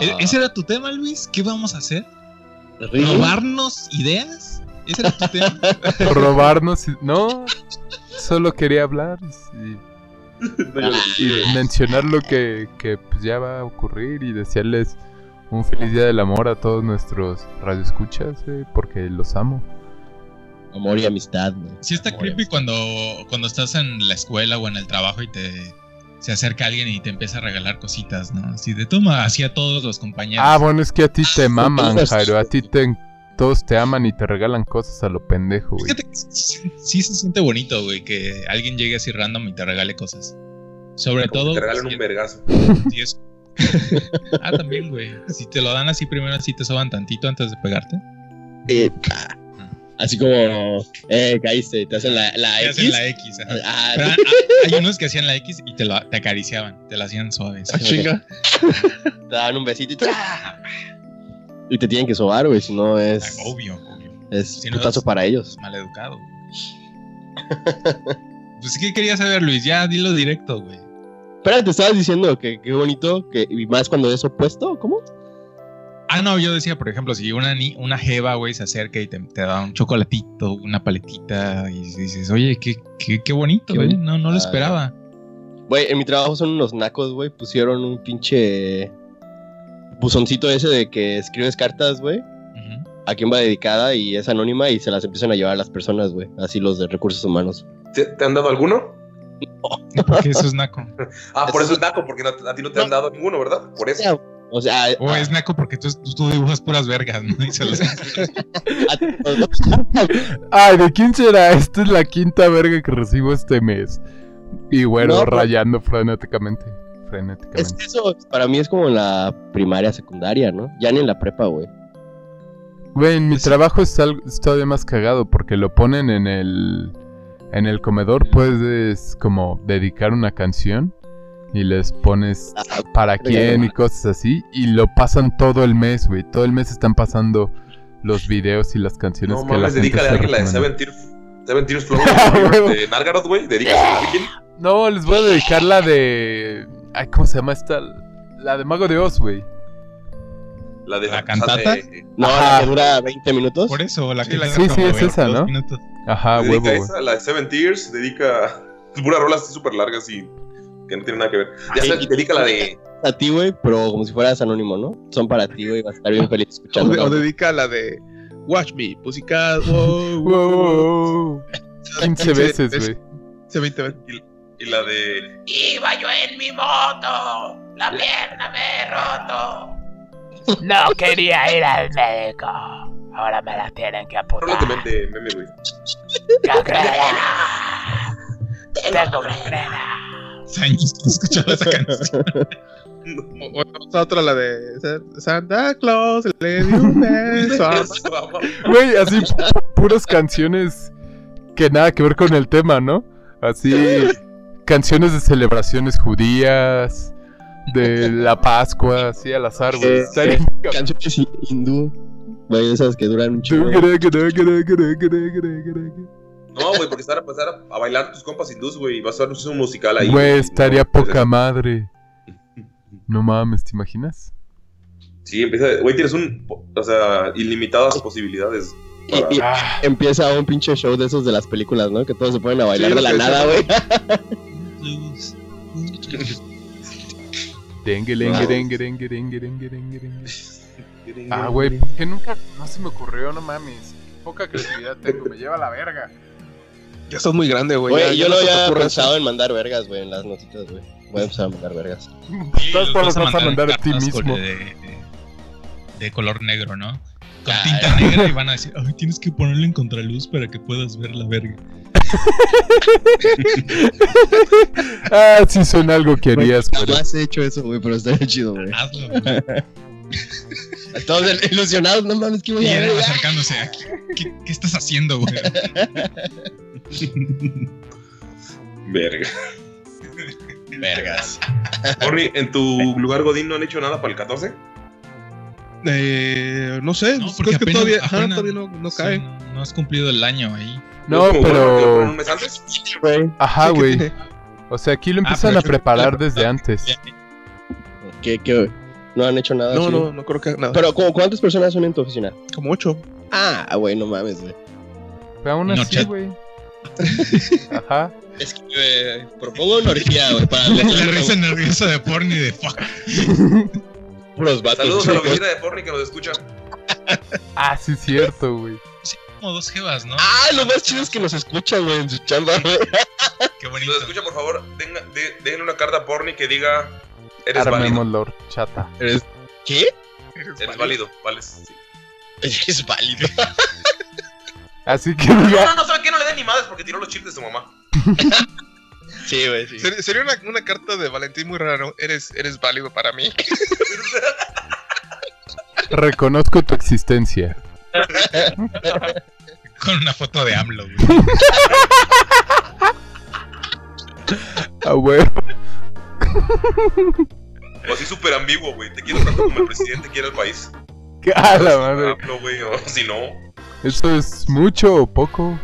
¿E- Ah. ¿Ese era tu tema, Luis? ¿Qué vamos a hacer? ¿Robarnos ideas? ¿Ese era tu tema? robarnos. No, solo quería hablar y, y mencionar lo que, que, pues, ya va a ocurrir y desearles un feliz día del amor a todos nuestros radioescuchas, güey, porque los amo. Amor y amistad, güey. Sí está Amor creepy cuando, cuando estás en la escuela o en el trabajo y te se acerca alguien y te empieza a regalar cositas, ¿no? Así de toma, así a todos los compañeros. Ah, bueno, es que a ti te maman, Jairo. A ti te, todos te aman y te regalan cosas a lo pendejo, güey. Fíjate sí, sí se siente bonito, güey, que alguien llegue así random y te regale cosas. Sobre Como todo. que te regalan un vergazo. si es- ah, también, güey. Si te lo dan así primero, así te soban tantito antes de pegarte. Eh, ah, Así como, eh, caíste, te hacen la, la Te X. hacen la X. ajá. Ah, Pero hay- hay unos que hacían la X y te, lo, te acariciaban, te la hacían suave. Ah, chinga. te dan un besito y, ¡tra! y te tienen que sobar, güey, si no es, Obvio, obvio. es Si no putazo es- para ellos. Mal educado. pues, ¿qué querías saber, Luis? Ya, dilo directo, güey. Espera, te estabas diciendo que qué bonito, que, y más cuando es opuesto, ¿cómo? Ah, no, yo decía, por ejemplo, si una, ni- una jeva, güey, se acerca y te, te da un chocolatito, una paletita, y dices, oye, qué, qué, qué bonito, güey. No, no lo Ah, esperaba. Güey, en mi trabajo son unos nacos, güey, pusieron un pinche buzoncito ese de que escribes cartas, güey, a quién va dedicada y es anónima y se las empiezan a llevar a las personas, güey, así los de recursos humanos. ¿Te, te han dado alguno? Porque eso es naco. Ah, por Eso- eso es naco, porque no- a ti no te han dado ninguno, ¿verdad? Por eso. O sea, O es naco porque tú, tú, dibujas puras vergas, ¿no? Y se los- a- Ay, ¿de quién será? Esta es la quinta verga que recibo este mes. Y güero No, pero- rayando frenéticamente. es Frenéticamente. que eso para mí es como en la primaria, secundaria, ¿no? Ya ni en la prepa, güey. Güey, en mi Es- trabajo es, algo- es todavía más cagado porque lo ponen en el en el comedor puedes como dedicar una canción y les pones Ah, para quién y cosas así y lo pasan todo el mes, güey. Todo el mes están pasando los videos y las canciones No que la mames, gente dedícale a alguien la de. Seven Tears, Seven Tears Flow de Nargaroth, güey. Dedícasela a alguien. No, les voy a dedicar la de ay, ¿cómo se llama esta? La de Mago de Oz, güey. La de ¿La cantata? de- No, Ajá. la que dura 20 minutos. Por eso, la Sí, que la- dura sí, sí, es esa, 22 ¿no? minutos. Ajá, dedica huevo, güey. esa, la de Seven Tears, dedica puras rolas así súper largas y que no tienen nada que ver. Ya Sí. sé, y dedica la de A ti, güey, pero como si fueras anónimo, ¿no? Son para ti, güey, vas a estar bien feliz O, escuchando. de- o dedica la de Watch Me, Pussycat. Wow, Wow, wow, wow. 15 veces, güey. Se 20 veces. y la de Iba yo en mi moto, la pierna me he roto. No quería ir al médico. Ahora me la tienen que amputar. rolas de mente, meme, güey. Tengo. Hace años que escuchaba esa canción. O, o esa otra, la de Sa- Santa Claus le dio un beso. Güey, así pu- puras canciones que nada que ver con el tema, ¿no? Así canciones de celebraciones judías, de la Pascua, así al azar, güey. Eh, eh. Canciones hi- hindú, güey, esas que duran un chingo. No, güey, porque estar a pasar a, a bailar tus compas hindús, güey, y vas a hacer un musical ahí. Güey, estaría no, pues, poca madre. No mames, ¿te imaginas? Sí, empieza, güey, tienes un, o sea, ilimitadas posibilidades. para- Y, y empieza un pinche show de esos de las películas, ¿no? Que todos se ponen a bailar Sí, de la nada, güey. Dengue, dengue, dengue, dengue, dengue, dengue, dengue, dengue. Ah, güey, que nunca, no se me ocurrió, no mames. Poca creatividad tengo, me lleva a la verga. Ya estás muy grande, güey. Güey, yo no había pensado en mandar vergas, güey, en las notitas, güey. Voy a empezar a mandar vergas. Todas los por vas a mandar a ti mismo. De, de- de color negro, ¿no? Con Ah, tinta negra y van a decir, ay, tienes que ponerlo en contraluz para que puedas ver la verga. Ah, sí suena algo que harías, güey. Jamás he hecho eso, güey, pero estaría chido, güey. Hazlo, güey. Todos ilusionados, no mames, ¿qué voy a ver? acercándose. ¿Qué, qué, qué estás haciendo, güey? Verga. Vergas. Orri, ¿en tu lugar Godín no han hecho nada para el 14? Eh, no sé, No, porque creo que apenas- todavía, ajá, todavía no, no Sí, cae. no, no has cumplido el año ahí. No, ¿Es como bueno que lo ponen un pero. mes antes? Ajá, Sí, ¿qué güey. O sea, aquí lo Ah, empiezan pero a preparar desde antes. ¿qué, qué? No han hecho nada No, así? no, no creo que nada. Pero, ¿como ¿cuántas personas son en tu oficina? Como ocho. Ah, güey, no mames, güey. Pero aún así, güey. Ajá. Es que, güey, propongo una orgía, güey, para La, la risa nerviosa de porno y de fuck. puros vatos. Saludos a la oficina de Porni que nos escucha. Ah, sí, cierto, güey. Sí, como dos jevas, ¿no? Ah, lo más chido es que nos escuchan, güey, en su chamba, güey. Qué Si bonito. nos escucha, por favor, tenga, de- déjenle una carta a Porni que diga: Eres válido. Chata. Eres- ¿Qué? Eres válido, vale. Sí. Es válido. Así que No, no, no, ¿sabe qué? No le den ni madres porque tiró los chips de su mamá. Sí, güey, sí. Ser- Sería una, una carta de Valentín muy rara, ¿no? Eres, eres válido para mí. Reconozco tu existencia. Con una foto de AMLO, güey. Ah, güey. O así súper ambiguo, güey. Te quiero tanto como el presidente quiere el país. A la madre. Hablo, güey, o si no. ¿Eso es mucho o poco?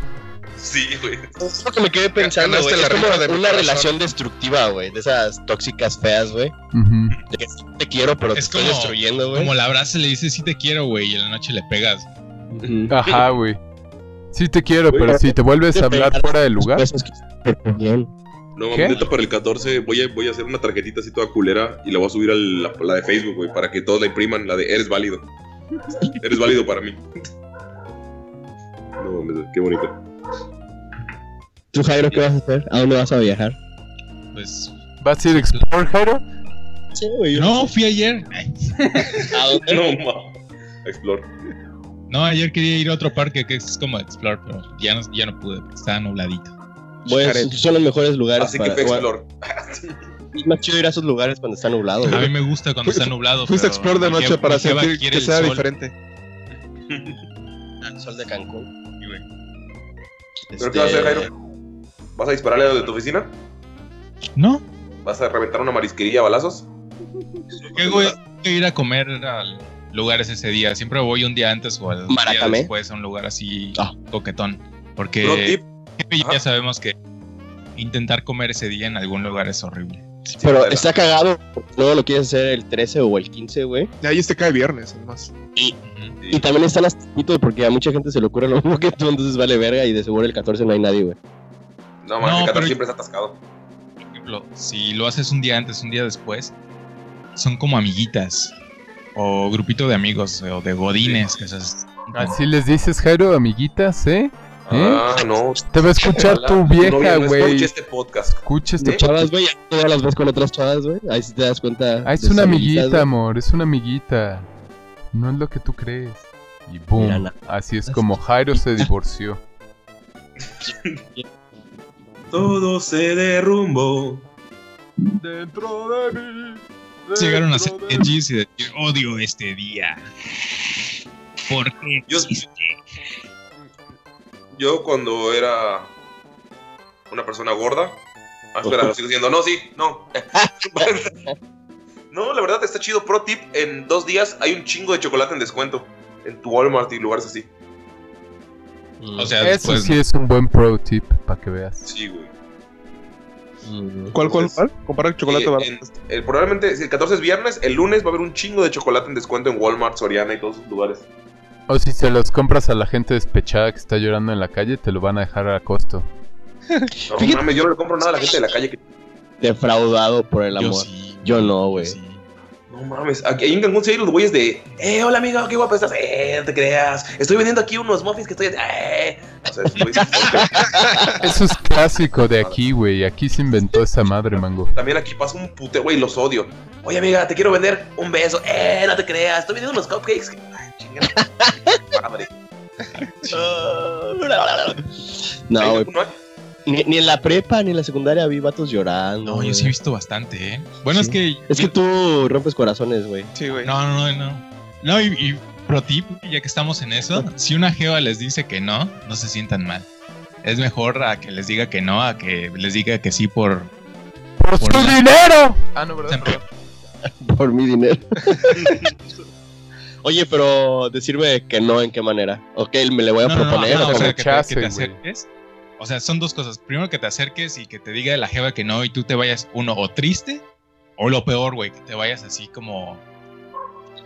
Sí, güey. Es lo que me quedé pensando, güey. Es como de una relación destructiva, güey. De esas tóxicas feas, güey. Ujú. De que sí te quiero, pero te Es estoy como- destruyendo, güey. Como la abraza y le dice, sí te quiero, güey, y en la noche le pegas. Ajá, güey. Sí te quiero, pero si te vuelves a hablar fuera del lugar. Cosas que te bien. No, ¿Qué? neta, para el 14 voy a, voy a hacer una tarjetita así toda culera y la voy a subir a la, la de Facebook, güey, para que todos la impriman, la de eres válido. Eres válido para mí. No, mames, qué bonito. ¿Tú, Jairo, qué vas a hacer? ¿A dónde vas a viajar? Pues. ¿Vas a ir a Explore, Jairo? Sí, güey. yo No, fui ayer. Ay, ¿A dónde? No, ma. Explore. No, ayer quería ir a otro parque que es como Explore, pero ya no, ya no pude, porque estaba nubladito. Bueno, Jared. son los mejores lugares Así que para... fue bueno, Explore. es más chido ir a esos lugares cuando está nublado, A mí me gusta cuando está nublado. Fuiste Explore de noche para sentir que el sea sol. diferente. Al sol de Cancún. ¿Pero qué vas a hacer, Este, Jairo? ¿Vas a dispararle a lo de tu oficina? No, ¿Vas a reventar una marisquería a balazos? ¿qué voy a ir a comer a lugares ese día? Siempre voy un día antes o al día después a un lugar así Ah. coquetón. Porque ya sabemos que intentar comer ese día en algún lugar es horrible. Pero está cagado. Luego lo quieres hacer el 13 o el 15, güey. Y ahí este cae viernes, además. Y también están las taquitos porque a mucha gente se le ocurre lo mismo que tú, entonces vale verga y de seguro el 14 no hay nadie, güey. No, man, No, el 14 pero- siempre está atascado. Por ejemplo, si lo haces un día antes, un día después, son como amiguitas. O grupito de amigos, o de godines. Que esas- Así les dices, Jairo, amiguitas, ¿eh? ¿Eh? Ah, no. Te va a escuchar Ojalá tu vieja, no güey. escuche este podcast. Escucha este. Chavas, güey, ya todas las ves con otras chavas, güey. Ahí sí te das cuenta. Ah, es una amiguita, amor, es una amiguita. No es lo que tú crees. Y boom. Así es como Jairo se divorció. Todo se derrumbó. Dentro de mí. Llegaron a ser edgys y decir, odio este día. ¿Por qué Yo- existe? Yo cuando era una persona gorda. Ah, espera, lo sigo diciendo. No, sí, no. no, la verdad está chido. Pro tip: en dos días hay un chingo de chocolate en descuento. En tu Walmart y lugares así. O sea, Eso después, sí es un buen pro tip para que veas. Sí, güey. Mm. ¿Cuál, cuál, cuál? Comprar chocolate Sí, en- el- probablemente, si el 14 es viernes, el lunes va a haber un chingo de chocolate en descuento en Walmart, Soriana y todos esos lugares. O si se los compras a la gente despechada que está llorando en la calle, te lo van a dejar a costo. No Fíjate- mames, yo no le compro nada a la gente de la calle. que- Defraudado por el yo amor. sí. Yo no, güey. sí. No mames, aquí en Cancún sí hay los güeyes de, eh, hola amigo, qué guapo estás, eh, no te creas, estoy vendiendo aquí unos muffins que estoy, eh. O sea, Eso es clásico de aquí, güey. Aquí se inventó esa madre, mango. También aquí pasa un pute, güey, los odio. Oye amiga, te quiero vender un beso, eh, no te creas, estoy vendiendo unos cupcakes. Ay, chingada. Madre. No, güey. Ni, ni en la prepa ni en la secundaria vi vatos llorando. No, yo sí he visto bastante, ¿eh? Bueno, Sí. es que... Es que tú rompes corazones, güey. Sí, güey. No, no, no, no. Y, y pro tip, ya que estamos en eso, si una jeva les dice que no, no se sientan mal. Es mejor a que les diga que no, a que les diga que sí por... ¡Por Por su la- dinero! Ah, no. Siempre. Por mi dinero. Oye, pero decirme que no, ¿en qué manera? Ok, me le voy a No, no, no, proponer. ¿o sea, que te, rechace, que te güey. acerques. O sea, son dos cosas. Primero que te acerques y que te diga la jeva que no y tú te vayas, uno, o triste, o lo peor, güey, que te vayas así como...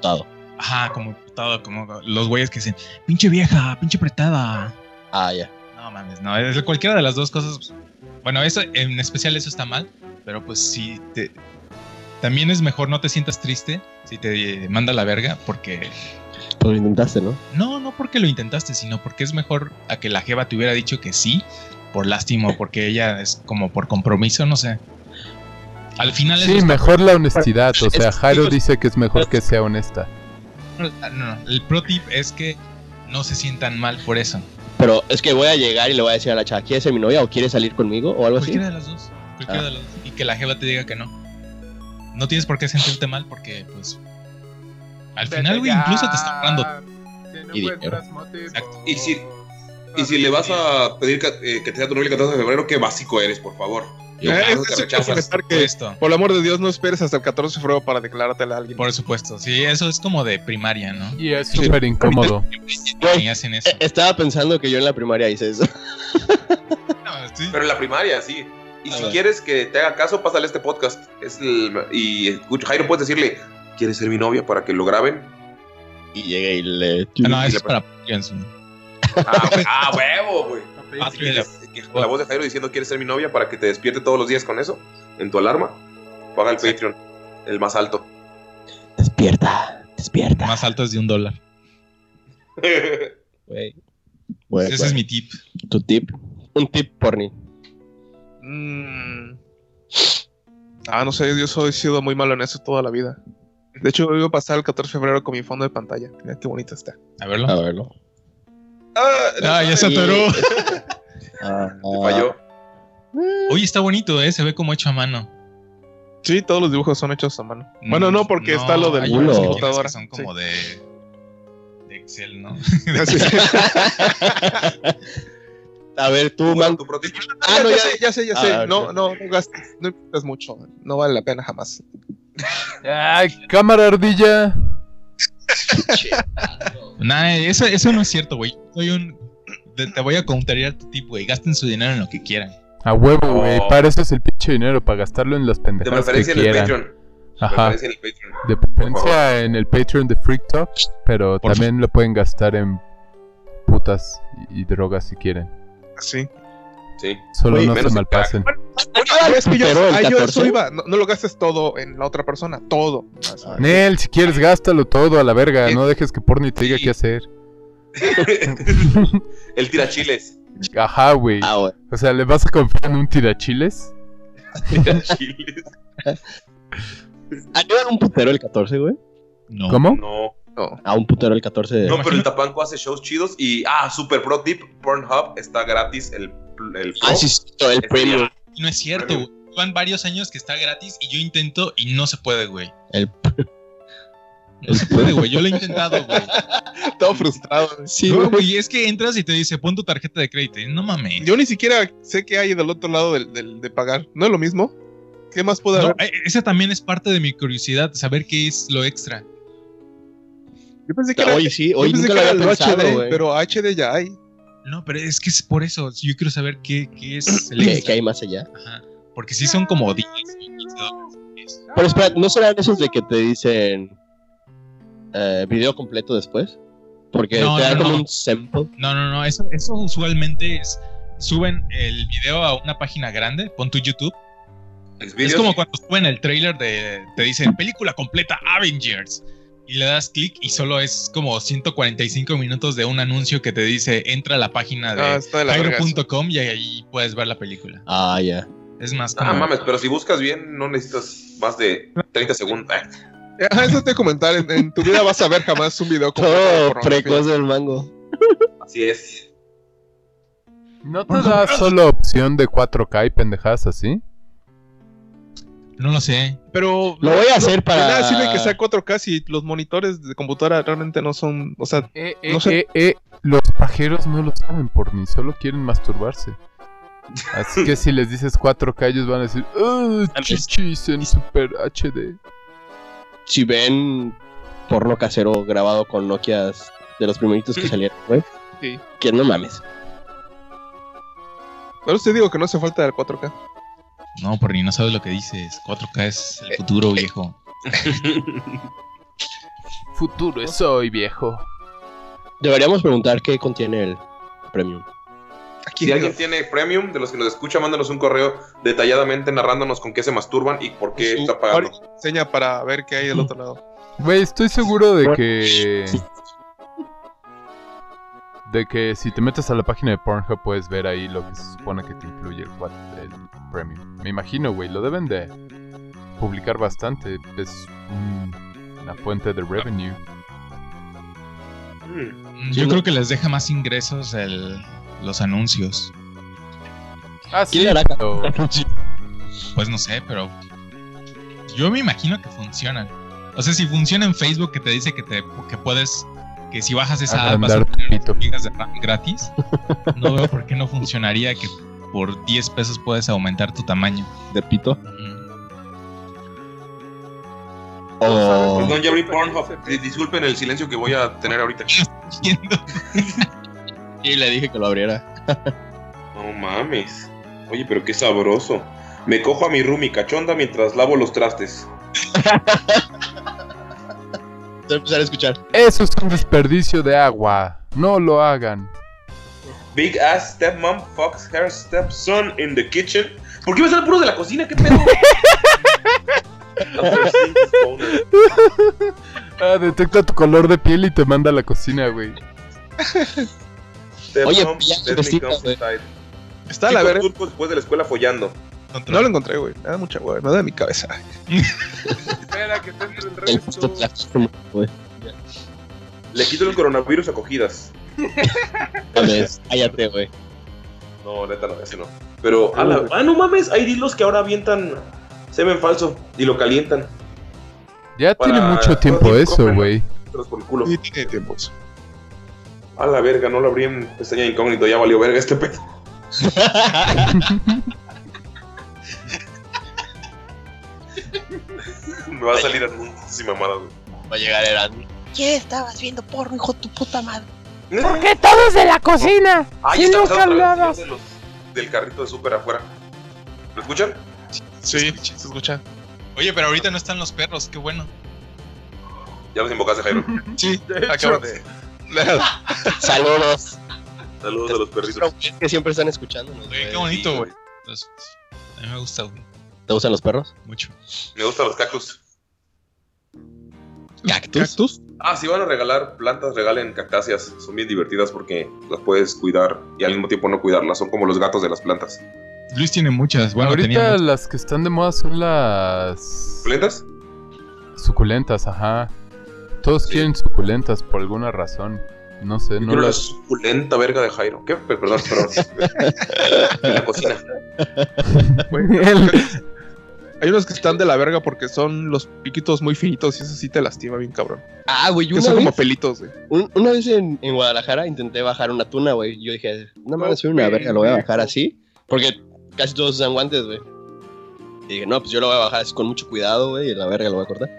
Todo. Ajá, como putado, como los güeyes que dicen, pinche vieja, pinche apretada. Ah, ya. No mames, no, es cualquiera de las dos cosas. Bueno, eso en especial eso está mal, pero pues sí te también es mejor no te sientas triste si te manda la verga porque Pues lo intentaste, ¿no? no, no porque lo intentaste, sino porque es mejor a que la jeva te hubiera dicho que sí por lástima o porque ella es como por compromiso, no sé. Al final Sí, mejor la honestidad. O sea, Jairo dice que es mejor que sea honesta. no, no, el pro tip es que no se sientan mal por eso. Pero es que voy a llegar y le voy a decir a la chava, ¿quieres ser mi novia o quieres salir conmigo o algo así? Cualquiera de las dos. Cualquiera Ah. de las dos. Y que la jeva te diga que no. No tienes por qué sentirte mal porque, pues. Al final, güey, incluso te está ahorrando. Y dinero. Exacto. Y si, y si le vas a pedir que, eh, que te sea tu novia el 14 de febrero, qué básico eres, por favor. Yo- Eh, Ah, sí quiero comentar Por que, esto. por el amor de Dios, no esperes hasta el 14 de febrero para declarártela a alguien. Por supuesto. Sí, eso es como de primaria, ¿no? Y es súper incómodo. Y hacen eso. Eh, Estaba pensando que yo en la primaria hice eso. No, sí. Pero en la primaria, sí. Y A si ver. quieres que te haga caso, pásale este podcast. Es el- y escucha, Jairo, puedes decirle, ¿quieres ser mi novia para que lo graben? Y llegué y le... Ah, no, es para. Ah, ah, huevo, güey. Que La voz de Jairo diciendo, ¿quieres ser mi novia para que te despierte todos los días con eso? En tu alarma. Paga el Patreon, el más alto. Despierta, despierta. Más alto es de un dólar. Güey. Ese es mi tip. Tu tip. Un tip porni. Mm. Ah, no sé, yo soy he sido muy malo en eso toda la vida. De hecho, iba a pasar el 14 de febrero con mi fondo de pantalla. Mira qué bonito está. A verlo. A verlo. Ah, ya se atoró. Ah, Te falló. Oye, está bonito, ¿eh? Se ve como hecho a mano. Sí, todos los dibujos son hechos a mano. Bueno, no, porque Mm, No, está lo del que son como de, de Excel, ¿no? A ver, tú, Bueno, man. tu Ah, no, ya, sé, ya sé, ya sé. Ah, no, ok. no, no gastes, no inviertas mucho. No vale la pena jamás. Ay, cámara ardilla. Nah, eso, eso no es cierto, güey. Soy un. Te, te voy a contrariar tu tipo, güey. Gasten su dinero en lo que quieran. A huevo, güey. Oh. Para eso es el pinche dinero, para gastarlo en las De pendejadas que preferencia en el quieran. Patreon. De Ajá. preferencia en el Patreon. De preferencia en el Patreon de Freak Talk, pero Por también lo pueden gastar en putas y, y drogas si quieren. Sí. Sí. Solo Oye, no se malpasen. Ah, es que yo, Pero el ah, yo 14. eso iba. No, no lo gastes todo en la otra persona. Todo. Sea, Nel, si quieres, gástalo todo a la verga. No dejes que Porni te diga Sí. qué hacer. el tirachiles. Ajá, güey. Ah, güey. O sea, ¿le vas a confiar en un tirachiles? Tirachiles. ¿Animan un putero el 14, güey? No. ¿Cómo? No. No. A un putero el 14 de... No, pero el Tapanco hace shows chidos y ah, Super Pro Tip Pornhub está gratis el el Pro. Ah, sí, sí, el premium. No es cierto, güey. Van varios años que está gratis y yo intento y no se puede, güey. El... No se puede, güey. Yo lo he intentado, güey. Todo frustrado. güey. Sí, No, güey. es que entras y te dice, pon tu tarjeta de crédito. Y no mames. Yo ni siquiera sé qué hay del otro lado del, del- de pagar. ¿No es lo mismo? ¿Qué más puede No, haber? eh, esa también es parte de mi curiosidad, saber qué es lo extra. Yo pensé que era, Oye, sí, pensé nunca que lo era había pensado, HD, pero HD ya hay. No, pero es que es por eso. Yo quiero saber qué, qué es el ¿Qué, qué hay más allá? Ajá. Porque sí son como 10 o 15 dólares. Pero espera, ¿no serán esos de que te dicen eh, video completo después? Porque No, te dan no, como no. un sample. No, no, no. Eso, eso usualmente es. Suben el video a una página grande, pon tu YouTube. Es como cuando suben el trailer de. Te dicen película completa Avengers. Y le das clic y solo es como 145 minutos de un anuncio que te dice entra a la página Ah, de. Jairo.com y ahí puedes ver la película. Ah, ya. Es más como. Ah, mames, pero si buscas bien, no necesitas más de 30 segundos. Ah, Ah, eso te comentar. En, en tu vida vas a ver jamás un video de Todo precoz del mango. Así es. ¿No te da solo opción de 4K y pendejadas así? No lo sé. Pero Lo voy a hacer para... nada sirve que sea 4K si los monitores de computadora realmente no son. O sea, Eh, No sé. eh, eh, los pajeros no lo saben por ni solo quieren masturbarse. Así que si les dices 4K, ellos van a decir, "Ah, chichis en Super HD. Si ven porno casero grabado con Nokias de los primeritos que salieron, güey. Sí. Que no mames. pero te digo que no hace falta el 4K. No, por ni no sabes lo que dices. 4K es el futuro, viejo. Futuro es hoy, viejo. Deberíamos preguntar qué contiene el premium. Aquí Si alguien tiene premium, de los que nos escucha, mándanos un correo detalladamente narrándonos con qué se masturban y por qué está pagando. enseña para ver qué hay del otro lado. Güey, estoy seguro de que... De que si te metes a la página de Pornhub puedes ver ahí lo que se supone que te incluye el, el premium. Me imagino, güey, lo deben de publicar bastante. Es un- una fuente de revenue. Mm. Yo creo que les deja más ingresos el, los anuncios. Ah, ¿Quién sí, pero- Pues no sé, pero yo me imagino que funcionan. O sea, si funciona en Facebook que te dice que te que puedes que si bajas esa app vas a tener pito. gigas de RAM gratis, no veo por qué no funcionaría que por 10 pesos puedes aumentar tu tamaño. de pito. Ujú. O Perdón, ya abrí Pornhub. Di- Disculpen el silencio que voy a tener ahorita. y le dije que lo abriera. No mames. Oye, pero qué sabroso. Me cojo a mi roomie cachonda mientras lavo los trastes. Voy a empezar a escuchar. Eso es un desperdicio de agua. No lo hagan. Big ass stepmom fucks her stepson in the kitchen. ¿Por qué me sale puro de la cocina? ¿Qué pedo? Ah, detecta tu color de piel y te manda a la cocina, güey. Oye, ya. Está a la verga. después de la escuela follando. No lo encontré, güey. Me da mucha hueva. Me da de mi cabeza. Espera, que tengo el güey. Le quito el coronavirus a cogidas. Mames, Cállate, güey. No, neta, no, ese no. Pero, a la- ah, no mames, hay dilos que ahora avientan semen falso y lo calientan. Ya Para- tiene mucho tiempo eso, güey. Sí, tiene tiempos. A la verga, no lo abrí en pestaña incógnito, ya valió verga este pedo. Me va a salir anuncios y mamadas, güey. Va a llegar Eran. ¿Qué estabas viendo porno, hijo de tu puta madre? ¿Por qué todos de la cocina? Ahí está el señor de los- del carrito de súper afuera. ¿Lo escuchan? Sí, se escucha. Oye, pero ahorita no están los perros, qué bueno. Ya los invocaste, Jairo. Sí, acaban de. Saludos. Saludos a los perritos. Que siempre están escuchando. Oye, qué bonito, güey. A mí me gusta, güey. ¿Te gustan los perros? Mucho. Me gustan los cactus. ¿Cactus? Ah, si van a regalar plantas, regalen cactáceas. Son bien divertidas porque las puedes cuidar y al mismo tiempo no cuidarlas. Son como los gatos de las plantas. Luis tiene muchas. Bueno, Ahorita tenía muchas. las que están de moda son las ¿Suculentas? suculentas, ajá. Todos quieren suculentas por alguna razón. No sé, Yo no quiero la las... suculenta verga de Jairo. ¿Qué? Pe- Perdón, perdón. en la cocina. Hay unos que están de la verga porque son los piquitos muy finitos y eso sí te lastima bien cabrón. Ah, güey, Que una son como vez, pelitos, güey. un- una vez en, en Guadalajara intenté bajar una tuna, güey. Yo dije, no mames, soy una verga, lo voy a bajar así. Porque casi todos usan guantes, güey. Y dije, no, pues yo lo voy a bajar así con mucho cuidado, güey, y la verga lo voy a cortar.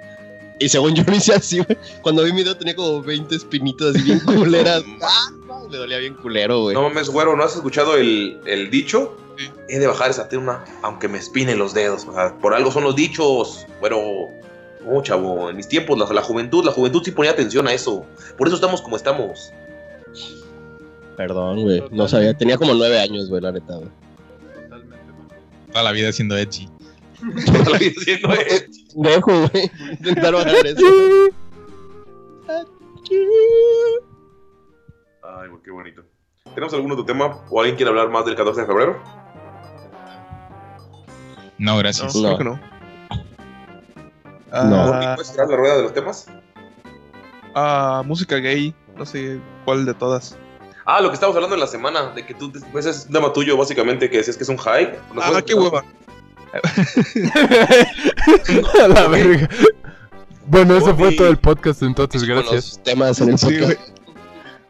Y según yo lo hice así, güey. Cuando vi mi dedo tenía como 20 espinitos así bien culeras. ah, no, me dolía bien culero, güey. No mames, güero, ¿no has escuchado el, el dicho? He de bajar esa tuna aunque me espinen los dedos. O sea, por algo son los dichos. Pero, no, chavo, en mis tiempos, la, la juventud, la juventud sí ponía atención a eso. Por eso estamos como estamos. Perdón, güey. No sabía. Tenía como 9 años, güey, la neta, güey. Toda la vida siendo edgy. Toda la vida siendo edgy. Dejo, güey. Intentar bajar eso. Ay, qué bonito. ¿Tenemos algún otro tema? ¿O alguien quiere hablar más del 14 de febrero? No, gracias. No, creo que no. No. ¿Puedes tirar la rueda de los temas? ah, música gay, no sé cuál de todas. Ah, lo que estábamos hablando en la semana, de que tú, pues es un tema tuyo, básicamente, que decías que es un high. ¿Nos Ah, qué hueva. A la verga. Bueno, eso fue todo el podcast entonces, gracias. los temas en el Sí, podcast. güey.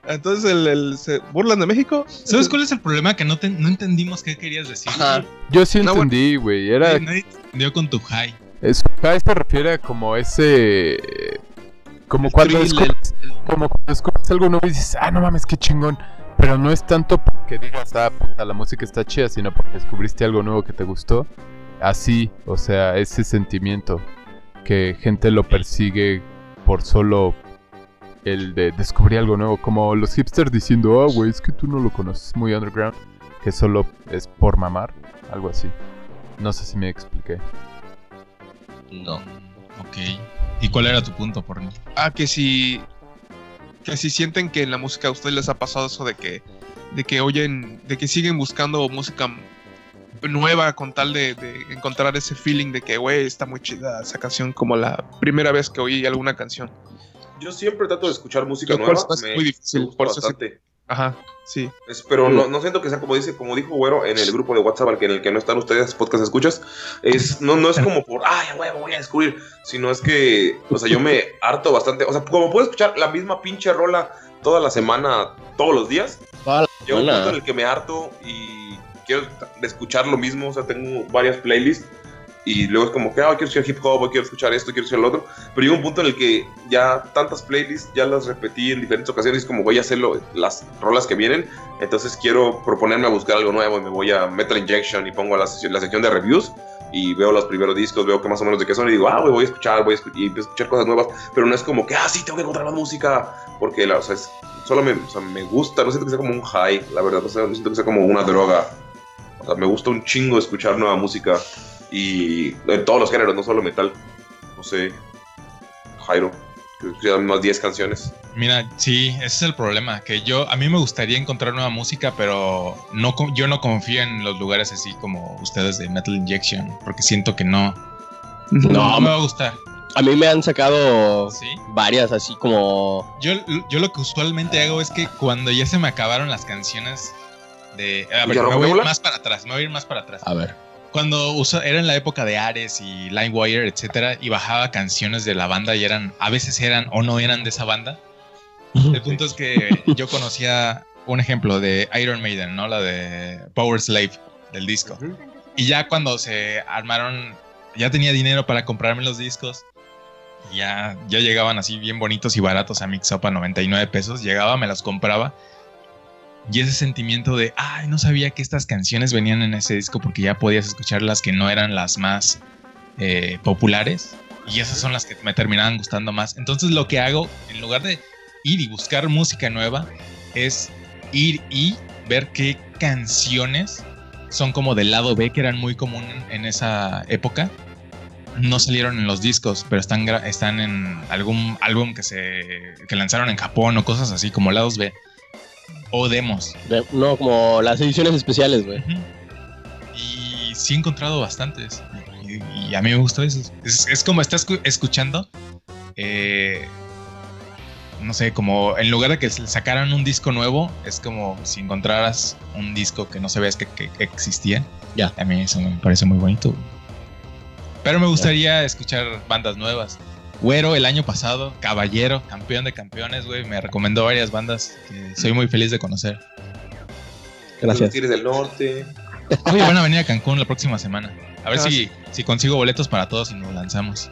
Entonces, el, el- ¿se burlan de México? ¿Sabes cuál es el problema? Que no, te- no entendimos qué querías decir. Ajá. Yo sí No, entendí, güey. Era... Nadie- Nadie te entendió con tu high. Es, high se refiere a como ese... Como cuando, thrill, descubres, como cuando descubres algo nuevo y dices, ah, no mames, qué chingón. Pero no es tanto porque digas, ah, puta, la música está chida, sino porque descubriste algo nuevo que te gustó. Así, o sea, ese sentimiento que gente lo persigue por solo el de descubrir algo nuevo. Como los hipsters diciendo, ah, güey, es que tú no lo conoces, muy underground. Que solo es por mamar, algo así. No sé si me expliqué. No. Ok. ¿Y cuál era tu punto, porno? Ah, que si. Que si sienten que en la música a ustedes les ha pasado eso de que. De que oyen. De que siguen buscando música nueva con tal de, de encontrar ese feeling de que, güey, está muy chida esa canción como la primera vez que oí alguna canción. Yo siempre trato de escuchar música nueva. es me- muy difícil, me gusta por bastante. Ajá, sí. Es- pero no, no siento que sea como dice, como dijo Güero en el grupo de WhatsApp al que, en el que no están ustedes, podcast escuchas, es, no, no es como por, ay, huevo, voy a descubrir, sino es que, o sea, yo me harto bastante, o sea, como puedo escuchar la misma pinche rola toda la semana, todos los días, llega un punto en el que me harto y quiero escuchar lo mismo, o sea, tengo varias playlists y luego es como que, ah, quiero escuchar hip hop, quiero escuchar esto, quiero escuchar lo otro, pero llega un punto en el que ya tantas playlists ya las repetí en diferentes ocasiones, como voy a hacer las rolas que vienen, entonces quiero proponerme a buscar algo nuevo y me voy a Metal Injection y pongo la, la sección de reviews y veo los primeros discos, veo que más o menos de qué son y digo, ah, voy a escuchar, voy a escu- y empiezo a escuchar cosas nuevas, pero no es como que, ah, sí, tengo que encontrar más música, porque la, o sea, es- solo me, o sea, me gusta, no siento que sea como un high, la verdad, no siento que sea como una droga. O sea, me gusta un chingo escuchar nueva música y en todos los géneros, no solo metal. No sé, Jairo, que más 10 canciones. Mira, sí, ese es el problema. Que yo, a mí me gustaría encontrar nueva música, pero no, yo no confío en los lugares así como ustedes de Metal Injection, porque siento que no, no, No, me va a gustar. a mí me han sacado ¿Sí? varias así como. Yo, yo lo que usualmente hago es que cuando ya se me acabaron las canciones de... A ver, ¿Ya me voy a ir rompémosla? más para atrás, me voy a ir más para atrás. A ver. Cuando usa- era en la época de Ares y LimeWire, etcétera, y bajaba canciones de la banda y eran, a veces eran o no eran de esa banda, El punto es que yo conocía un ejemplo de Iron Maiden, ¿no? La de Power Slave del disco. Y ya cuando se armaron, ya tenía dinero para comprarme los discos. Ya, ya llegaban así bien bonitos y baratos a Mix Up a 99 pesos. Llegaba, me las compraba. Y ese sentimiento de, ay, no sabía que estas canciones venían en ese disco porque ya podías escuchar las que no eran las más eh, populares. Y esas son las que me terminaban gustando más. Entonces lo que hago, en lugar de ir y buscar música nueva, es ir y ver qué canciones son como del lado B, que eran muy común en esa época. No salieron en los discos, pero están, están en algún álbum que se que lanzaron en Japón o cosas así, como lados B. O demos. De- no, como las ediciones especiales, güey. Y sí he encontrado bastantes. Y, y a mí me gustó eso. Es, es como estás escu- escuchando. eh, no sé, como en lugar de que se sacaran un disco nuevo, es como si encontraras un disco que no sabías que, que- que existía. Ya. A mí eso me parece muy bonito. Pero me gustaría escuchar bandas nuevas. Güero el año pasado, Caballero, campeón de campeones, güey, me recomendó varias bandas que soy muy feliz de conocer. Los Tigres del Norte. Oye, van a venir a Cancún la próxima semana. A ver Ah, si, si consigo boletos para todos y nos lanzamos.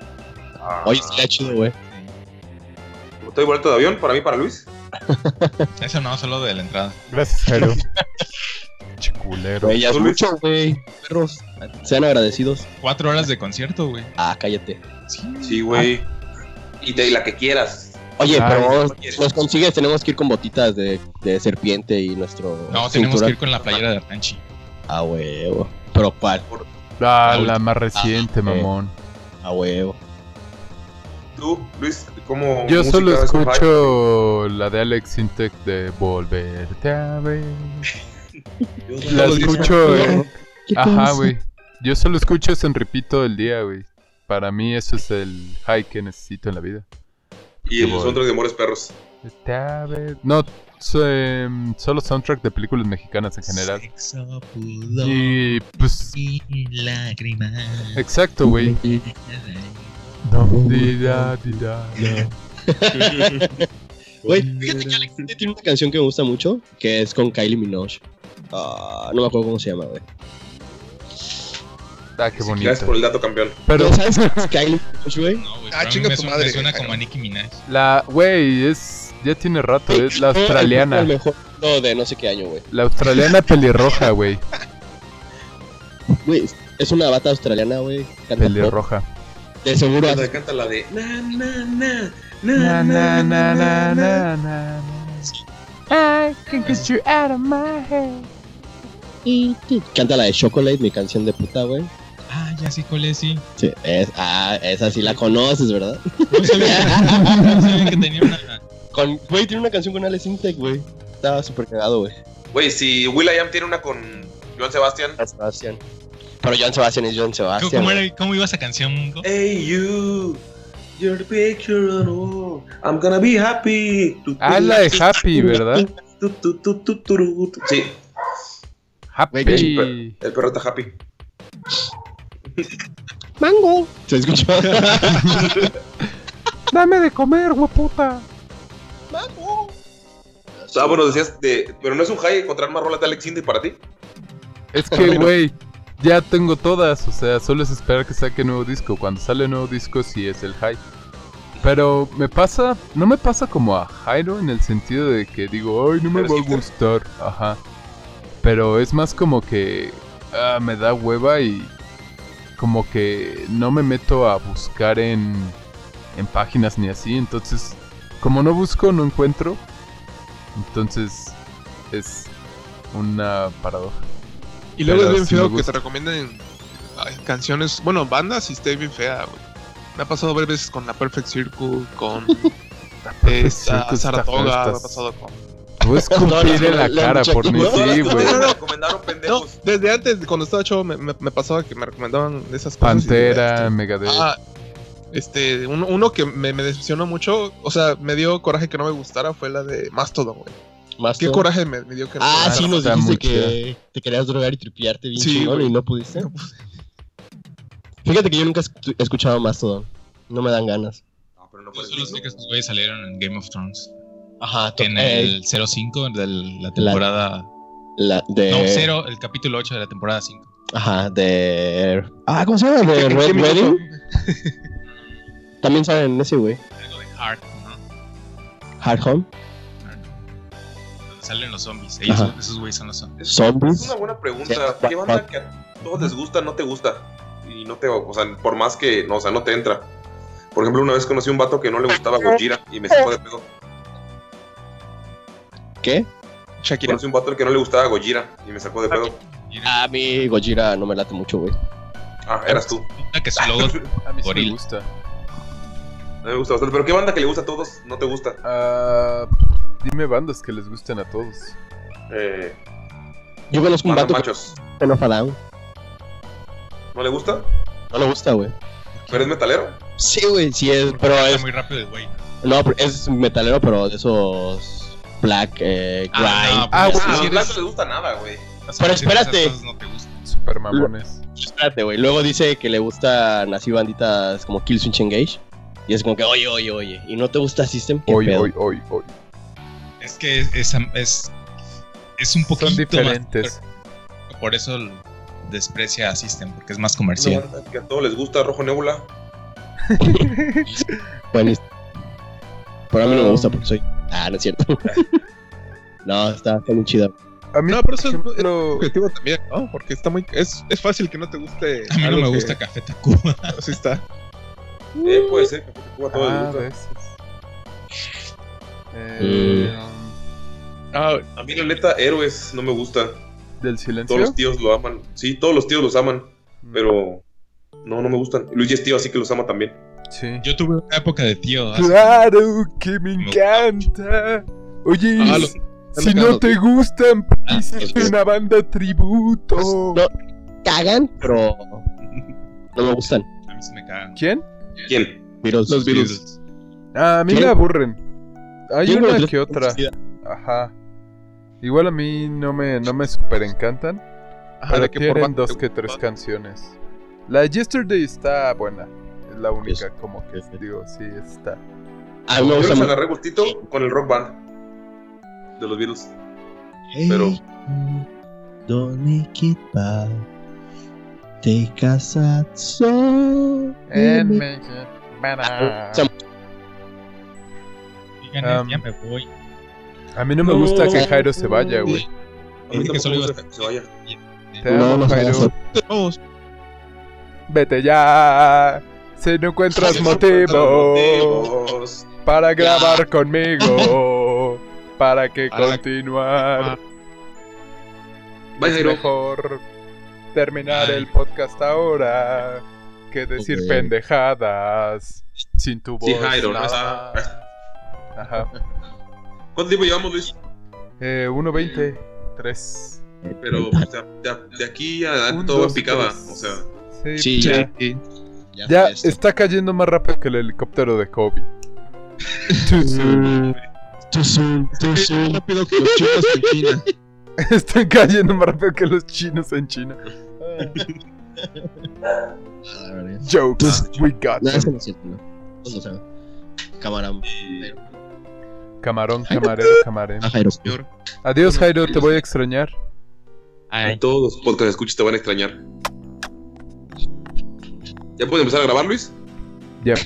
Oye, estaría chido, güey. ¿Estoy boleto de avión para mí, para Luis? Eso no, solo de la entrada. Gracias, Jairo. Chiculero. Güey, ya es mucho, güey. Perros, sean agradecidos. Cuatro horas de concierto, güey. Ah, cállate. Sí, güey. Y de la que quieras. Oye, Ay, pero no nos consigues, tenemos que ir con botitas de, de serpiente y nuestro. No, tenemos que ir con la playera de Artanchi. A huevo. Pero cuál. Ah, la más reciente, Ah, mamón. A huevo. Tú, Luis, ¿cómo Yo solo escucho la de Alex Sintek de Volverte a ver. La solo escucho, eh. ¿Qué Ajá, güey. Yo solo escucho eso en repeat todo el día, güey. Para mí eso es el high que necesito en la vida. Y el soundtrack de Amores Perros. No, so- em, solo soundtrack de películas mexicanas en general. Y pues. Exacto, güey. Da, di, da, da. Güey, fíjate que Alex tiene una canción que me gusta mucho, que es con Kylie Minogue. Ah, no me acuerdo cómo se llama, güey. Ah, qué bonito. Gracias por el dato, campeón. Pero, ¿Sabes Kylie güey? Ah, Ah, chinga tu madre. suena como a Nicki Minaj. la, güey, es. Ya tiene rato, es la australiana. El mejor no, de no sé qué año, güey. La australiana pelirroja, güey. Güey, es una bata australiana, güey. Pelirroja. De seguro. Canta, la de. Na, na, na, Na, na, na, na, na, na, na. I can get you out of my head. Canta la de Chocolate, mi canción de puta, güey. Ah, ya sí, cuál es, sí. Sí, es, ah, esa sí la conoces, ¿verdad? No sabía, no sabía que tenía una. Con, güey, tiene una canción con Alex Intec, güey. Estaba súper cagado, güey. Güey, si Will.i.am tiene una con Joan Sebastián. Sebastián. Pero Joan Sebastián es Joan ¿Cómo, Sebastián. cómo güey. era- cómo iba esa canción, Mungo? Hey, you. You're the picture on all. I'm gonna be happy. Ah, la de Happy, ¿verdad? tu, tu, tu, tu, turu, tu. Sí, Happy. el perro está happy. Mango. Se escuchó. Dame de comer, hueputa. Ah, bueno, decías de. Pero no es un high encontrar más rolas de Alex Indy para ti. Es que, güey, ya tengo todas. O sea, solo es esperar que saque nuevo disco. Cuando sale nuevo disco, sí es el high. Pero me pasa, no me pasa como a Jairo en el sentido de que digo, ay, no me ¿Eres va a gustar. Ajá. Pero es más como que ah, me da hueva y como que no me meto a buscar en, en páginas ni así. Entonces, como no busco, no encuentro. Entonces, es una paradoja. Y luego Pero es bien sí feo que te recomienden canciones, bueno, bandas y esté bien fea, güey. Me ha pasado varias veces con la Perfect Circle, con Perfect esta Saratoga, me ha pasado con... Voy a escupir en la cara por mí, sí, No, güey. me recomendaron No, pendejos. desde antes, cuando estaba chavo, me, me- me pasaba que me recomendaban esas cosas. Pantera, este, Megadeth. Ah, este, uno, uno que me, me decepcionó mucho, o sea, me dio coraje que no me gustara fue la de Mastodon, güey. Más Qué coraje me, me dio que Ah, no sí, nos dijiste que te querías drogar y tripearte bien Sí, chingón güey. y no pudiste. Fíjate que yo nunca he escuchado más todo. No me dan ganas. No, pero no Yo puedes solo sé que esos güeyes salieron en Game of Thrones. Ajá, En el 05 de la temporada. la de. No, 0, el capítulo 8 de la temporada 5. Ajá, de. Ah, ¿cómo se llama? De ¿Qué- Red? Wedding. También sale en ese, güey. Algo de Hard, ¿no? Hard Home. Donde salen los zombies. Ellos, Ajá. esos güeyes son los zombies. Zombies. Es una buena pregunta. Sí, ¿Qué banda que a todos les gusta no te gusta? Y no te, o sea, por más que, no, o sea, no te entra. Por ejemplo, una vez conocí a un vato que no le gustaba Gojira y me sacó de pedo. ¿Qué? Shakira. Conocí un vato al que no le gustaba Gojira y me sacó de pedo. A mí Gojira no me late mucho, güey. Ah, eras tú. Una que su logo A mí sí me gusta. A mí me gusta bastante. Pero ¿qué banda que le gusta a todos no te gusta? Ah, dime bandas que les gusten a todos. Eh, Yo conozco un vato Machos. down. ¿No le gusta? No le gusta, güey. ¿Pero es metalero? Sí, güey, sí es, pero es. muy rápido el güey. No, pero es metalero, pero de esos. Black, eh, grind. Ah, no, pues, Ah, si eres- blancos les gusta nada, güey. Pero espérate. no te gustan. Super mamones. Espérate, güey. Luego dice que le gustan así banditas como Killswitch Engage. Y es como que, oye, oye, oye. ¿Y no te gusta System? ¿Qué Hoy, pedo? hoy, hoy, hoy. Es que es, es, es, es un poquito Son más-. Por eso desprecia a System, porque es más comercial. que a todos les gusta Rojo Nebula. Bueno, pero a mí no me gusta porque soy. Ah, no es cierto. no, está, está muy chida. A mí, No, pero eso es- ejemplo, objetivo también, ¿no? Porque está muy. Es, es fácil que no te guste. A mí no me que- gusta Café Tacuba. Así está. Eh, puede ser que a todos ah, gusta. veces. Eh, Ah, A mí, la neta, Héroes no me gusta. ¿Del silencio? Todos los tíos lo aman. Sí, todos los tíos los aman. Pero no, no me gustan. Luigi es tío, así que los ama también. Sí. Yo tuve una época de tío. hace- Claro que me encanta. Oye, Ah, los- si no te gustan, Ah, participa ok. en una banda tributo. No, cagan, pero no me gustan. A mí se me cagan. ¿Quién? ¿Quién? Beatles. Los Beatles. Ah, a mí ¿Quién? me aburren. Hay una que otra. Ajá. Igual a mí no me, no me super encantan. Ajá, pero que tienen dos que tres canciones. La de Yesterday está buena. Es la única, como que sí. digo, sí, está. A mí me Yo gusta les mucho. agarré gustito con el rock band de los Beatles. Pero Don't make it bad. Take a sad song. Ah. Digan, Um, ya me voy. A mí no me No. gusta que Jairo se vaya, güey. a mí que solo iba gusta que se vaya. Te No, amo, no Jairo. Vete ya. Si no encuentras motivo Motivos. para grabar conmigo, para que Para- continuar. Es mejor terminar el podcast ahora que decir pendejadas sin tu voz. Sí, Jairo, nada. Ajá. ¿Cuánto tiempo llevamos, Luis? Eh, 1.20. 3. Pero o sea, de, de aquí a todo tres. O sea, Sí, Sí, ya. Está cayendo más rápido que el helicóptero de Kobe. Too soon. Too soon, too Más soon. rápido que los chinos en China. Están cayendo más rápido que los chinos en China. Ah. Jokes, we got them. Camarón. Camarón, camarero, camarero. Ah. Adiós, Jairo, te voy a extrañar. a todos los podcast escuchas te van a extrañar. ¿Ya puedes empezar a grabar, Luis? Ya.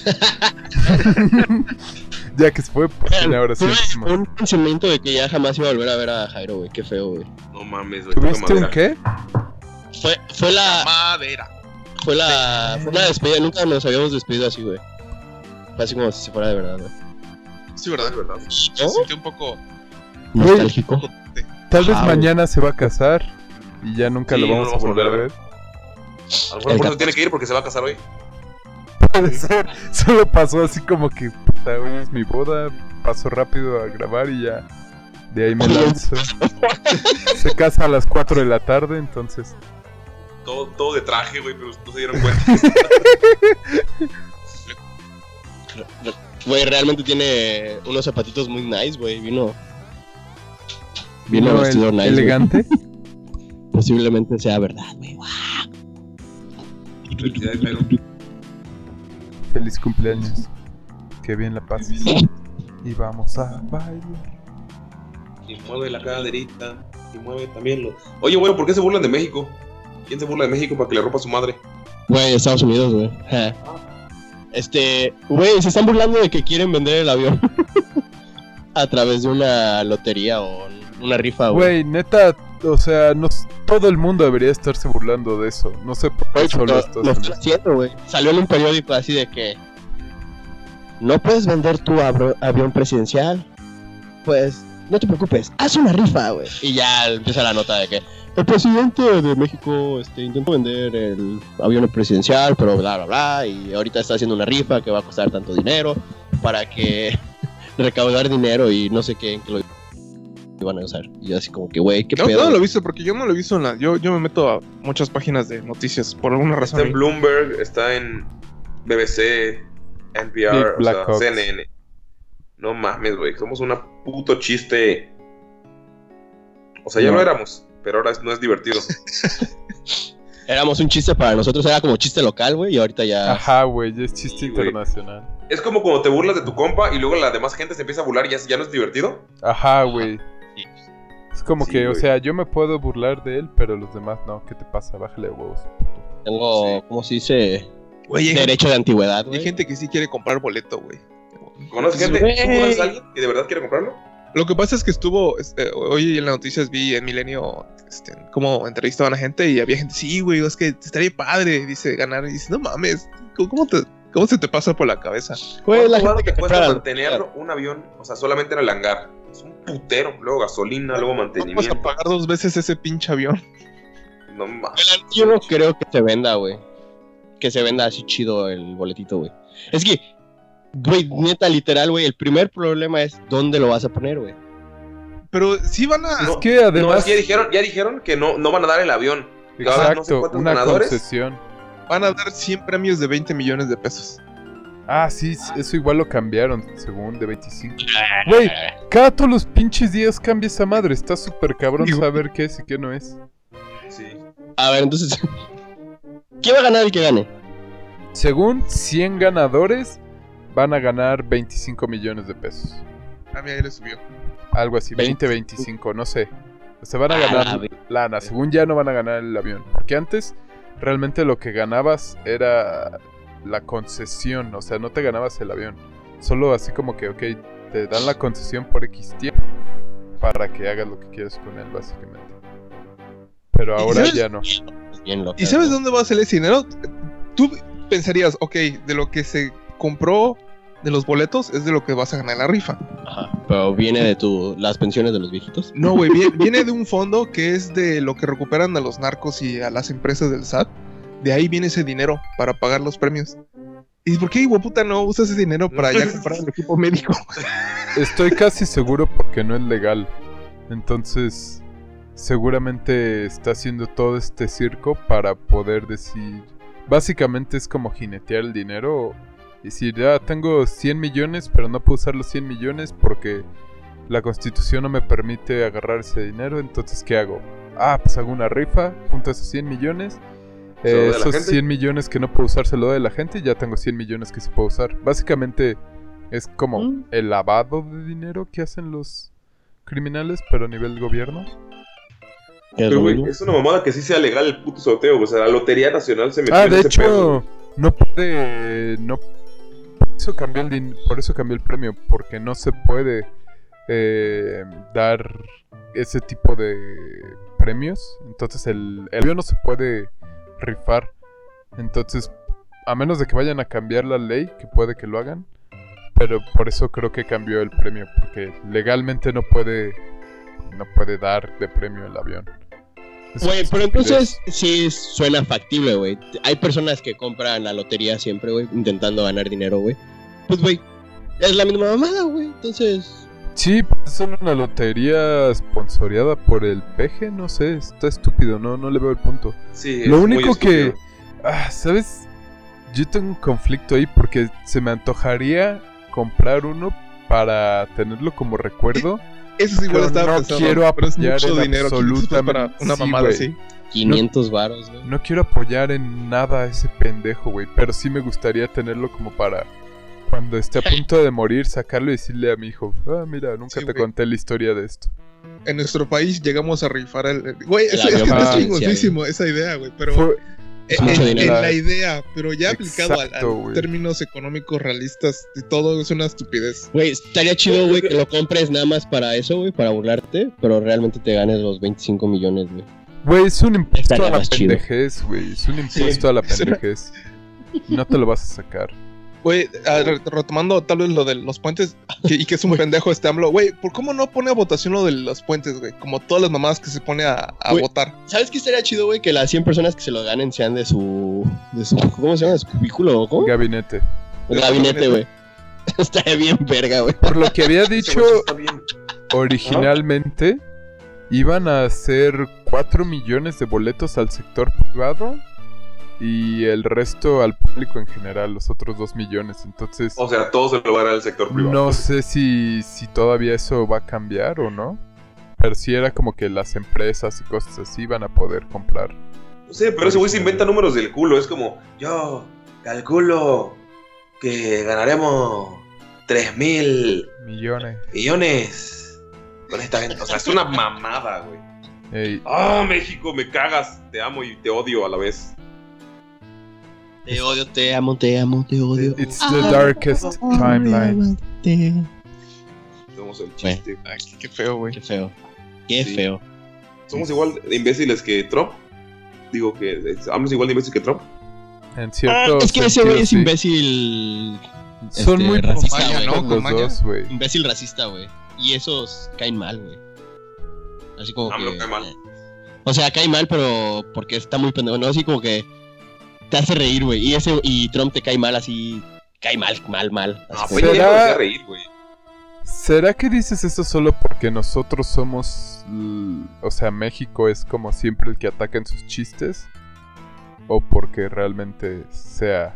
ya que se fue, pues tiene ahora sí. Un pensamiento de que ya jamás iba a volver a ver a Jairo, güey. Qué feo, güey. No mames, güey. ¿Tuviste un qué? Fue, fue la. Madera. Fue la. Fue una despedida. Nunca nos habíamos despedido así, güey. Fue así como si fuera de verdad, güey. Sí, ¿verdad? ¿verdad? Me sentí un poco. Nostálgico. Tal vez Ah, güey. mañana se va a casar y ya nunca Sí, lo no vamos lo a vamos a volver a volver a ver. A lo mejor por eso tiene que ir porque se va a casar hoy. Puede ser. Solo pasó así como que, puta, hoy es mi boda. Paso rápido a grabar y ya. De ahí me lanzo. Se casa a las 4 de la tarde, entonces. Todo, todo de traje, güey, pero no se dieron cuenta. Güey, realmente tiene unos zapatitos muy nice, güey. Vino. Vino Vino vestido el- nice. güey. elegante. Posiblemente sea verdad, güey. Felicidades. Feliz cumpleaños. Que bien la pases. Y vamos a bailar. Y mueve la caderita. Y mueve también lo. Oye, güey, ¿por qué se burlan de México? ¿Quién se burla de México para que le rompa a su madre? Güey, Estados Unidos, güey. Este, güey, se están burlando de que quieren vender el avión a través de una lotería o una rifa, güey. Güey, neta, o sea, no, todo el mundo debería estarse burlando de eso. No sé por qué solo lo, estos. lo estoy haciendo, güey. Salió en un periódico así de que no puedes vender tu avión presidencial. Pues no te preocupes, haz una rifa, güey. Y ya empieza la nota de que el presidente de México este, intentó vender el avión presidencial, pero bla, bla, bla. Y ahorita está haciendo una rifa que va a costar tanto dinero para que recaudar dinero y no sé qué, en qué lo iban a usar. Y yo así como que, güey, qué No, pedo. no lo he visto porque yo no lo he visto en la. Yo, yo me meto a muchas páginas de noticias por alguna razón. Está en Bloomberg, está en BBC, NPR, o sea. CNN. No mames, güey. Somos una puto chiste. O sea, ya No. lo éramos, pero ahora no es divertido. Éramos un chiste para nosotros, era como chiste local, güey, y ahorita ya... Ajá, güey, ya es chiste Sí, internacional. es como cuando te burlas de tu compa y luego la demás gente se empieza a burlar y ya, ya no es divertido. Ajá, güey. Es como Sí, que, o sea, yo me puedo burlar de él, pero los demás no. ¿Qué te pasa? Bájale de huevos. Tengo, ¿cómo se dice? Güey, hay, Derecho de antigüedad, hay güey. gente que sí quiere comprar boleto, güey. ¿Conoces gente? Güey. ¿Tú conoces a alguien que de verdad quiere comprarlo? Lo que pasa es que estuvo, este, hoy en las noticias vi en Milenio este, cómo entrevistaban a gente y había gente, sí, güey, es que estaría padre, dice, ganar. Y dice, no mames, ¿cómo, cómo te, cómo se te pasa por la cabeza? Güey, la ¿Cuánto gente que te cuesta mantenerlo un avión? O sea, solamente en el hangar. Es un putero. Luego gasolina, luego Vamos a mantenimiento. pagar dos veces ese pinche avión. No mames. Yo no creo que se venda, güey. Que se venda así chido el boletito, güey. Es que, güey, neta, literal, güey, el primer problema es dónde lo vas a poner, güey. Pero sí van a... Es que No, es además. que ya dijeron, ya dijeron que no, no van a dar el avión. No sé Exacto, una ganadores. concesión. Van a dar 100 premios de 20 millones de pesos. Ah, sí, eso igual lo cambiaron, según de 25. Güey, cada todos los pinches días cambia esa madre. Está súper cabrón saber qué es y qué no es. Sí. A ver, entonces, ¿quién va a ganar el que gane? Según 100 ganadores, van a ganar 25 millones de pesos. A mí ahí le subió. Algo así, 20, 25. 25, no sé. Se van a Ah, ganar lana. Según ya no van a ganar el avión. Porque antes, realmente lo que ganabas era la concesión. O sea, no te ganabas el avión. Solo así como que, ok, te dan la concesión por X tiempo. Para que hagas lo que quieras con él, básicamente. Pero ¿Y ahora ya no. Bien ¿Y sabes dónde va a salir ese dinero? Tú pensarías, ok, de lo que se compró de los boletos es de lo que vas a ganar en la rifa. Ajá, pero viene de tu, las pensiones de los viejitos. No, güey, viene, viene de un fondo que es de lo que recuperan a los narcos y a las empresas del SAT. De ahí viene ese dinero para pagar los premios. ¿Y por qué, puta, no usas ese dinero para ya comprar el equipo médico? Estoy casi seguro porque no es legal. Entonces, seguramente está haciendo todo este circo para poder decir... Básicamente es como jinetear el dinero. Y decir, ya tengo 100 millones, pero no puedo usar los 100 millones porque la constitución no me permite agarrar ese dinero. Entonces, ¿qué hago? Ah, pues hago una rifa, junto a esos 100 millones. ¿Se lo doy Eh, esos gente? 100 millones que no puedo usar se lo doy a la gente y ya tengo 100 millones que se puedo usar. Básicamente es como Mm. el lavado de dinero que hacen los criminales, pero a nivel gobierno. ¿Qué es Pero, güey, es una mamada que sí sea legal el puto sorteo. O sea, la Lotería Nacional se metió Ah, en de ese hecho, pedo. no puede. No, por, eso cambió el din- por eso cambió el premio, porque no se puede eh, dar ese tipo de premios. Entonces, el, el premio no se puede rifar. Entonces, a menos de que vayan a cambiar la ley, que puede que lo hagan. Pero por eso creo que cambió el premio, porque legalmente no puede no puede dar de premio el avión. Güey, pero entonces sí suena factible, güey. Hay personas que compran la lotería siempre, güey, intentando ganar dinero, güey. Pues, güey, es la misma mamada, güey. Entonces, Sí, pues, es solo una lotería sponsoreada por el peje, no sé, está estúpido, no, no le veo el punto. Sí, Lo es muy único que, ah, ¿sabes? Yo tengo un conflicto ahí porque se me antojaría comprar uno para tenerlo como recuerdo. Eso sí, igual estaba no pensando. quiero pero es apoyar mucho en dinero. 500 pesos para absolutamente- una sí, mamada así. 500 varos, güey. No quiero apoyar en nada a ese pendejo, güey, pero sí me gustaría tenerlo como para Cuando esté a punto de morir, sacarlo y decirle a mi hijo, ah, mira, nunca Sí, te güey. conté la historia de esto. En nuestro país llegamos a rifar el. Güey, es que está presidencial. chingoncísimo esa idea, güey. Pero Fue- Es en, mucho en- la idea, pero ya aplicado a, términos económicos realistas y todo es una estupidez. Güey, estaría chido, güey, que lo compres nada más para eso, güey, para burlarte, pero realmente te ganes los 25 millones, güey. Güey, es un impuesto Estaría a la pendejez, güey. Es un impuesto a la es una- pendejez. No te lo vas a sacar. Güey, retomando tal vez lo de los puentes, que- y que es un pendejo este AMLO, güey, ¿por cómo no pone a votación lo de los puentes, güey? Como todas las mamadas que se pone a, votar. ¿Sabes qué estaría chido, güey? Que las 100 personas que se lo ganen sean de su. de su ¿Cómo se llama? ¿De su cubículo o cómo? Gabinete. Gabinete, güey. Estaría bien verga, güey. Por lo que había dicho originalmente, iban a hacer 4 millones de boletos al sector privado y el resto al público en general, los otros 2 millones. Entonces, O sea, todo se lo va a dar al sector privado. no sé si, si todavía eso va a cambiar o no. Pero sí era como que las empresas y cosas así van a poder comprar. No sé, pero ese güey se inventa números del culo. Es como, yo calculo que ganaremos 3 mil Millones. millones con esta gente. O sea, es una mamada, güey. Ey, Ah, México, me cagas. Te amo y te odio a la vez. Te odio, te amo, te amo, te odio. it's the darkest timeline. Somos el chiste. Ay, qué- qué feo, güey. Qué feo. Qué Sí. feo. Somos igual de imbéciles que Trump. Digo que es igual de imbécil que Trump. En Ah, es que ese güey es sí. imbécil. Son este, muy racista, güey. ¿no? Con güey. Imbécil racista, güey. Y esos caen mal, güey. Así como AMLO que. cae mal. O sea, cae mal, pero porque está muy pendejo, ¿no? Así como que te hace reír, güey. Y ese y Trump te cae mal así. Cae mal, mal, mal. No, Así como- Peña Nieto ¿Será- me hacía reír, güey. ¿Será que dices eso solo porque nosotros somos... O sea, México es como siempre el que ataca en sus chistes? ¿O porque realmente sea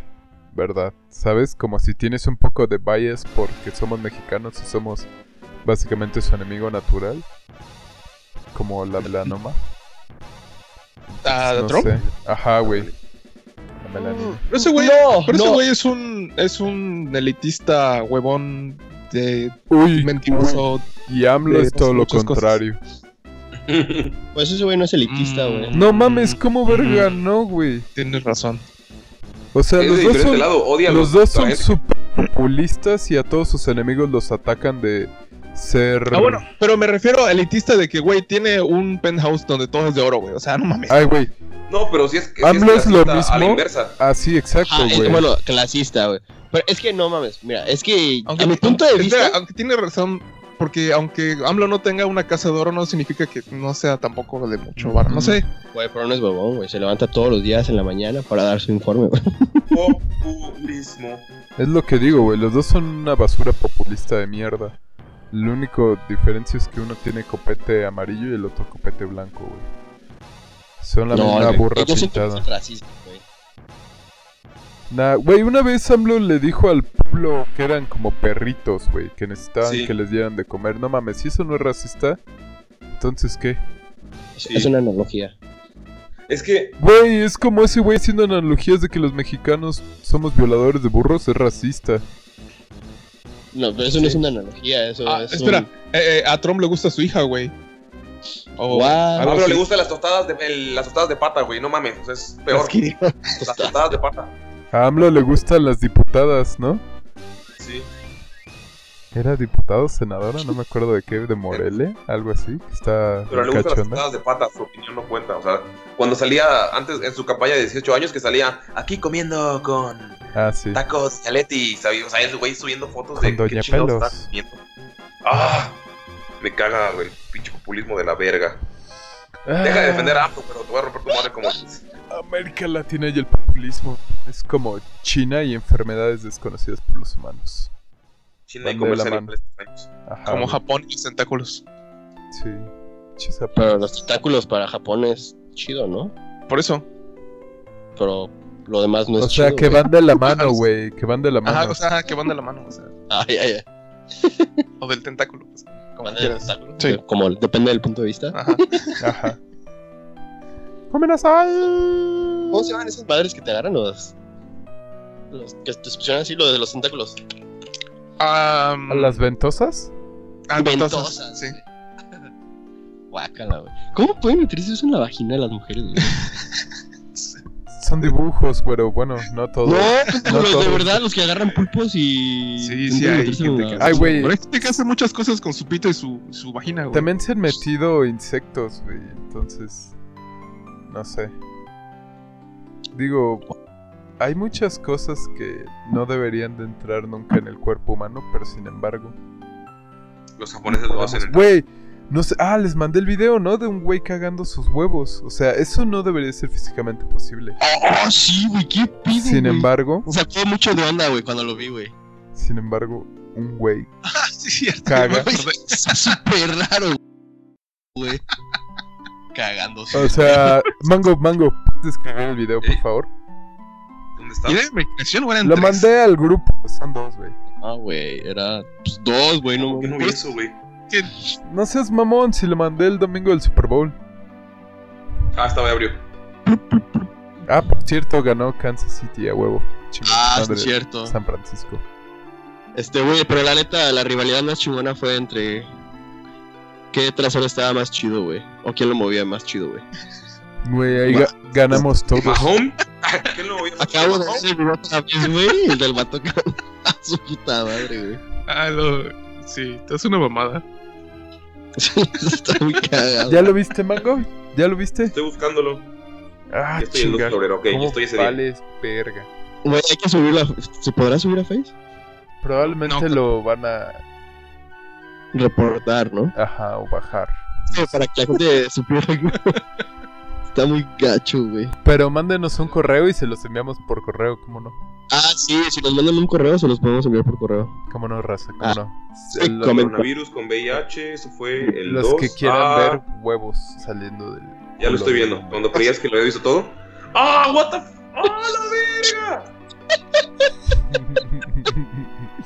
verdad? ¿Sabes? Como si tienes un poco de bias porque somos mexicanos y somos básicamente su enemigo natural. Como la melanoma. ¿A no Trump? sé. Ajá, güey. Pero ese güey, No, pero ese güey es un es un elitista huevón de Uy, mentiroso. y AMLO de es todo lo cosas. contrario. Pues ese güey no es elitista, Mm. güey. No mames, ¿cómo verga Mm. no, güey? Tienes razón. O sea, Es los dos son, lado. Odia a los dos son súper populistas y a todos sus enemigos los atacan de ser... Ah, bueno, pero me refiero a elitista de que, güey, tiene un penthouse donde todo es de oro, güey. O sea, no mames. Ay, güey. No, pero si es que. si AMLO es lo clasista A la mismo. inversa. Ah, sí, exacto, Ah, es- güey. bueno, clasista, güey. Pero es que no mames, mira, es que Aunque, a mi punto de espera, vista. aunque tiene razón, porque aunque AMLO no tenga una casa de oro, no significa que no sea tampoco de mucho bar. No sé. Güey, pero no es huevón, güey. Se levanta todos los días en la mañana para dar su informe, güey. Populismo. Es lo que digo, güey. Los dos son una basura populista de mierda. Lo único diferencia es que uno tiene copete amarillo y el otro copete blanco, güey. Son la misma güey, burra que pintada. es racista, güey. Nah, güey, una vez AMLO le dijo al pueblo que eran como perritos, güey, que necesitaban Sí. que les dieran de comer. No mames, si eso no es racista, entonces ¿qué? Sí. Es una analogía. Es que. Güey, es como ese güey haciendo analogías de que los mexicanos somos violadores de burros, es racista. No, pero eso no es una analogía, eso Ah, es. espera, un- eh, eh, a Trump le gusta su hija, güey. O What? A algo AMLO así. le gustan las tostadas de, el- las tostadas de pata, güey. No mames. o sea, es peor. Las tostadas de pata. A AMLO le gustan las diputadas, ¿no? Sí. ¿Era diputado, senadora? No me acuerdo de qué, de Morelia, algo así. que Está Pero le gustan las tostadas de pata. Su opinión no cuenta. O sea, cuando salía antes en su campaña de 18 años, que salía aquí comiendo con Ah, sí. tacos, chaletti. ¿sabes? O sea, ese güey subiendo fotos Con de qué Doña chingados Pelos. está comiendo. ¡Ah! Me caga, güey. Pinche populismo de la verga. Deja de defender a AMLO, pero te voy a romper tu madre como dices. América Latina y el populismo. Es como China y enfermedades desconocidas por los humanos. China y comercial en. Ajá, Como güey. Japón y los tentáculos. Sí. Chisa- Pero los tentáculos para Japón es chido, ¿no? Por eso. Pero lo demás no es O sea, chido, que güey. van de la mano, güey. Que van de la mano. Ajá, o sea, que van de la mano. O, sea, Ay, ay, ay. o del tentáculo. pues, como Van. Sí. Como depende del punto de vista. Ajá. Ajá. ¿Cómo se llaman esas madres que te agarran los. Los que te pusieron así, lo de los tentáculos. ¿A las ventosas? Ah, Ventosas, sí. Guácala, güey. ¿Cómo pueden meterse eso en la vagina de las mujeres, güey? Son dibujos, pero bueno, no todos. No, pues, No los de verdad, los que agarran pulpos y. Sí, sí, hay gente que, Ay, güey. Gente que hace muchas cosas con su pito y su, su vagina, güey. También se han metido insectos, güey. Entonces, no sé. Digo, hay muchas cosas que no deberían de entrar nunca en el cuerpo humano, pero sin embargo. Los japoneses lo hacen. Güey, no sé. Ah, les mandé el video, ¿no? De un güey cagando sus huevos. O sea, eso no debería ser físicamente posible. Oh, sí, güey, qué pido. Sin embargo, O sea, fue mucho de onda, güey, cuando lo vi, güey. sin embargo, un güey Ah, sí, cierto. caga. Está súper raro, güey. Cagando. O sea, Mango, Mango, ¿puedes descargar el video, por favor? ¿Dónde o eran Lo tres? mandé al grupo, son dos, güey. Ah, güey, era pues, dos, güey, no ¿Por qué no vi mames. eso, güey? No seas mamón, si lo mandé el domingo del Super Bowl. Ah, estaba ebrio. Ah, por cierto, ganó Kansas City a huevo. Ah, madre, es cierto. San Francisco. Este, güey, pero la neta, la rivalidad más chingona fue entre. ¿Qué trasero estaba más chido, güey? ¿O quién lo movía más chido, güey? Güey, ahí ga- ganamos todos. ¿Mahom? ¿Qué no voy a Acabo de ver el video otra vez, güey, el del vato con a su puta madre, güey. Ah, lo... Sí, te hace una mamada. Está muy cagado. ¿Ya lo viste, Mango? ¿Ya lo viste? Estoy buscándolo. Ah, Ya estoy en chinga. Florero, ok, ¿Cómo estoy ese día. vales verga? Güey, hay que subirlo. a- ¿Se podrá subir a Face? Probablemente lo van a... Reportar, ¿no? Ajá, o bajar. Sí, para que la gente supiera. Está muy gacho, güey. Pero mándenos un correo y se los enviamos por correo, ¿cómo no? Ah, sí, si nos mandan un correo, se los podemos enviar por correo. ¿Cómo no, raza? ¿Cómo Ah, no? sí, El- comenta. Coronavirus con VIH, eso fue el los 2. que quieran Ah, ver huevos saliendo del... Ya lo estoy viendo. Cuando creías que lo había visto todo. ¡Ah, what the f ¡Ah, la verga!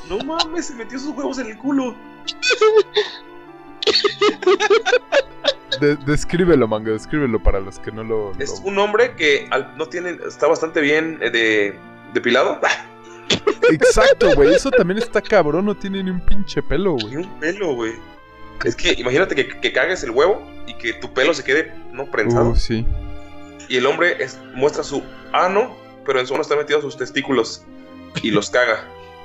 No mames, se metió sus huevos en el culo. De- descríbelo, Mango, descríbelo para los que no lo... lo- Es un hombre que al- no tiene, está bastante bien eh, de, depilado. Exacto, güey, eso también está cabrón, no tiene ni un pinche pelo, güey. Ni un pelo, güey. Es que imagínate que, que cagues el huevo y que tu pelo se quede no prensado. Uh, sí. Y el hombre es- muestra su ano, pero en su ano están metidos sus testículos y los caga.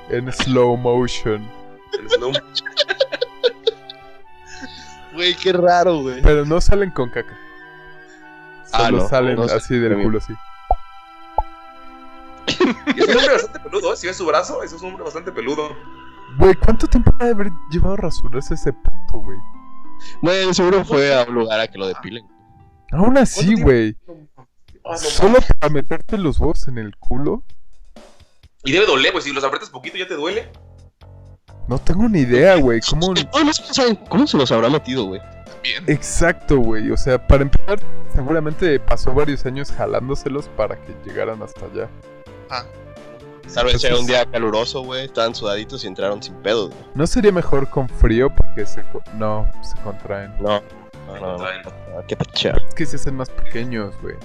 En slow motion. En slow- Güey, qué raro, güey. Pero no salen con caca. Ah, Solo no, salen no así del culo, sí. Y es un hombre bastante peludo, ¿eh? Si ves su brazo, ese es un hombre bastante peludo. Güey, ¿cuánto tiempo ha de haber llevado a rasurarse ese puto, güey? Bueno, seguro fue a un lugar a que lo depilen. Aún así, güey. Ah, Solo para meterte los huevos en el culo. Y debe doler, güey. Si los aprietas poquito ya te duele. No tengo ni idea, güey. ¿Cómo? No, no sé, ¿saben ¿Cómo se los habrá metido, güey? Bien. Exacto, güey. O sea, para empezar, seguramente pasó varios años jalándoselos para que llegaran hasta allá. Tal vez era un día caluroso, güey. Estaban sudaditos y entraron sin pedos, güey. ¿No sería mejor con frío? Porque se... No, se contraen. No, no, no. no, no, Qué pecha. Es que se hacen más pequeños, güey.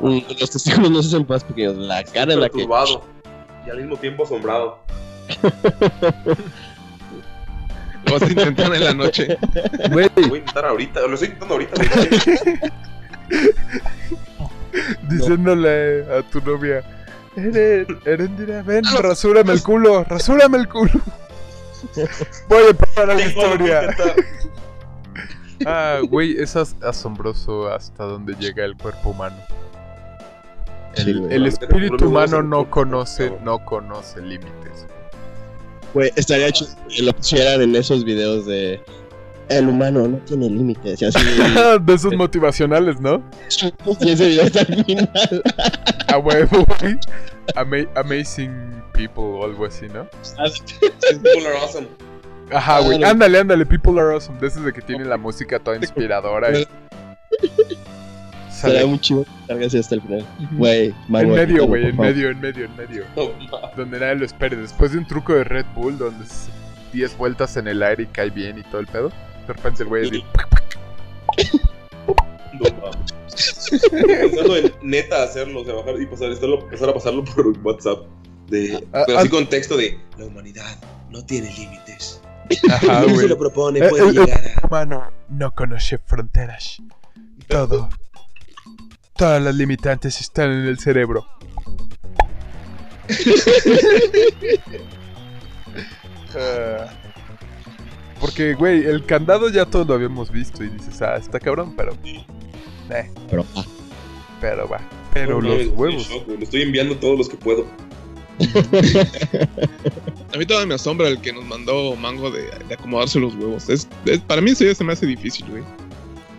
Mm, Los testículos no se hacen más pequeños. La cara en la que. Perturbado. Y al mismo tiempo asombrado. Lo vas a intentar en la noche. Güey, Lo voy a intentar ahorita. Lo estoy intentando ahorita. diciéndole a tu novia. Eren, Erendira, ven, rasúrame el culo, rasúrame el culo. Voy a empezar la historia. Ah, güey, es as- asombroso hasta donde llega el cuerpo humano. El, el espíritu humano no conoce, no conoce límites. Güey, estaría hecho que lo pusieran en esos videos de. El humano no tiene límites. Y así. de esos motivacionales, ¿no? y ese video está al final. A huevo, güey. Ama- amazing people o algo así, ¿no? People are awesome. Ajá, güey. Ándale, ándale. People are awesome. De esos de que tiene la música toda inspiradora. y- Sale muy chido que hasta el final. Güey, en medio, güey. En medio, en medio, en medio. Donde nadie lo espere. Después de un truco de Red Bull donde es 10 vueltas en el aire y cae bien y todo el pedo. De repente el güey así, pensando en neta hacerlo, o sea, bajar y pasar, estarlo- empezar a pasarlo por WhatsApp. De, Ah, pero así ah. con texto de la humanidad no tiene límites. Ajá, se lo propone, Eh, puede el- el llegar a. humano no conoce fronteras. Todo. Todas las limitantes están en el cerebro. Porque, güey, el candado ya todos lo habíamos visto y dices, ah, está cabrón, pero. Eh, Pero, ah, pero va. Pero No, los huevos. shock, Le estoy enviando todos los que puedo. A mí todavía me asombra el que nos mandó Mango de, de acomodarse los huevos. Es, es- para mí eso ya se me hace difícil, güey.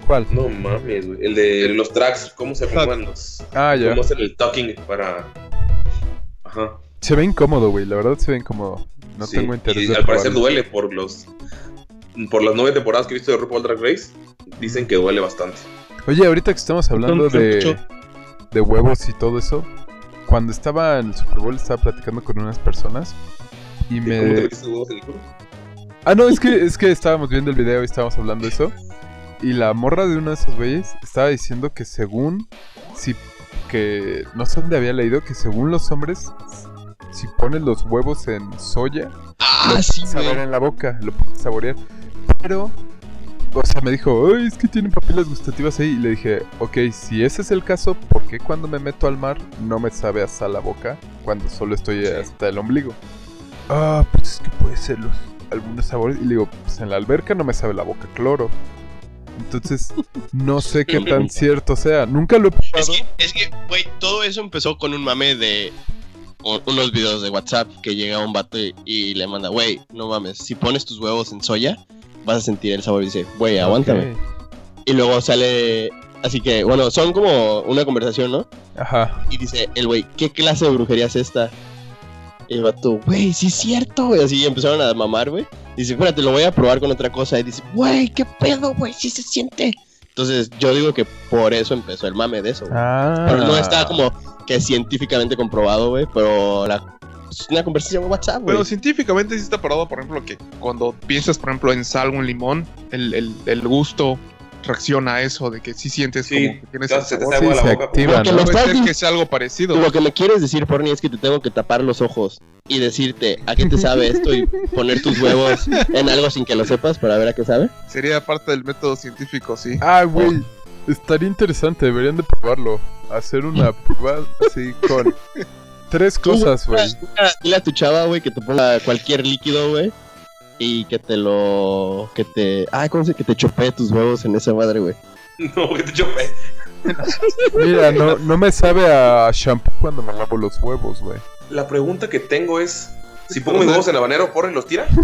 ¿Cuál? No mames, güey. El de los tracks, ¿cómo se acomodan los. Ah, ya. ¿Cómo hacen el talking para. Ajá. Se ve incómodo, güey. La verdad se ve incómodo. No Sí, tengo interés Y de al parecer duele por los. Por las nueve temporadas que he visto de RuPaul Drag Race. Dicen que duele bastante. Oye, ahorita que estamos hablando de, de huevos y todo eso, cuando estaba en el Super Bowl estaba platicando con unas personas y ¿Cómo te me... metiste huevos en el culo? Ah, no, es que, es que estábamos viendo el video y estábamos hablando de eso. Y la morra de uno de esos güeyes estaba diciendo que según... Si, que no sé dónde había leído que según los hombres, si pones los huevos en soya, Ah, lo sí, saber en la boca, lo puedes saborear. Pero, o sea, me dijo, Ay, es que tienen papilas gustativas ahí. Y le dije, ok, si ese es el caso, ¿por qué cuando me meto al mar no me sabe hasta la boca cuando solo estoy hasta el ombligo? Ah, pues es que puede ser los, algunos sabores. Y le digo, pues en la alberca no me sabe la boca cloro. Entonces, no sé qué tan cierto sea. Nunca lo he Es probado. que, es que, güey, todo eso empezó con un mame de unos videos de WhatsApp que llega un vato y, y le manda, güey, no mames, si pones tus huevos en soya, vas a sentir el sabor. Y dice, güey, aguántame. Y luego sale, así que, bueno, son como una conversación, ¿no? Ajá. Y dice el güey, ¿qué clase de brujería es esta? Y el vato, güey, sí es cierto, güey. Así empezaron a mamar, güey. Dice, espérate, lo voy a probar con otra cosa. Y dice, güey, qué pedo, güey, sí se siente. Entonces, yo digo que por eso empezó el mame de eso, güey. Ah. Pero no está como que científicamente comprobado, güey. Pero la, es una conversación en WhatsApp, güey. Pero científicamente sí está probado, por ejemplo, que cuando piensas, por ejemplo, en sal o en limón, el, el, el gusto reacciona a eso, de que sí sientes Sí, como que tienes el te Sí, la boca. activa, Porque ¿no? Puede ser di- que sea algo parecido. Lo que me quieres decir, Forni, es que te tengo que tapar los ojos y decirte a qué te sabe esto y poner tus huevos en algo sin que lo sepas para ver a qué sabe. Sería parte del método científico, sí. Ah, güey. Estaría interesante, deberían de probarlo. Hacer una prueba así con tres cosas, güey. Dile a tu chava, güey, que te ponga cualquier líquido, güey. Y que te lo. Que te. Ah, ¿cómo se Que te chopee tus huevos en esa madre, güey. No, que te chopé. Mira, no, no me sabe a shampoo cuando me lavo los huevos, güey. La pregunta que tengo es: si pongo mis huevos en habanero, ¿porren los tira?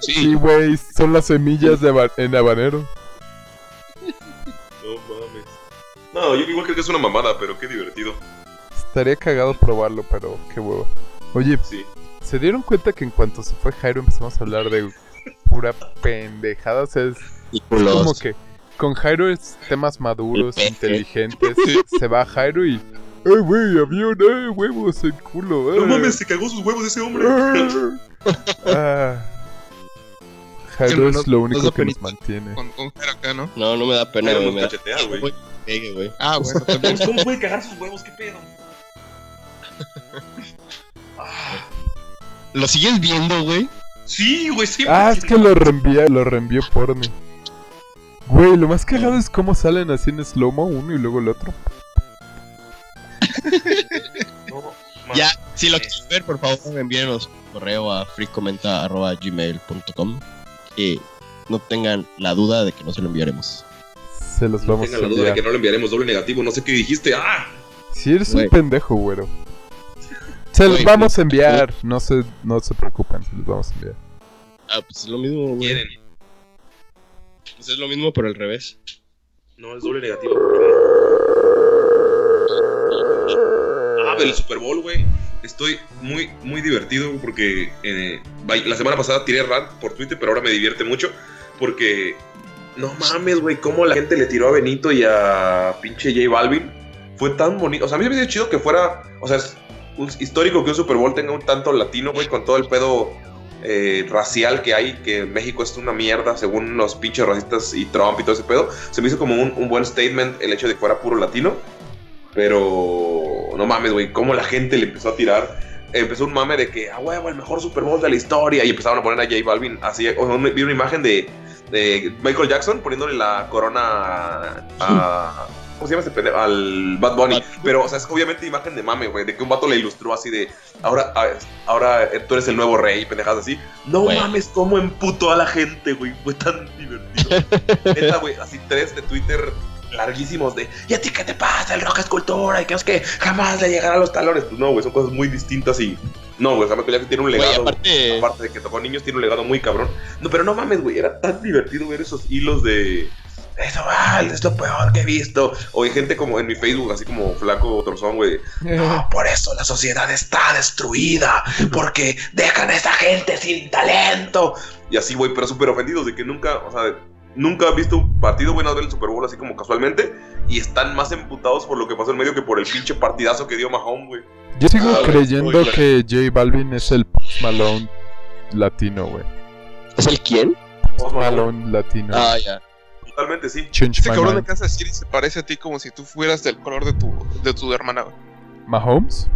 Sí, güey, son las semillas de haba- en habanero. No mames. No, yo igual creo que es una mamada, pero qué divertido. Estaría cagado probarlo, pero qué huevo. Oye, Sí. ¿Se dieron cuenta que en cuanto se fue Jairo empezamos a hablar de pura pendejada? O sea, es Y como que con Jairo es temas maduros, inteligentes. Se va Jairo y. ¡Ay, güey! Avión, ¡ay, huevos! El culo! No ay". mames, se cagó sus huevos ese hombre. Ah. Jairo es lo único que nos mantiene. Con, con Jera acá, ¿no? No, no me da pena, güey. Me cachetea, güey. Ah, bueno, también. ¿Cómo puede cagar sus huevos? ¿Qué pedo? ¿Lo sigues viendo, güey? Sí, güey, sí. Ah, es que lo reenvía, lo reenvió por mí. Güey, lo más cagado es cómo salen así en slow-mo uno y luego el otro. No, Ya, si lo quieres ver, por favor, envíenos correo a freakcomenta.gmail.com y no tengan la duda de que no se lo enviaremos. Se los No vamos a tengan la duda de enviar. que no le enviaremos doble negativo. No sé qué dijiste. ¡Ah! Si eres Güey. un pendejo, güero. Se los vamos a enviar. No se, no se preocupen, se los vamos a enviar. Ah, pues es lo mismo, güey. Quieren. Pues es lo mismo, pero al revés. No, es doble negativo. Ah, del Super Bowl, güey. Estoy muy, muy divertido porque eh, la semana pasada tiré rant por Twitter, pero ahora me divierte mucho porque no mames, güey, cómo la gente le tiró a Benito y a pinche J Balvin. Fue tan bonito. O sea, a mí me hubiera chido que fuera, o sea, es un- histórico que un Super Bowl tenga un tanto latino, güey, con todo el pedo eh, racial que hay, que México es una mierda según los pinches racistas y Trump y todo ese pedo, se me hizo como un, buen statement el hecho de que fuera puro latino. Pero no mames, güey, cómo la gente le empezó a tirar. Empezó un mame de que, ah, huevo, el mejor Super Bowl de la historia. Y empezaron a poner a J Balvin así. Vi una imagen de Michael Jackson poniéndole la corona a. ¿Cómo se llama pendejo? Al Bad Bunny. Pero, o sea, es obviamente imagen de mame, güey. De que un vato le ilustró así de. Ahora, ah, ahora eh, tú eres el nuevo rey, pendejadas así. No Güey. mames, cómo emputó a la gente, güey. Fue tan divertido. Neta, güey, así tres de Twitter larguísimos de. ¿Y a ti qué te pasa? El rock es cultura y que es que jamás le llegará a los talones. Pues no, güey, son cosas muy distintas y. No, güey, Michael Jackson tiene un Güey, legado. aparte- aparte de que tocó niños, tiene un legado muy cabrón. No, pero no mames, güey, era tan divertido ver esos hilos de. Eso, ah, es lo peor que he visto. O hay gente como en mi Facebook, así como flaco torzón, güey. No, por eso la sociedad está destruida. Porque dejan a esa gente sin talento. Y así, güey, pero súper ofendidos de que nunca, o sea, nunca han visto un partido, güey, no ver el Super Bowl así como casualmente. Y están más emputados por lo que pasó en medio que por el pinche partidazo que dio Mahomes, güey. Yo sigo Ah, creyendo que J Balvin es el Post Malone latino, güey. ¿Es el quién? Post Malone latino. Ah, ya. Totalmente sí. Change Ese cabrón de mind. Kansas City se parece a ti como si tú fueras del color de tu, de tu hermana, güey. ¿Mahomes?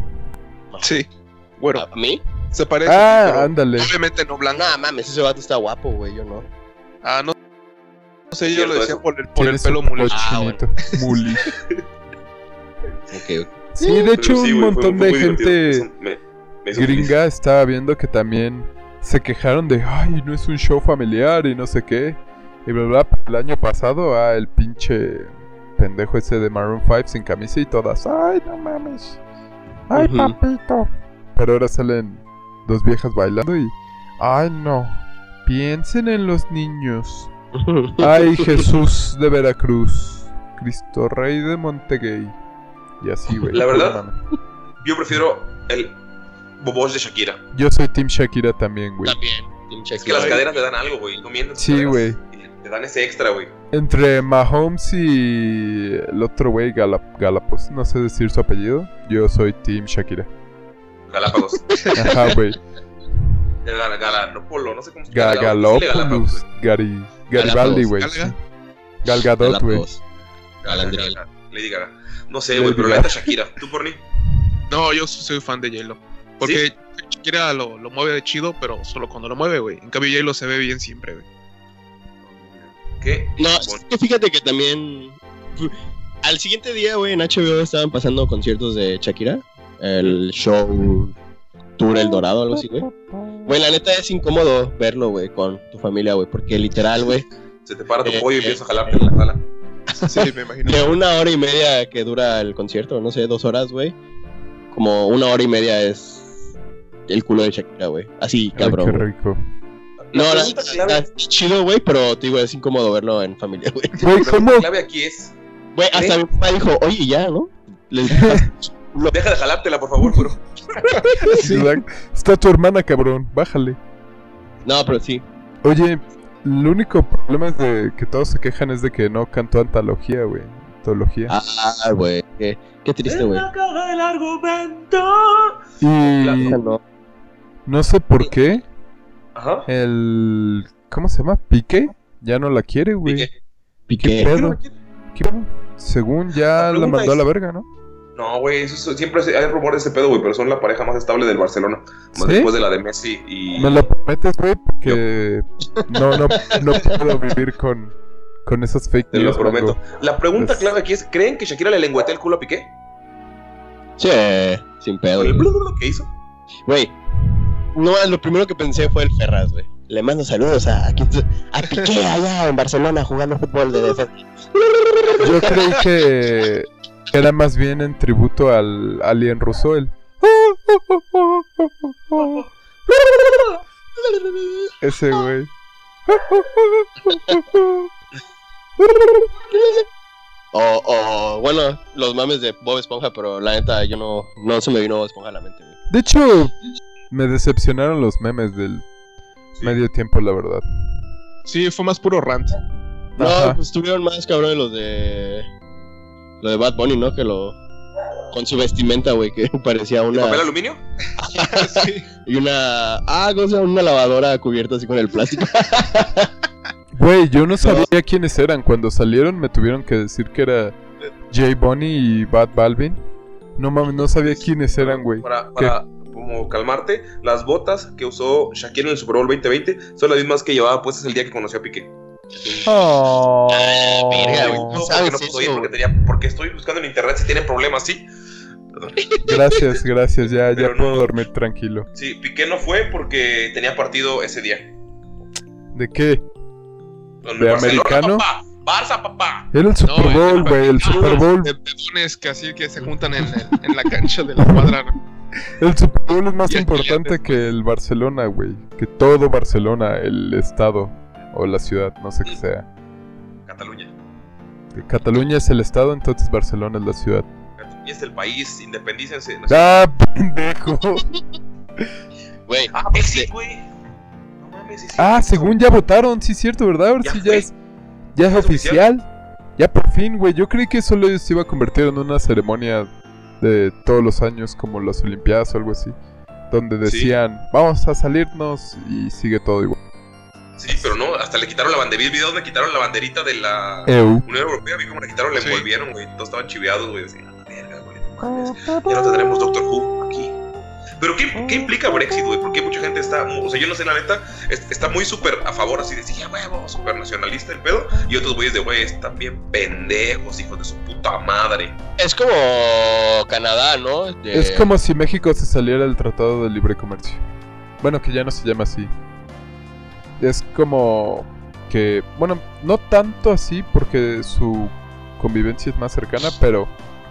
Sí. Bueno, ¿A mí? se parece a ti, Ah, pero ándale. obviamente no blanco. No mames, ese vato está guapo, güey. Yo no. Ah, no. No sé, yo lo decía eso. por el, por el pelo muley. Ah, chinito. Muli. Ok, ok. Sí, de hecho, sí, un montón fue de gente me- me hizo feliz. gringa estaba viendo que también se quejaron de, ay, no es un show familiar y no sé qué. Y bla, bla, bla. El año pasado, ah, el pinche pendejo ese de Maroon 5 sin camisa y todas, ay, no mames. Ay, papito. Pero ahora salen dos viejas bailando y, ay, no. Piensen en los niños. Ay, Jesús de Veracruz. Cristo Rey de Montegay. Y así, güey. La verdad. Yo prefiero el bobosh de Shakira. Yo soy Team Shakira también, güey. También. Team Es que Shakira, las caderas te dan algo, güey. No mientas. Sí, güey. Te dan ese extra, güey. Entre Mahomes y el otro güey, Galap Galapos, no sé decir su apellido. Yo soy Team Shakira. Galápagos. Ajá, güey. Gala- Galanopolo, no sé cómo se llama. Güey. Gary, Garibaldi, güey. Galga. sí. Gal Gadot, güey. Galandriel. Lady Gaga. No sé, güey, pero la neta Shakira. ¿Tú, por mí? No, yo sí soy fan de J-Lo. Porque Shakira lo, lo mueve de chido, pero solo cuando lo mueve, güey. En cambio, J-Lo se ve bien siempre, güey. No, Bueno, es que fíjate que también. Al siguiente día, güey, en HBO estaban pasando conciertos de Shakira. El show Tour El Dorado, algo así, güey. Güey, la neta es incómodo verlo, güey, con tu familia, güey. Porque literal, güey, Se te para tu Eh, pollo y eh. empiezas a jalarte en la sala. Sí, me imagino. de una hora y media que dura el concierto, no sé, dos horas, güey. Como una hora y media es el culo de Shakira, güey. Así, Ay, cabrón. qué güey. No, la, clave- la- chido, güey, pero te digo, es incómodo verlo en familia, güey. Güey, La ¿cómo? pregunta clave aquí es: Güey, hasta mi papá dijo, oye, ya, ¿no? Les- deja de jalártela, por favor, bro. Está tu hermana, cabrón. Bájale. no, pero sí. Oye, el único problema es de que todos se quejan es de que no cantó antología, güey. Antología. Ah, güey, qué, qué triste, güey. y No. no sé por qué Ajá. el... ¿Cómo se llama? ¿Piqué? Ya no la quiere, güey. Piqué. ¿Qué Piqué. pedo? ¿Qué pedo? Según ya La mandó a la verga, ¿no? No, güey, eso es- siempre hay rumores de ese pedo, güey, pero son la pareja más estable del Barcelona. Más ¿Sí? después de la de Messi y. Me lo prometes, güey, porque no, no, no puedo vivir con, con esas fake Te lo news. prometo. Mango. La pregunta Pues- clave aquí es: ¿creen que Shakira le lengüetea el culo a Piqué? Sí, sin pedo. ¿Con el güey. blu, blu, blu que hizo? Güey, no, lo primero que pensé fue el Ferraz, güey. Le mando saludos a, a, a Piqué allá en Barcelona jugando fútbol de defensa. Yo creí que era más bien en tributo al alien ruso, el... Ese güey. O, o, bueno, los mames de Bob Esponja, pero la neta, yo no, no se me vino Bob Esponja a la mente, güey. De hecho, me decepcionaron los memes del medio tiempo, la verdad. Sí, fue más puro rant. No, Ajá. pues estuvieron más cabrones los de. Lo de Bad Bunny, ¿no? Que lo. con su vestimenta, güey, que parecía ¿De una. papel aluminio? Y una. Ah, ¿cómo se llama? Una lavadora cubierta así con el plástico. Güey, yo no sabía quiénes eran. Cuando salieron me tuvieron que decir que era J Bunny y Bad Balvin. No mames, no sabía quiénes eran, güey. Para, para como calmarte, las botas que usó Shakira en el Super Bowl 2020 son las mismas que llevaba puestas el día que conoció a Piqué. Oh. No, ¿cómo porque sabes no puedo eso, ir, porque, güey? tenía, porque estoy buscando en internet si tienen problemas, sí. Perdón. Gracias, gracias. Ya, ya Pero puedo no. dormir tranquilo. Sí, Piqué no fue porque tenía partido ese día. ¿De qué? ¿De Barcelona, americano? papá. Barça, papá. Era el Super No, Bowl, güey. El Super Bowl. De pedones que así que se juntan en, el- en la cancha de la cuadra. El Super Bowl es más importante que el Barcelona, güey. Que todo Barcelona, el estado o la ciudad, no sé qué sea. Cataluña. Que Cataluña es el estado, entonces Barcelona es la ciudad. Cataluña es el país, independícense. No ¡Ah, pendejo! Güey, Ah, Brexit, güey. No mames, sí, sí. Ah, según ya votaron, sí es cierto, ¿verdad? Ahora Ya sí ya es, ya es ¿Ya es oficial. Ya por fin, güey. Yo creí que solo se iba a convertir en una ceremonia de todos los años, como las Olimpiadas o algo así. Donde Sí. decían, vamos a salirnos y sigue todo igual. Sí, pero no, hasta le quitaron la banderita. Vi el video donde quitaron la banderita de la Eu. Unión Europea. Vi cómo la quitaron, la Sí. envolvieron, güey. Todos estaban chiveados, güey. Así, a la verga, güey. no mames. Ya no tendremos Doctor Who. Pero ¿qué, qué implica Brexit, güey? Porque mucha gente está, o sea, yo no sé, la neta, es- está muy súper a favor, así de, sí, ya huevo, súper nacionalista el pedo. Y otros güeyes de, güey, están bien pendejos, hijos de su puta madre. es como Canadá, ¿no? De- Es como si México se saliera del Tratado de Libre Comercio. Bueno, que ya no se llama así. Es como que, bueno, no tanto así porque su convivencia es más cercana, pero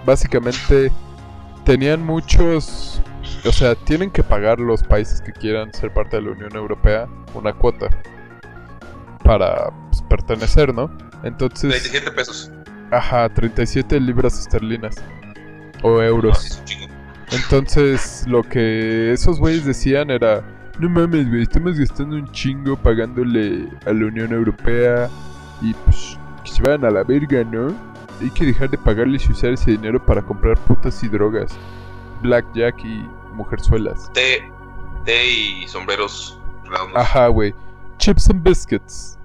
básicamente tenían muchos, o sea, tienen que pagar los países que quieran ser parte de la Unión Europea una cuota para pues, pertenecer, ¿no? Entonces, 37 pesos. ajá, 37 libras esterlinas o No, euros. Entonces, lo que esos güeyes decían era: No mames, güey, estamos gastando un chingo pagándole a la Unión Europea y pues que se vayan a la verga, ¿no? Hay que dejar de pagarles y usar ese dinero para comprar putas y drogas, blackjack y mujerzuelas. Té, té y sombreros redondos. Ajá, güey. Chips and biscuits.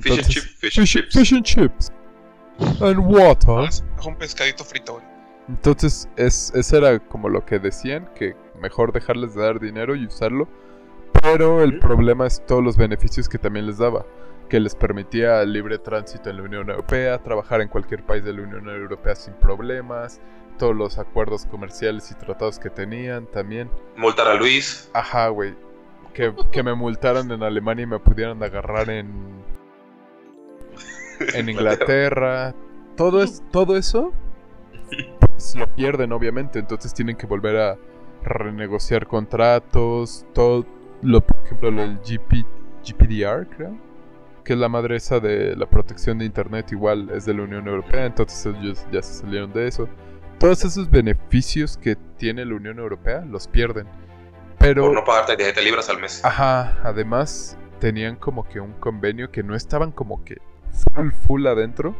Fish and chip, fish chips. fish and chips. And water. Un pescadito frito, güey. Entonces, es, eso era como lo que decían, que mejor dejarles de dar dinero y usarlo. Pero el problema es todos los beneficios que también les daba. Que les permitía libre tránsito en la Unión Europea, trabajar en cualquier país de la Unión Europea sin problemas, todos los acuerdos comerciales y tratados que tenían también. Multar a Luis. Ajá, güey. Que, que me multaran en Alemania y me pudieran agarrar en, en Inglaterra. Todo, es, todo eso pues, lo pierden, obviamente. Entonces tienen que volver a renegociar contratos. Todo, lo, por ejemplo, lo del GP, GPDR, creo. Que es la madre esa de la protección de Internet, igual es de la Unión Europea. Entonces ellos ya se salieron de eso. Todos esos beneficios que tiene la Unión Europea los pierden. Pero... Por no pagar 37 libras al mes. Ajá, además tenían como que un convenio que no estaban como que full full adentro.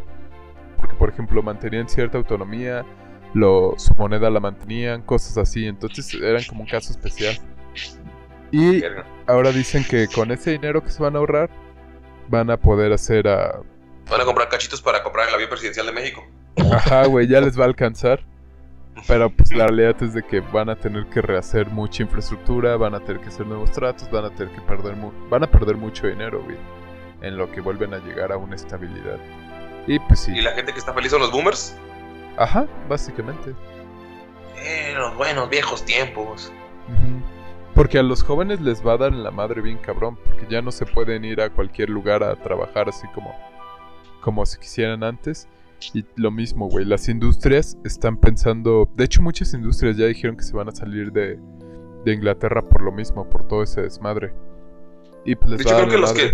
Porque por ejemplo mantenían cierta autonomía, lo, su moneda la mantenían, cosas así. Entonces eran como un caso especial. Y ahora dicen que con ese dinero que se van a ahorrar, van a poder hacer a... Van a comprar cachitos para comprar el avión presidencial de México. Ajá, güey, ya les va a alcanzar. Pero pues la realidad es de que van a tener que rehacer mucha infraestructura, van a tener que hacer nuevos tratos, van a tener que perder mu- van a perder mucho dinero, güey, en lo que vuelven a llegar a una estabilidad. Y pues sí. Y la gente que está feliz son los boomers. Ajá, básicamente. Eh, los buenos viejos tiempos. Porque a los jóvenes les va a dar en la madre bien cabrón, porque ya no se pueden ir a cualquier lugar a trabajar así como como si quisieran antes. Y lo mismo, güey, las industrias están pensando, de hecho muchas industrias ya dijeron que se van a salir de, de Inglaterra por lo mismo, por todo ese desmadre. Y pues les De hecho, creo que los que.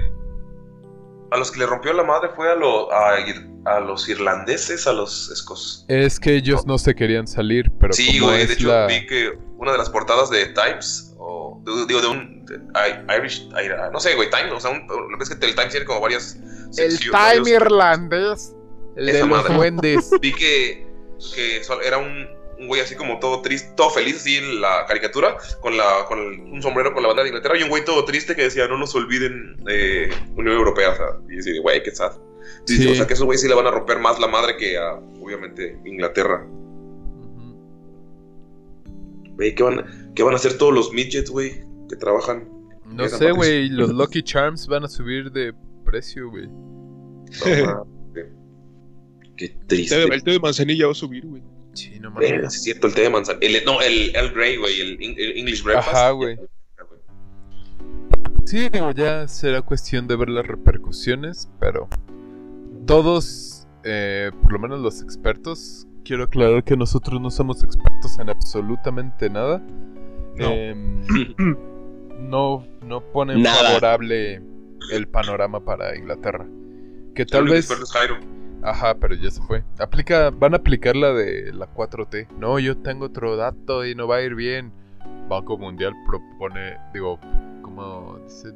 A los que le rompió la madre fue a, lo- a, ir- a los irlandeses, a los escos. Es que ellos no se querían salir, pero Sí, güey. De hecho, la... vi que una de las portadas de Times, o de- digo, de un de I- Irish, I- no sé, güey, Times, o sea, un, lo que es que el Times tiene como varias El secciones, time varios- irlandés, el de Esa los madre. duendes. Vi que que era un, un güey así como todo triste, todo feliz, así en la caricatura, con, la, con el- un sombrero con la bandera de Inglaterra, y un güey todo triste que decía, no nos olviden eh, Unión Europea, o sea, y decía, güey, qué sad. Sí. O sea, que esos güeyes sí le van a romper más la madre que a, obviamente, Inglaterra. Güey, ¿qué van, ¿qué van a hacer todos los midgets, güey, que trabajan? No sé, güey. Los Lucky Charms van a subir de precio, güey. No. Qué El té triste. de- el té de manzanilla va a subir, güey. Sí, no sí es cierto, el té de manzana. El, no, el, el Grey, güey, el, Eng- el English Breakfast. Ajá, güey. Sí, digo, ya será cuestión de ver las repercusiones, pero todos, eh, por lo menos los expertos, quiero aclarar que nosotros no somos expertos en absolutamente nada. No. Em, no, no ponen Nada. favorable el panorama para Inglaterra. Que El tal vez... Ajá, pero ya se fue. Aplica, van a aplicar la de la 4T. No, yo tengo otro dato y no va a ir bien. Banco Mundial propone, digo, como dice,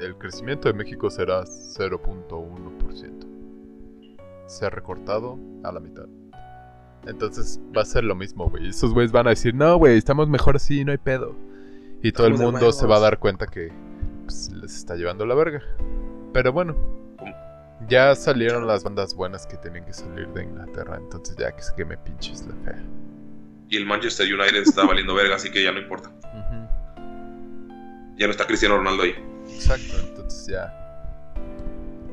el crecimiento de México será 0.1%. Se ha recortado a la mitad. Entonces va a ser lo mismo, güey. Esos güeyes van a decir, no, güey, estamos mejor así, no hay pedo. Y todo el Estamos mundo se va a dar cuenta que pues, les está llevando la verga. Pero bueno, ya salieron las bandas buenas que tenían que salir de Inglaterra, entonces ya que se queme pinches la fea. Y el Manchester United está valiendo verga, así que ya no importa. Ya no está Cristiano Ronaldo ahí. Exacto, entonces ya.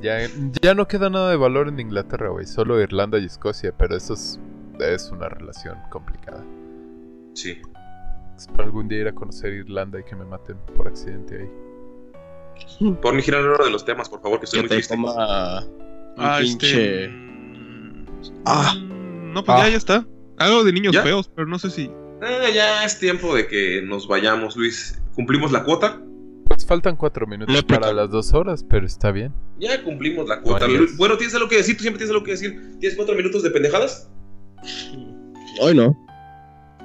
Ya, ya no queda nada de valor en Inglaterra, güey. Solo Irlanda y Escocia, pero eso es, es una relación complicada. Sí. Espero algún día ir a conocer Irlanda y que me maten por accidente ahí. Por mi gira el oro de los temas, por favor, que estoy Que muy te triste. coma Ah, pinche... este. Ah, No, pues Ah. ya, ya está. Algo de niños ¿Ya? feos, pero no sé si. Ah, ya es tiempo de que nos vayamos, Luis. ¿Cumplimos la cuota? Pues faltan cuatro minutos para las dos horas, pero está bien. Ya cumplimos la cuota. No, ya Lu- es. bueno, ¿tienes algo que decir? ¿Tú siempre tienes algo que decir? ¿Tienes cuatro minutos de pendejadas? hoy no.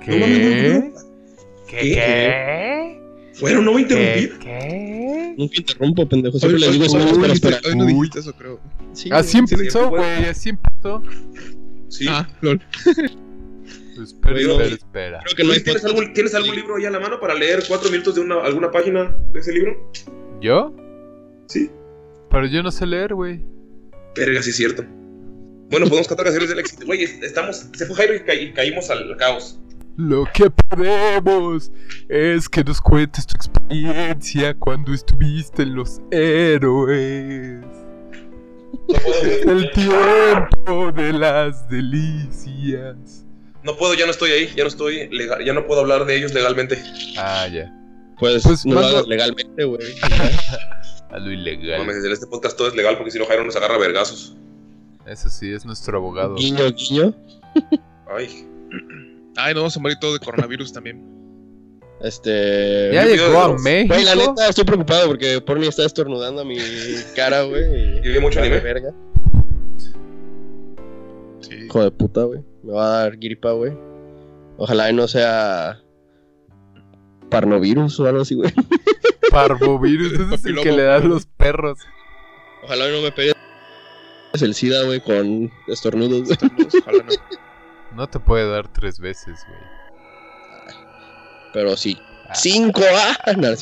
No mames, no. ¿Qué? ¿Qué? ¿Qué? Bueno, no me ¿Qué? interrumpir. ¿Qué? Nunca interrumpo, pendejo. Siempre les digo eso. hoy- Espera, hoy- espera. Hoy no dijiste eso, creo. Sí, Así güey. empezó, güey. así empezó. Sí. Ah, lol. Espera, Oye, espera, espera. Creo que no hay ¿tienes algún, ¿Tienes algún libro ahí a la mano para leer cuatro minutos de una, alguna página de ese libro? ¿Yo? Sí. Pero yo no sé leer, güey. Verga, sí es cierto. Bueno, podemos cantar canciones del éxito. Güey, es- estamos. Se fue Jairo y, ca- y caímos al caos. Lo que podemos es que nos cuentes tu experiencia cuando estuviste en los héroes. No puedo, El tiempo de las delicias. no puedo, ya no estoy ahí, ya no estoy legal, ya no puedo hablar de ellos legalmente. Ah, ya. Pues, Pues, no lo hagas legalmente, güey. A lo No ilegal. mames, en este podcast todo es legal porque si no Jairo nos agarra vergazos. Eso sí, es nuestro abogado. guiño, guiño. Ay. Ay, no vamos a morir todos de coronavirus también. Este... Ya llegó a México. Güey, la neta, estoy preocupado porque Porni está estornudando a mi cara, güey. ¿Y ve mucho anime? verga. Sí. Hijo de puta, güey. Me va a dar gripa, güey. Ojalá y no sea... Parnovirus o algo así, güey. Parvovirus, ese es el que le dan los perros. Ojalá y no me pegue el SIDA, güey, con estornudos. güey. Ojalá no. No te puede dar tres veces, güey. Pero sí. ¡Cinco! ¡Ah! No, no.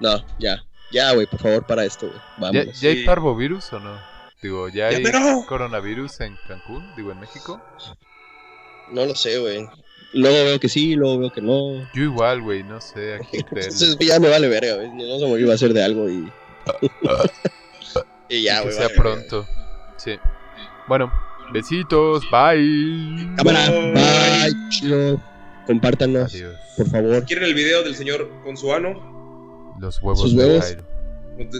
No, ya. Ya, güey, por favor, para esto, güey. ¿Ya, Vámonos. ya hay parvovirus o no? Digo, ¿ya Ya, hay pero- coronavirus en Cancún? Digo, en México. No lo sé, güey. Luego veo que sí, luego veo que no. Yo igual, güey, no sé a quién creer. Entonces ya me vale verga, güey. No se morir va a ser de algo y. y ya, que güey. sea vale, pronto. Sí. Bueno, besitos, bye. Cámara, bye, chido. Compártanos, Adiós. por favor. ¿Quieren el video del señor con su ano? Los huevos ¿Sus huevos? Jairo.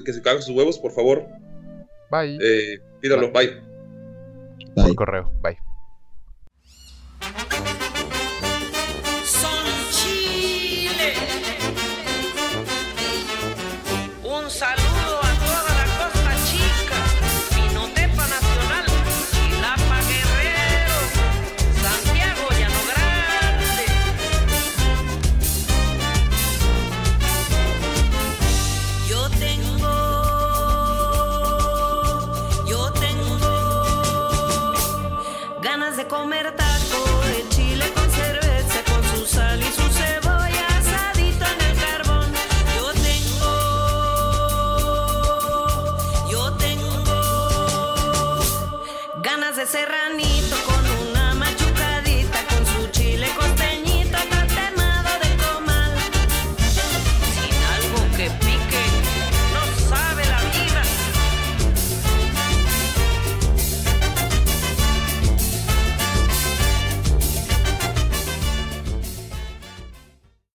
Que se cague sus huevos, por favor. Bye. Eh, pídalo, bye. Bye. Por correo, bye.